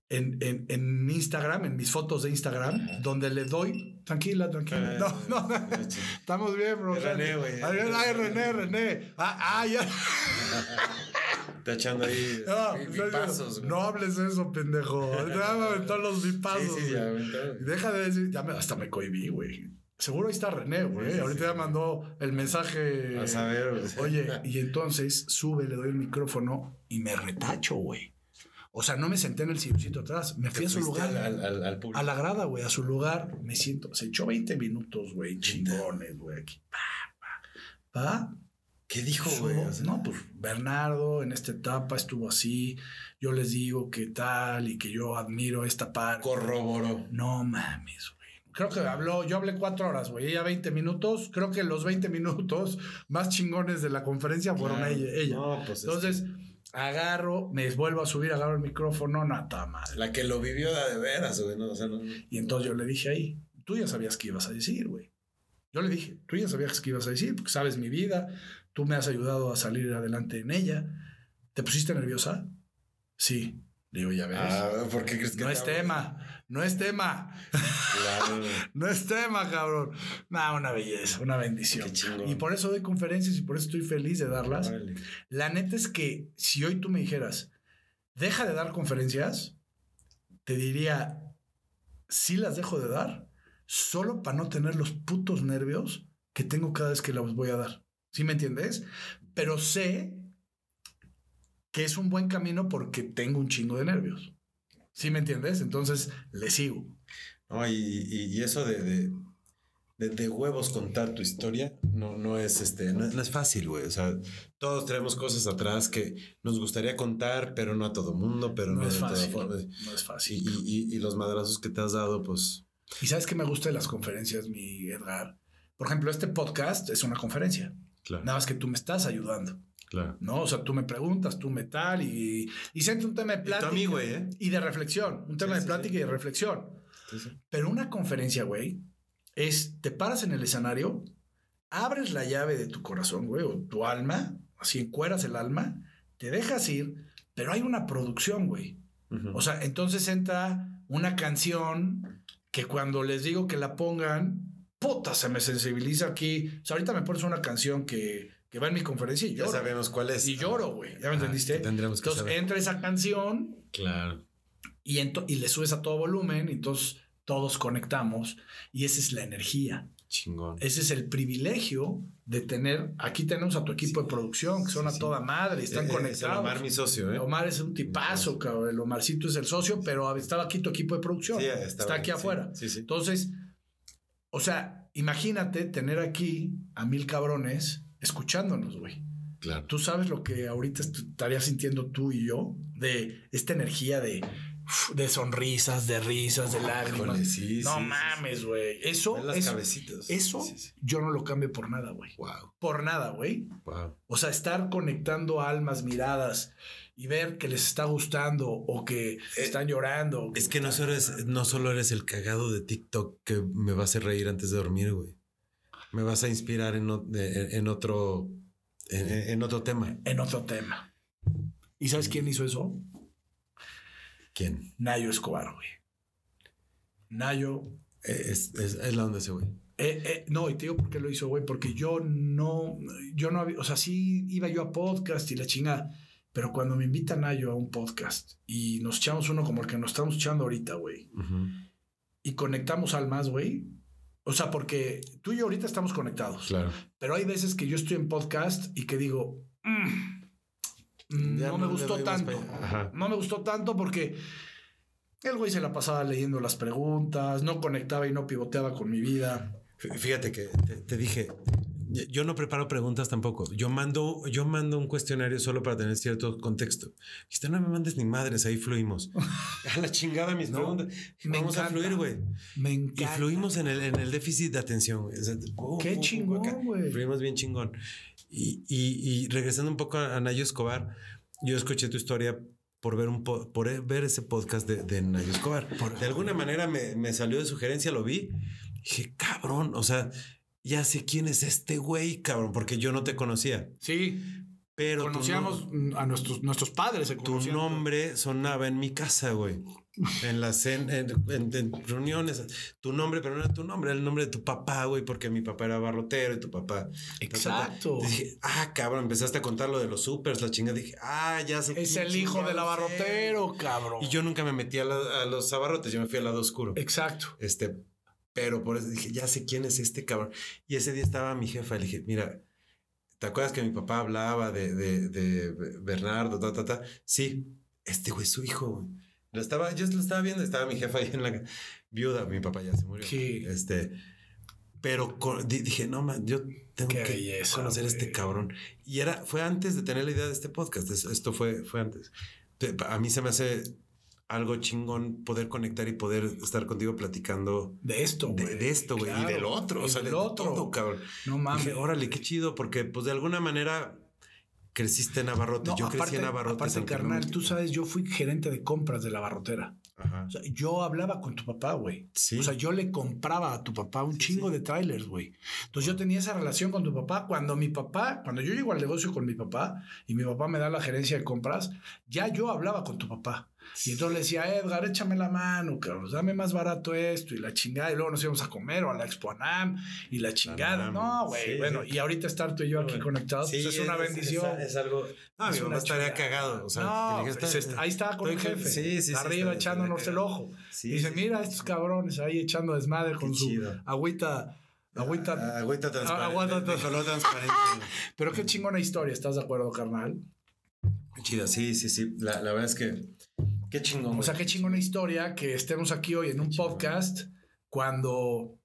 en, en, en Instagram, en mis fotos de Instagram, donde le doy. Tranquila, tranquila. No, no, estamos bien, bro. René, güey. Ay, René, René. Ah, ah, ya. Está echando ahí No, no, hables eso, pendejo. Ya me aventó los Sí, vipazos. sí, ya. Deja de decir, ya me, hasta me cohibí, güey. Seguro ahí está René, güey. Sí, sí, Ahorita sí. ya mandó el mensaje. A güey. Oye, y entonces sube, le doy el micrófono y me retacho, güey. O sea, no me senté en el silloncito atrás, me fui a su lugar. Al, al, al público. A la grada, güey, a su lugar, me siento. Se echó 20 minutos, güey, chingones, güey, aquí. Pa, pa, pa. ¿Qué dijo, güey? No, pues Bernardo en esta etapa estuvo así. Yo les digo que tal y que yo admiro esta parte. corroboró. No mames, güey. Creo que habló, yo hablé cuatro horas, güey. Ella 20 minutos. Creo que los 20 minutos más chingones de la conferencia fueron Claro. ella. ella. No, pues es Entonces, agarro, me vuelvo a subir, agarro el micrófono, nata madre. La que lo vivió de, veras, güey. No, o sea, no, no. Y entonces yo le dije ahí, tú ya sabías qué ibas a decir, güey. Yo le dije, tú ya sabías qué ibas a decir, porque sabes mi vida, tú me has ayudado a salir adelante en ella. ¿Te pusiste nerviosa? Sí. Digo, ya ves. Ah, ¿por qué crees que no es tema, no es tema, Claro, no es tema, cabrón. No, una belleza, una bendición. Y por eso doy conferencias y por eso estoy feliz de darlas. Órale. La neta es que si hoy tú me dijeras, deja de dar conferencias, te diría, sí las dejo de dar, solo para no tener los putos nervios que tengo cada vez que las voy a dar. ¿Sí me entiendes? Pero sé que es un buen camino porque tengo un chingo de nervios. ¿Sí me entiendes? Entonces le sigo. No, y, y- y eso de, de, de- de huevos contar tu historia no, no es este, no, no es fácil, güey. O sea, todos traemos cosas atrás que nos gustaría contar, pero no a todo mundo, pero no, No es de toda fácil. forma. No es fácil. y, y- y los madrazos que te has dado, pues. Y sabes que me gusta de las conferencias, mi Edgar. Por ejemplo, este podcast es una conferencia. Claro, Nada más que tú me estás ayudando, claro. ¿no? O sea, tú me preguntas, tú me tal y, y siento un tema de plática. ¿eh? Y de reflexión. Un tema Sí, de plática sí. y de reflexión. Pero una conferencia, güey, es te paras en el escenario, abres la llave de tu corazón, güey, o tu alma, así encueras el alma, te dejas ir, pero hay una producción, güey. O sea, entonces entra una canción que cuando les digo que la pongan, puta, se me sensibiliza aquí. O sea, ahorita me pones una canción que, que va en mi conferencia y ya lloro. sabemos cuál es. Y lloro, güey. ¿Ya me Ah, entendiste? tendremos que Entonces saber. entra esa canción Claro. y, ento- y le subes a todo volumen, y entonces todos conectamos y esa es la energía. Chingón. Ese es el privilegio de tener. Aquí tenemos a tu equipo de producción que son a sí. toda madre, están Eh, eh, es conectados. Omar, mi socio, ¿eh? Omar es un tipazo, cabrón. El Omarcito es el socio, pero estaba aquí tu equipo de producción. Sí, Está aquí sí, afuera. sí, sí. Entonces, o sea, imagínate tener aquí a mil cabrones escuchándonos, güey. Claro. Tú sabes lo que ahorita est- estarías sintiendo tú y yo de esta energía de, de sonrisas, de risas, de lágrimas. Sí, no sí, mames, güey. Eso, las eso, cabecitas. eso yo no lo cambio por nada, güey. Wow, Por nada, güey. wow. O sea, estar conectando almas, miradas y ver que les está gustando o que están llorando. Es que no solo eres, no solo eres el cagado de TikTok que me va a hacer reír antes de dormir, güey. Me vas a inspirar en, o- de- en otro en, en otro tema. En otro tema. ¿Y sabes quién hizo eso? ¿Quién? Nayo Escobar, güey. Nayo. Eh, Es, es, es la onda ese güey. eh, eh, no, y te digo por qué lo hizo, güey, porque yo no, yo no había, o sea, sí iba yo a podcast y la chingada, pero cuando me invita Nayo a un podcast y nos echamos uno como el que nos estamos echando ahorita, güey, y conectamos almas, güey, o sea, porque tú y yo ahorita estamos conectados. Claro. Pero hay veces que yo estoy en podcast y que digo, "Mm, mm, no me gustó tanto. No me gustó tanto porque el güey se la pasaba leyendo las preguntas, no conectaba y no pivoteaba con mi vida. Fí- Fíjate que te, te dije, yo no preparo preguntas tampoco. Yo mando, yo mando un cuestionario solo para tener cierto contexto. Dijiste, no me mandes ni madres, ahí fluimos. a la chingada mis No, preguntas. me Vamos a encanta. fluir, güey. Me Y encanta. fluimos en el, en el déficit de atención. güey. O sea, pum, Qué pum, pum, chingón, güey. Fluimos bien chingón. Y, y- y regresando un poco a, a Nayo Escobar, yo escuché tu historia por ver, un po- por e- ver ese podcast de, de Nayo Escobar. de alguna manera me, me salió de sugerencia, lo vi. Dije, cabrón, o sea, ya sé quién es este güey, cabrón, porque yo no te conocía. Sí, Pero conocíamos no- a nuestros, nuestros padres. Se tu nombre sonaba en mi casa, güey. En las en, en- reuniones. Tu nombre, pero no era tu nombre, era el nombre de tu papá, güey, porque mi papá era barrotero y tu papá. Exacto. Y dije, ah, cabrón, empezaste a contar lo de los supers, la chingada. Dije, ah, ya sé. Es el hijo del abarrotero, cabrón. Y yo nunca me metí a, la- a los abarrotes, yo me fui al lado oscuro. Exacto. Este, pero por eso dije, ya sé quién es este cabrón. Y ese día estaba mi jefa, le dije, mira, ¿te acuerdas que mi papá hablaba de, de, de Bernardo, ta, ta, ta? Sí, este güey es su hijo. Lo estaba, yo lo estaba viendo, estaba mi jefa ahí en la viuda, mi papá ya se murió. Sí. Este, pero con- di- dije, no, man, yo tengo Qué que belleza, conocer a este cabrón. Y era, fue antes de tener la idea de este podcast. Es- Esto fue, fue antes. Te- A mí se me hace algo chingón poder conectar y poder estar contigo platicando De esto, güey. de esto, güey, Claro. y del otro, o sea, del de otro. todo, cabrón. No mames. Dije, órale, qué chido, porque pues de alguna manera creciste en Abarrotes. No, yo crecí en Abarrotes. aparte, carnal, tú sabes, yo fui gerente de compras de la barrotera. Ajá. O sea, yo hablaba con tu papá, güey. Sí. O sea, yo le compraba a tu papá un chingo de trailers, güey. Entonces yo tenía esa relación con tu papá. Cuando mi papá, cuando yo llego al negocio con mi papá y mi papá me da la gerencia de compras, ya yo hablaba con tu papá. Y entonces le decía, Edgar, échame la mano, cabrón, dame más barato esto y la chingada. Y luego nos íbamos a comer o a la Expo Anam y la chingada. No, güey. sí, bueno, sí. y ahorita estar tú y yo aquí conectados, Sí, pues es una bendición. Es, algo. No, Es mi papá estaría cagado. O sea, no, pues, está- ahí estaba con el jefe. Sí, sí, sí. Arriba está- echándonos está el ojo. Dice, mira estos cabrones ahí echando desmadre con su chido. agüita, agüita. Ah, Agüita transparente. agüita de- de trans- color transparente. Pero qué chingona historia, ¿estás de acuerdo, carnal? Chida, sí, sí, sí. La, la verdad es que qué chingón. O sea, qué chingona historia que estemos aquí hoy en un podcast cuando,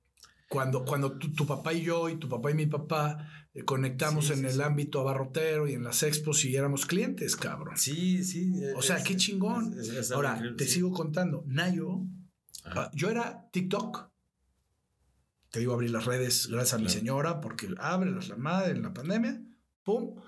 cuando, cuando tu, tu papá y yo y tu papá y mi papá eh, conectamos Sí, en sí, el sí. ámbito abarrotero y en las expos y éramos clientes, cabrón. Sí, sí. O sea, es- qué chingón. es- es- Ahora, te sigo contando. Nayo, Ajá. ah, yo era TikTok. Te digo, abrí las redes gracias a mi señora porque abre la madre en la pandemia. Pum.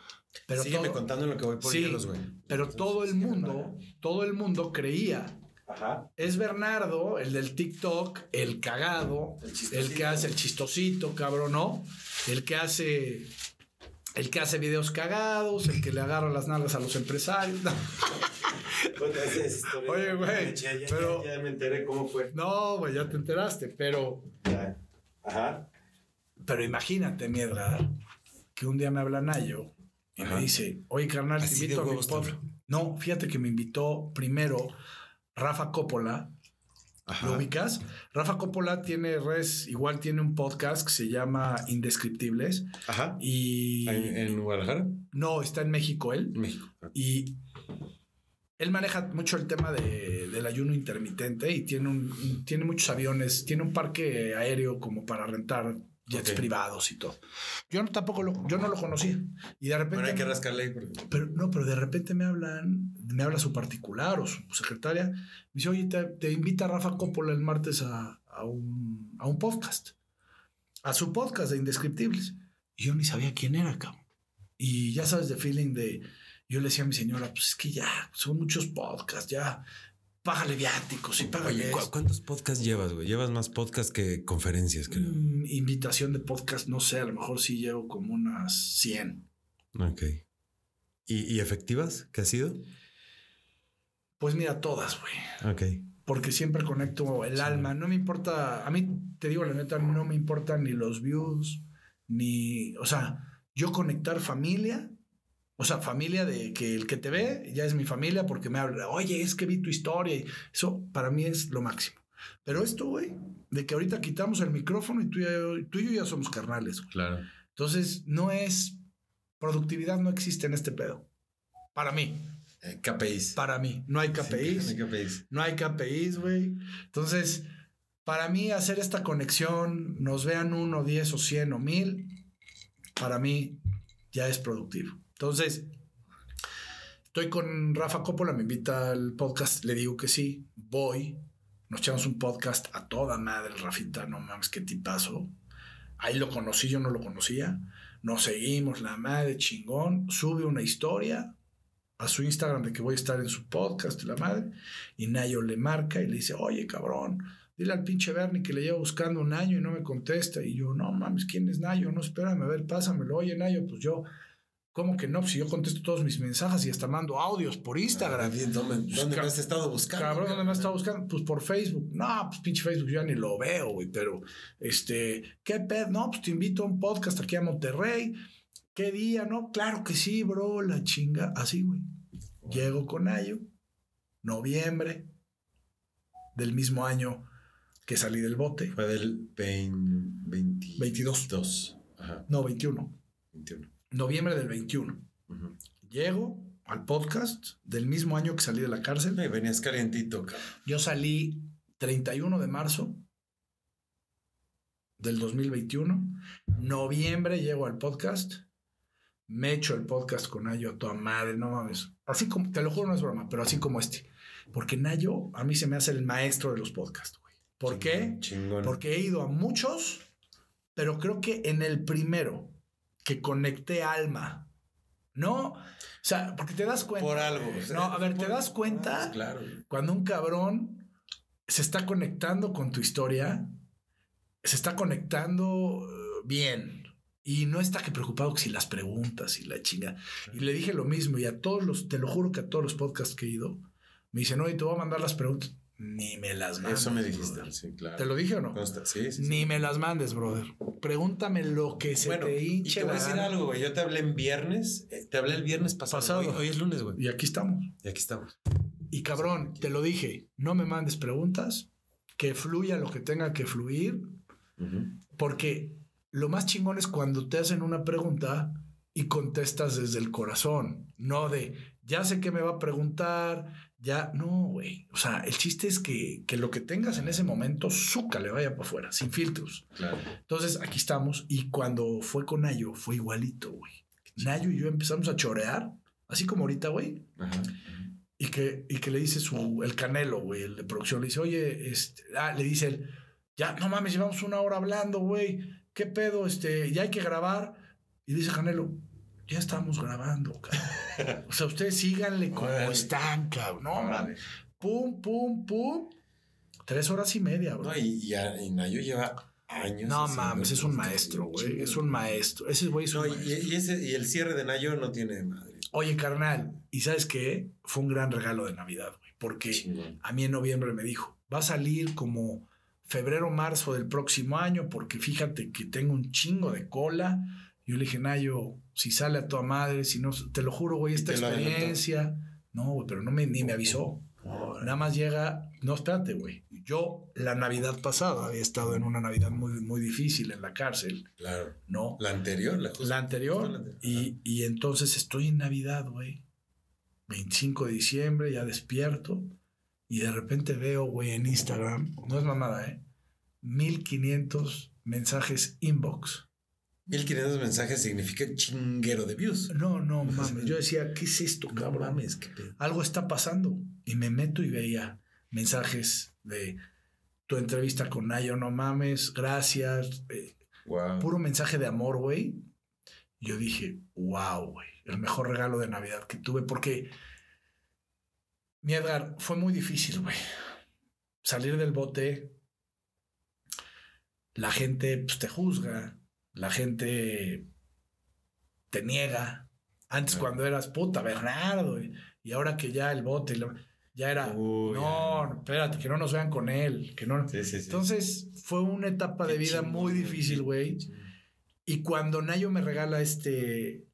Pero Sígueme todo, contando lo que voy por Sí, hielos, güey. pero todo el mundo, todo el mundo creía Ajá. es Bernardo, el del TikTok, el cagado, El que hace el chistosito, cabrón, ¿no? El que hace. El que hace videos cagados, el que le agarra las nalgas a los empresarios. No, Oye, güey, Ya, ya, pero- ya me enteré cómo fue. No, güey, ya te enteraste, pero. Ajá. Pero imagínate, mi Edgar, que un día me habla Nayo y Ajá. me dice, oye, carnal, te invito a mi. No, fíjate que me invitó primero Rafa Coppola, Ajá. ¿Lo ubicas? Rafa Coppola tiene res, igual tiene un podcast que se llama Indescriptibles Ajá. y ¿En, en Guadalajara? no, está en México él México. y él maneja mucho el tema de- del ayuno intermitente y tiene, un- tiene muchos aviones, tiene un parque aéreo como para rentar jets Ok. privados y todo. Yo no, tampoco lo, yo no lo conocía y de repente... Bueno, hay que rascarle ahí porque... Pero no, pero de repente me hablan, me habla su particular o su secretaria. Me dice, oye, te, te invita Rafa Coppola el martes a, a un, a un podcast. A su podcast de Indescriptibles. Y yo ni sabía quién era, cabrón. Y ya sabes, de feeling de. Yo le decía a mi señora, pues es que ya son muchos podcasts, ya. Págale viáticos y págale. Oye, ¿cu- esto. ¿cuántos podcasts llevas, güey? Llevas más podcasts que conferencias, creo. Mm, invitación de podcast, no sé, a lo mejor sí llevo como unas 100. Ok. ¿Y, y efectivas? ¿Qué ha sido? Pues mira, todas, güey. Ok. porque siempre conecto el alma. No me importa, a mí te digo la neta, no me importan ni los views, ni, o sea, yo conectar familia, o sea, familia de que el que te ve ya es mi familia porque me habla, oye, es que vi tu historia y eso para mí es lo máximo. Pero esto, güey, de que ahorita quitamos el micrófono y tú, y yo- tú y yo ya somos carnales. güey. Claro. Entonces, no es, productividad no existe en este pedo. Para mí, Eh, KPIs. para mí, no hay KPIs. Sí, KPIs. No hay KPIs, güey. Entonces, para mí hacer esta conexión, nos vean uno, diez o cien o mil, para mí ya es productivo. Entonces, estoy con Rafa Coppola, me invita al podcast, le digo que sí, voy, nos echamos un podcast a toda madre, Rafita, no mames, qué tipazo. Ahí lo conocí, yo no lo conocía. Nos seguimos, la madre, chingón. Sube una historia a su Instagram de que voy a estar en su podcast, la madre. Y Nayo le marca y le dice, oye, cabrón, dile al pinche Bernie que le llevo buscando un año y no me contesta. Y yo, no mames, ¿quién es Nayo? No, espérame, a ver, pásamelo. Oye, Nayo, pues yo, ¿cómo que no? Pues si yo contesto todos mis mensajes y hasta mando audios por Instagram. ¿Dónde, dónde Ca- me has estado buscando? Cabrón, ¿dónde me has estado buscando? Pues por Facebook. No, pues pinche Facebook yo ya ni lo veo, güey. Pero, este, ¿qué pedo? No, pues te invito a un podcast aquí a Monterrey. ¿Qué día? No, claro que sí, bro, la chinga. Así, güey. Llego con Ayo, noviembre del mismo año que salí del bote. Fue del 20, 20 22. 22. Ajá, No, 21. 21. Noviembre del 21. Ujú. Llego al podcast del mismo año que salí de la cárcel. Ay, venías calientito, cabrón. Yo salí 31 de marzo del 2021. Noviembre llego al podcast. Me echo el podcast con Nayo a toda madre, no mames. Así como, te lo juro, no es broma, pero así como este. Porque Nayo a mí se me hace el maestro de los podcasts, güey. ¿Por qué? Chingón. Porque he ido a muchos, pero creo que en el primero que conecté alma, ¿no? O sea, porque te das cuenta. Por algo. o sea, No, a ver, ¿te das cuenta? Ah, Claro. Cuando un cabrón se está conectando con tu historia, se está conectando eh, bien y no está que preocupado si las preguntas y la chinga. Y le dije lo mismo y a todos los, te lo juro que a todos los podcasts que he ido, me dicen, oye, te voy a mandar las preguntas. Ni me las mandes. Eso me dijiste. brother. Sí, claro. ¿Te lo dije o no? Consta. Sí, sí. sí. Ni me las mandes, brother. Pregúntame lo que se bueno, te y hinche te voy a decir algo, güey. Yo te hablé en viernes. eh, Te hablé el viernes pasado. Pasado. Hoy, hoy es lunes, güey. Y aquí estamos. Y aquí estamos. Y cabrón, te lo dije, no me mandes preguntas, que fluya lo que tenga que fluir, porque lo más chingón es cuando te hacen una pregunta y contestas desde el corazón, no de ya sé que me va a preguntar, ya, no, güey. O sea, el chiste es que, que lo que tengas en ese momento, suca, le vaya para afuera, sin filtros. Claro. Entonces, aquí estamos. Y cuando fue con Nayo, fue igualito, güey. Nayo y yo empezamos a chorear, así como ahorita, güey. Ajá. Y que, y que le dice su, el canelo, güey, el de producción, le dice, oye, este, ah, le dice él, ya, no mames, llevamos una hora hablando, güey, ¿qué pedo? Este, ya hay que grabar. Y dice Canelo, ya estamos grabando, cabrón. o sea, ustedes síganle como están, cabrón. No, mames. Pum, pum, pum. Tres horas y media, bro. No, y, y, a- y Nayo lleva años. No mames, es un maestro, güey. Es un maestro. Ese güey es un No, y, ese, y el cierre de Nayo no tiene madre. Oye, carnal, ¿y sabes qué? Fue un gran regalo de Navidad, güey. Porque Chingón. a mí en noviembre me dijo, va a salir como febrero, marzo del próximo año, porque fíjate que tengo un chingo de cola. Yo le dije, Nayo, si sale a toda madre, si no, te lo juro, güey, esta experiencia. No, güey, pero no me, ni me avisó. Nada más llega, no, espérate, güey. Yo la Navidad pasada había estado en una Navidad muy, muy difícil en la cárcel, Claro. ¿no? La anterior, la, La anterior. la anterior. Y, y entonces estoy en Navidad, güey. 25 de diciembre, ya despierto. Y de repente veo, güey, en Instagram, no es mamada, ¿eh? 1500 mensajes inbox. 1500 mensajes significa chinguero de views. No, no mames. Yo decía, ¿qué es esto, No cabrón? mames, qué pedo. Algo está pasando. Y me meto y veía mensajes de tu entrevista con Nayo, no mames, gracias. eh, Wow. puro mensaje de amor, güey. Yo dije, wow, güey, el mejor regalo de Navidad que tuve, porque mi Edgar fue muy difícil, güey. Salir del bote, la gente pues, te juzga, la gente te niega. Antes, cuando eras puta, Bernardo, y, y ahora que ya el bote, ya era, Uy, no, espérate, que no nos vean con él, que no. Sí, sí, sí. Entonces fue una etapa de vida muy difícil, güey. Y cuando Nayo me regala este,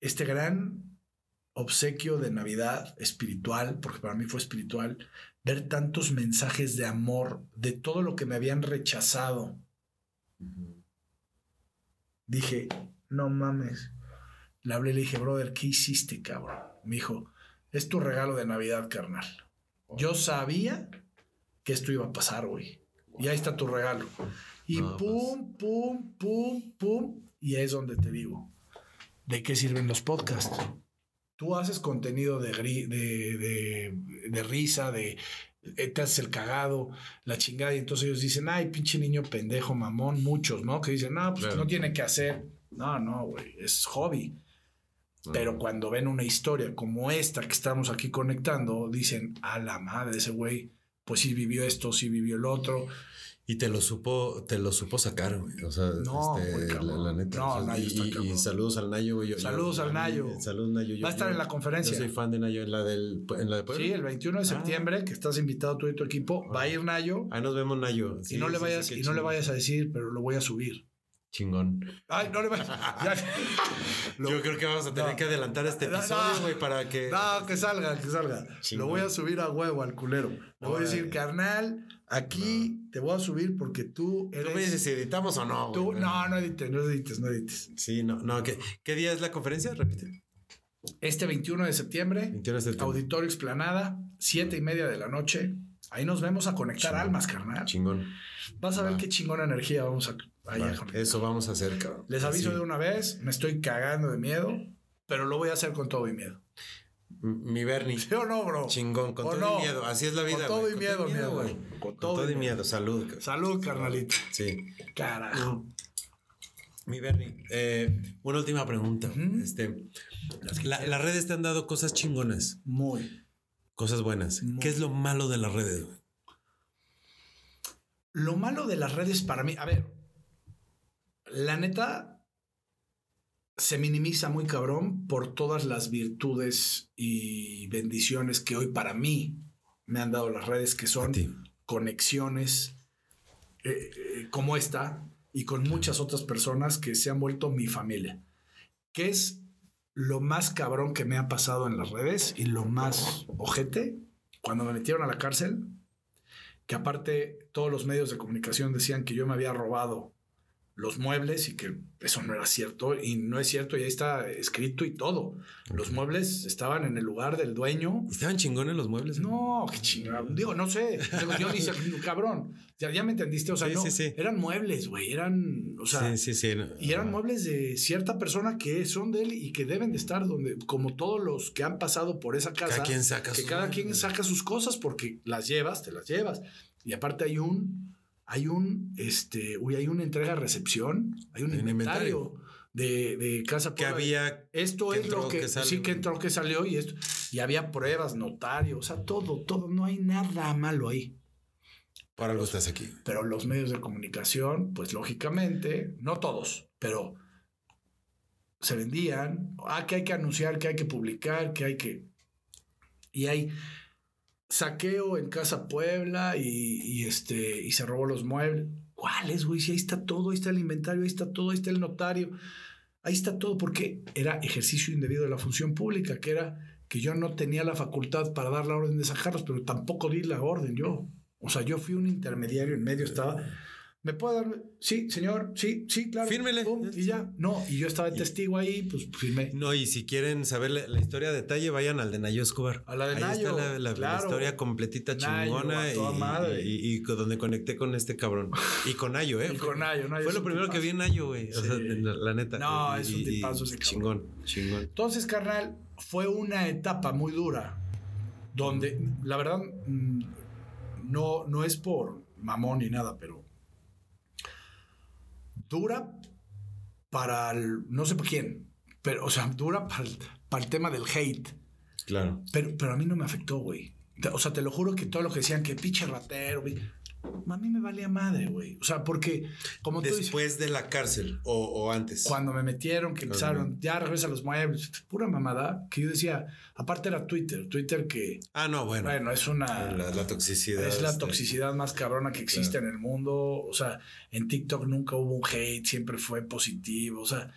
este gran obsequio de Navidad espiritual, porque para mí fue espiritual, ver tantos mensajes de amor, de todo lo que me habían rechazado. Dije, no mames. Le hablé y le dije, brother, ¿qué hiciste, cabrón? Me dijo, es tu regalo de Navidad, carnal. Yo sabía que esto iba a pasar, güey. Y ahí está tu regalo. Y No, pum, pum, pum, pum. Y ahí es donde te digo, ¿de qué sirven los podcasts? Tú haces contenido de, de, de- de risa, de te haces el cagado, la chingada, y entonces ellos dicen, ay, pinche niño pendejo, mamón, muchos, ¿no? Que dicen, no, pues Claro. no tiene que hacer. No, no, güey, es hobby. Pero cuando ven una historia como esta que estamos aquí conectando, dicen, a la madre, ese güey, pues sí vivió esto, sí vivió el otro. Y te lo supo, te lo supo sacar, güey. O sea, No, este, la, neta. No, o sea, Nayo y, está y- y saludos al Nayo, güey. Saludos yo- al Nayo. Saludos, Nayo. Yo- Va a estar yo- en la conferencia. Yo soy fan de Nayo en la del en la de Puebla. Sí, el 21 de Ah. septiembre, que estás invitado tú y tu equipo, va a ir Nayo. Ahí nos vemos, Nayo. y Sí, no le vayas, sí, y no le vayas a decir, pero lo voy a subir. Chingón. Ay, no le vayas. ya. Lo- Yo creo que vamos a tener No. que adelantar este episodio, no. güey, para que. No, que salga, que salga. Chingón. Lo voy a subir a huevo al culero. Le voy a decir, carnal, aquí te voy a subir porque tú ¿Tú me eres. dices si editamos o no, tú- güey? no, no edites, no edites, no edites. Sí, no, no. ¿qué, ¿Qué día es la conferencia? Repite. Este 21 de septiembre, 21 de septiembre. Auditorio Explanada, siete y media de la noche. Ahí nos vemos a conectar Chingón. almas, carnal. Chingón. Vas a ver qué chingona energía vamos a, ahí a Va, conectar. eso vamos a hacer, cabrón. Les aviso Así. de una vez, me estoy cagando de miedo, pero lo voy a hacer con todo y miedo. Mi Bernie. ¿Sí o no, bro? Chingón, con ¿O todo no? y miedo. Así es la vida. Con todo y miedo, miedo, güey. Con Con todo todo, y miedo. Salud. Salud, carnalito. Sí. Carajo. Mi Bernie, eh, una última pregunta. Este, la- las redes te han dado cosas chingonas, Muy. cosas buenas. Muy. ¿Qué es lo malo de las redes? güey? Lo malo de las redes para mí, a ver, la neta se minimiza muy cabrón por todas las virtudes y bendiciones que hoy para mí me han dado las redes, que son conexiones eh, eh, como esta y con muchas otras personas que se han vuelto mi familia. ¿Qué es lo más cabrón que me ha pasado en las redes y lo más ojete? Cuando me metieron a la cárcel, que aparte todos los medios de comunicación decían que yo me había robado los muebles y que eso no era cierto y no es cierto y ahí está escrito y todo. Los muebles estaban en el lugar del dueño. ¿Estaban chingones los muebles? No, qué chingado. Digo, no sé. Yo dice, cabrón. Ya, ya me entendiste. O sea, Sí, no. sí, sí. Eran muebles, güey. Eran, o sea, sí, sí, sí. y eran muebles de cierta persona que son de él y que deben de estar donde, como todos los que han pasado por esa casa. Cada quien saca Que sus cada quien saca sus cosas porque las llevas, te las llevas. Y aparte hay un, hay un, este, uy, hay una entrega-recepción, hay un Hay un inventario, De, de Casa Que Puebla. había Esto que es lo entró, que, que sí que entró, que salió y esto. Y había pruebas, notario, o sea, todo, todo. No hay nada malo ahí. Por algo estás aquí. Pero los medios de comunicación, pues lógicamente, no todos, pero se vendían. Ah, que hay que anunciar, que hay que publicar, que hay que. Y hay saqueo en Casa Puebla y, este y se robó los muebles. ¿Cuáles, güey? Si ahí está todo, ahí está el inventario, ahí está todo, ahí está el notario, ahí está todo, porque era ejercicio indebido de la función pública, que era que yo no tenía la facultad para dar la orden de sacarlos, pero tampoco di la orden yo. O sea, yo fui un intermediario en medio, estaba. ¿Me puede dar? Sí, señor, sí, sí, claro. Fírmele. Pum, y ya. No, y yo estaba de testigo ahí, pues firmé. No, y si quieren saber la, la historia a detalle, vayan al de Nayo Escobar. A la de Ahí Nayo, está la, la- la historia completita Nayo, chingona y, madre. y- donde conecté con este cabrón. Y con Nayo, ¿eh? Y con Nayo, Nayo Fue lo primero que vi en Nayo, güey. O Sí. sea, la, neta. No, es un tipazo ese cabrón. Chingón, chingón. Entonces, carnal, fue una etapa muy dura, donde, la verdad, mm, no, no es por mamón ni nada, pero dura para el, no sé por quién, pero, o sea, dura para el, para el tema del hate, Claro. pero, pero a mí no me afectó, güey. O sea, te lo juro que todo lo que decían, que pinche ratero, güey, a mí me valía madre, güey. O sea, porque, como tú dices, Después de la cárcel o, o antes. cuando me metieron, que empezaron, ya regresa los muebles, pura mamada, que yo decía, aparte era Twitter, Twitter que, Ah, no, bueno. bueno, es una... la, la toxicidad. es la este, toxicidad más cabrona que existe en el mundo. O sea, en TikTok nunca hubo un hate, siempre fue positivo. O sea,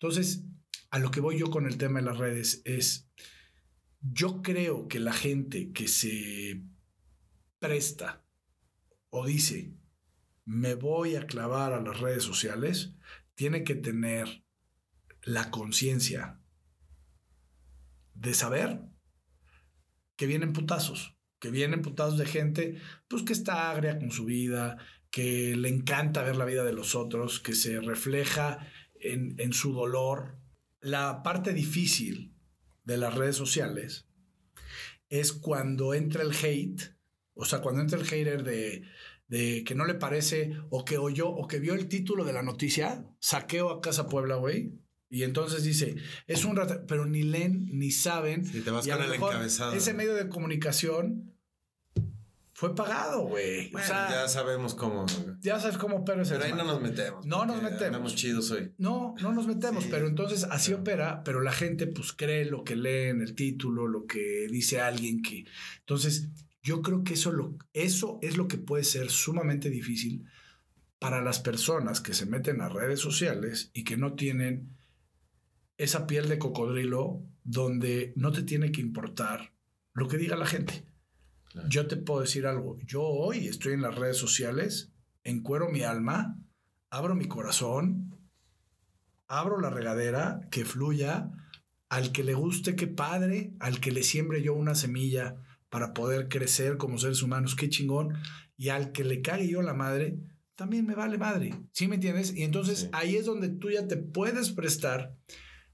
entonces, a lo que voy yo con el tema de las redes es, yo creo que la gente que se presta o dice, me voy a clavar a las redes sociales, tiene que tener la conciencia de saber que vienen putazos, que vienen putazos de gente, pues que está agria con su vida, que le encanta ver la vida de los otros, que se refleja en, en su dolor. La parte difícil de las redes sociales es cuando entra el hate, o sea, cuando entra el hater de, de que no le parece o que oyó o que vio el título de la noticia, saqueo a Casa Puebla, güey. Y entonces dice, es un rata, pero ni leen ni saben. Si te vas Y con el encabezado. Ese medio de comunicación fue pagado, güey. Bueno, o sea, ya sabemos cómo. ya sabes cómo pero Pero ahí no nos metemos. No nos metemos. Andamos chidos hoy. No, no nos metemos, Sí. pero entonces así opera, pero la gente pues cree lo que lee en el título, lo que dice alguien que... Entonces, yo creo que eso, lo, eso es lo que puede ser sumamente difícil para las personas que se meten a redes sociales y que no tienen esa piel de cocodrilo donde no te tiene que importar lo que diga la gente. Claro. Yo te puedo decir algo. Yo hoy estoy en las redes sociales, encuero mi alma, abro mi corazón, abro la regadera, que fluya. Al que le guste, qué padre. Al que le siembre yo una semilla para poder crecer como seres humanos, qué chingón. Y al que le cague yo la madre, también me vale madre. ¿Sí me entiendes? Y entonces Sí. ahí es donde tú ya te puedes prestar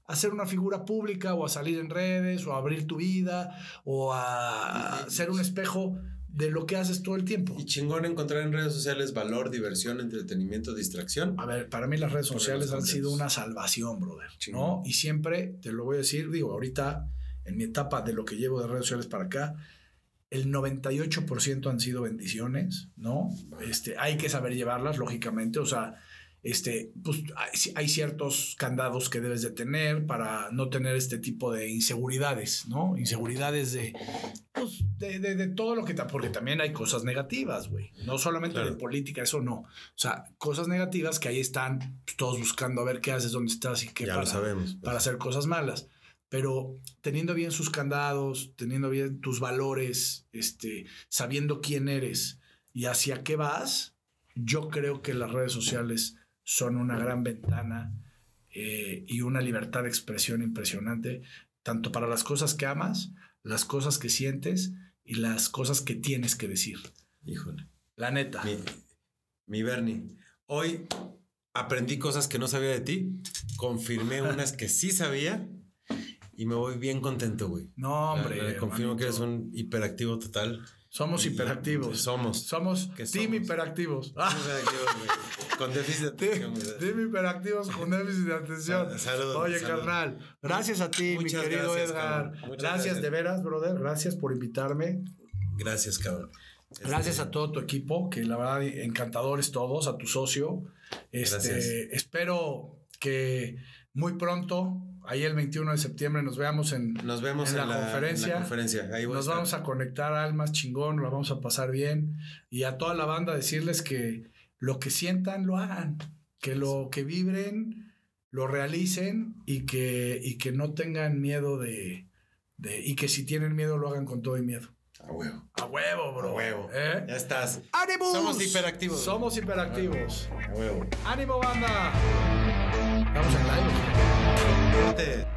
a ser una figura pública o a salir en redes o a abrir tu vida o a ser un espejo de lo que haces todo el tiempo. Y chingón encontrar en redes sociales valor, diversión, entretenimiento, distracción. A ver, para mí las redes sociales han sido una salvación, brother. ¿no? Y siempre te lo voy a decir, digo, ahorita en mi etapa de lo que llevo de redes sociales para acá, el 98% han sido bendiciones, ¿no? Este, hay que saber llevarlas, lógicamente, o sea, este, pues hay, hay ciertos candados que debes de tener para no tener este tipo de inseguridades, ¿no? Inseguridades de, pues, de, de- de todo lo que... ta- Porque también hay cosas negativas, güey. No solamente Claro. de política, eso no. O sea, cosas negativas que ahí están pues, todos buscando a ver qué haces, dónde estás y qué ya para, lo sabemos. para hacer cosas malas. Pero teniendo bien sus candados, teniendo bien tus valores, este, sabiendo quién eres y hacia qué vas, yo creo que las redes sociales son una gran ventana eh, y una libertad de expresión impresionante, tanto para las cosas que amas, las cosas que sientes y las cosas que tienes que decir. Híjole. La neta. Mi, mi Bernie, hoy aprendí cosas que no sabía de ti, confirmé unas que sí sabía y me voy bien contento, güey. No, hombre. La- confirmo que eres un hiperactivo total. Somos hiperactivos. Somos. Somos Que team somos. hiperactivos. Ah, Hiperactivos, güey. Con déficit de atención, team, hiperactivos con déficit de atención. Sa- saludos, Oye, carnal. Gracias a ti, Muchas mi querido gracias, Edgar. Gracias, gracias. de veras, brother. Gracias por invitarme. Gracias, cabrón. Gracias Este, a todo tu equipo, que la verdad encantadores todos, a tu socio. Este, Gracias. espero que muy pronto, ahí el 21 de septiembre, nos veamos en, Nos vemos en en, la, conferencia. en la conferencia. Ahí Nos a vamos a conectar almas chingón, la vamos a pasar bien. Y a toda la banda decirles que lo que sientan, lo hagan. Que lo que vibren, lo realicen y que, y que no tengan miedo de, de- Y que si tienen miedo, lo hagan con todo y miedo. A huevo. A huevo, bro. A huevo. ¿Eh? Ya estás. ¡Ánimo! Somos hiperactivos. Somos hiperactivos. A huevo. ¡Ánimo, banda! En live. Corte.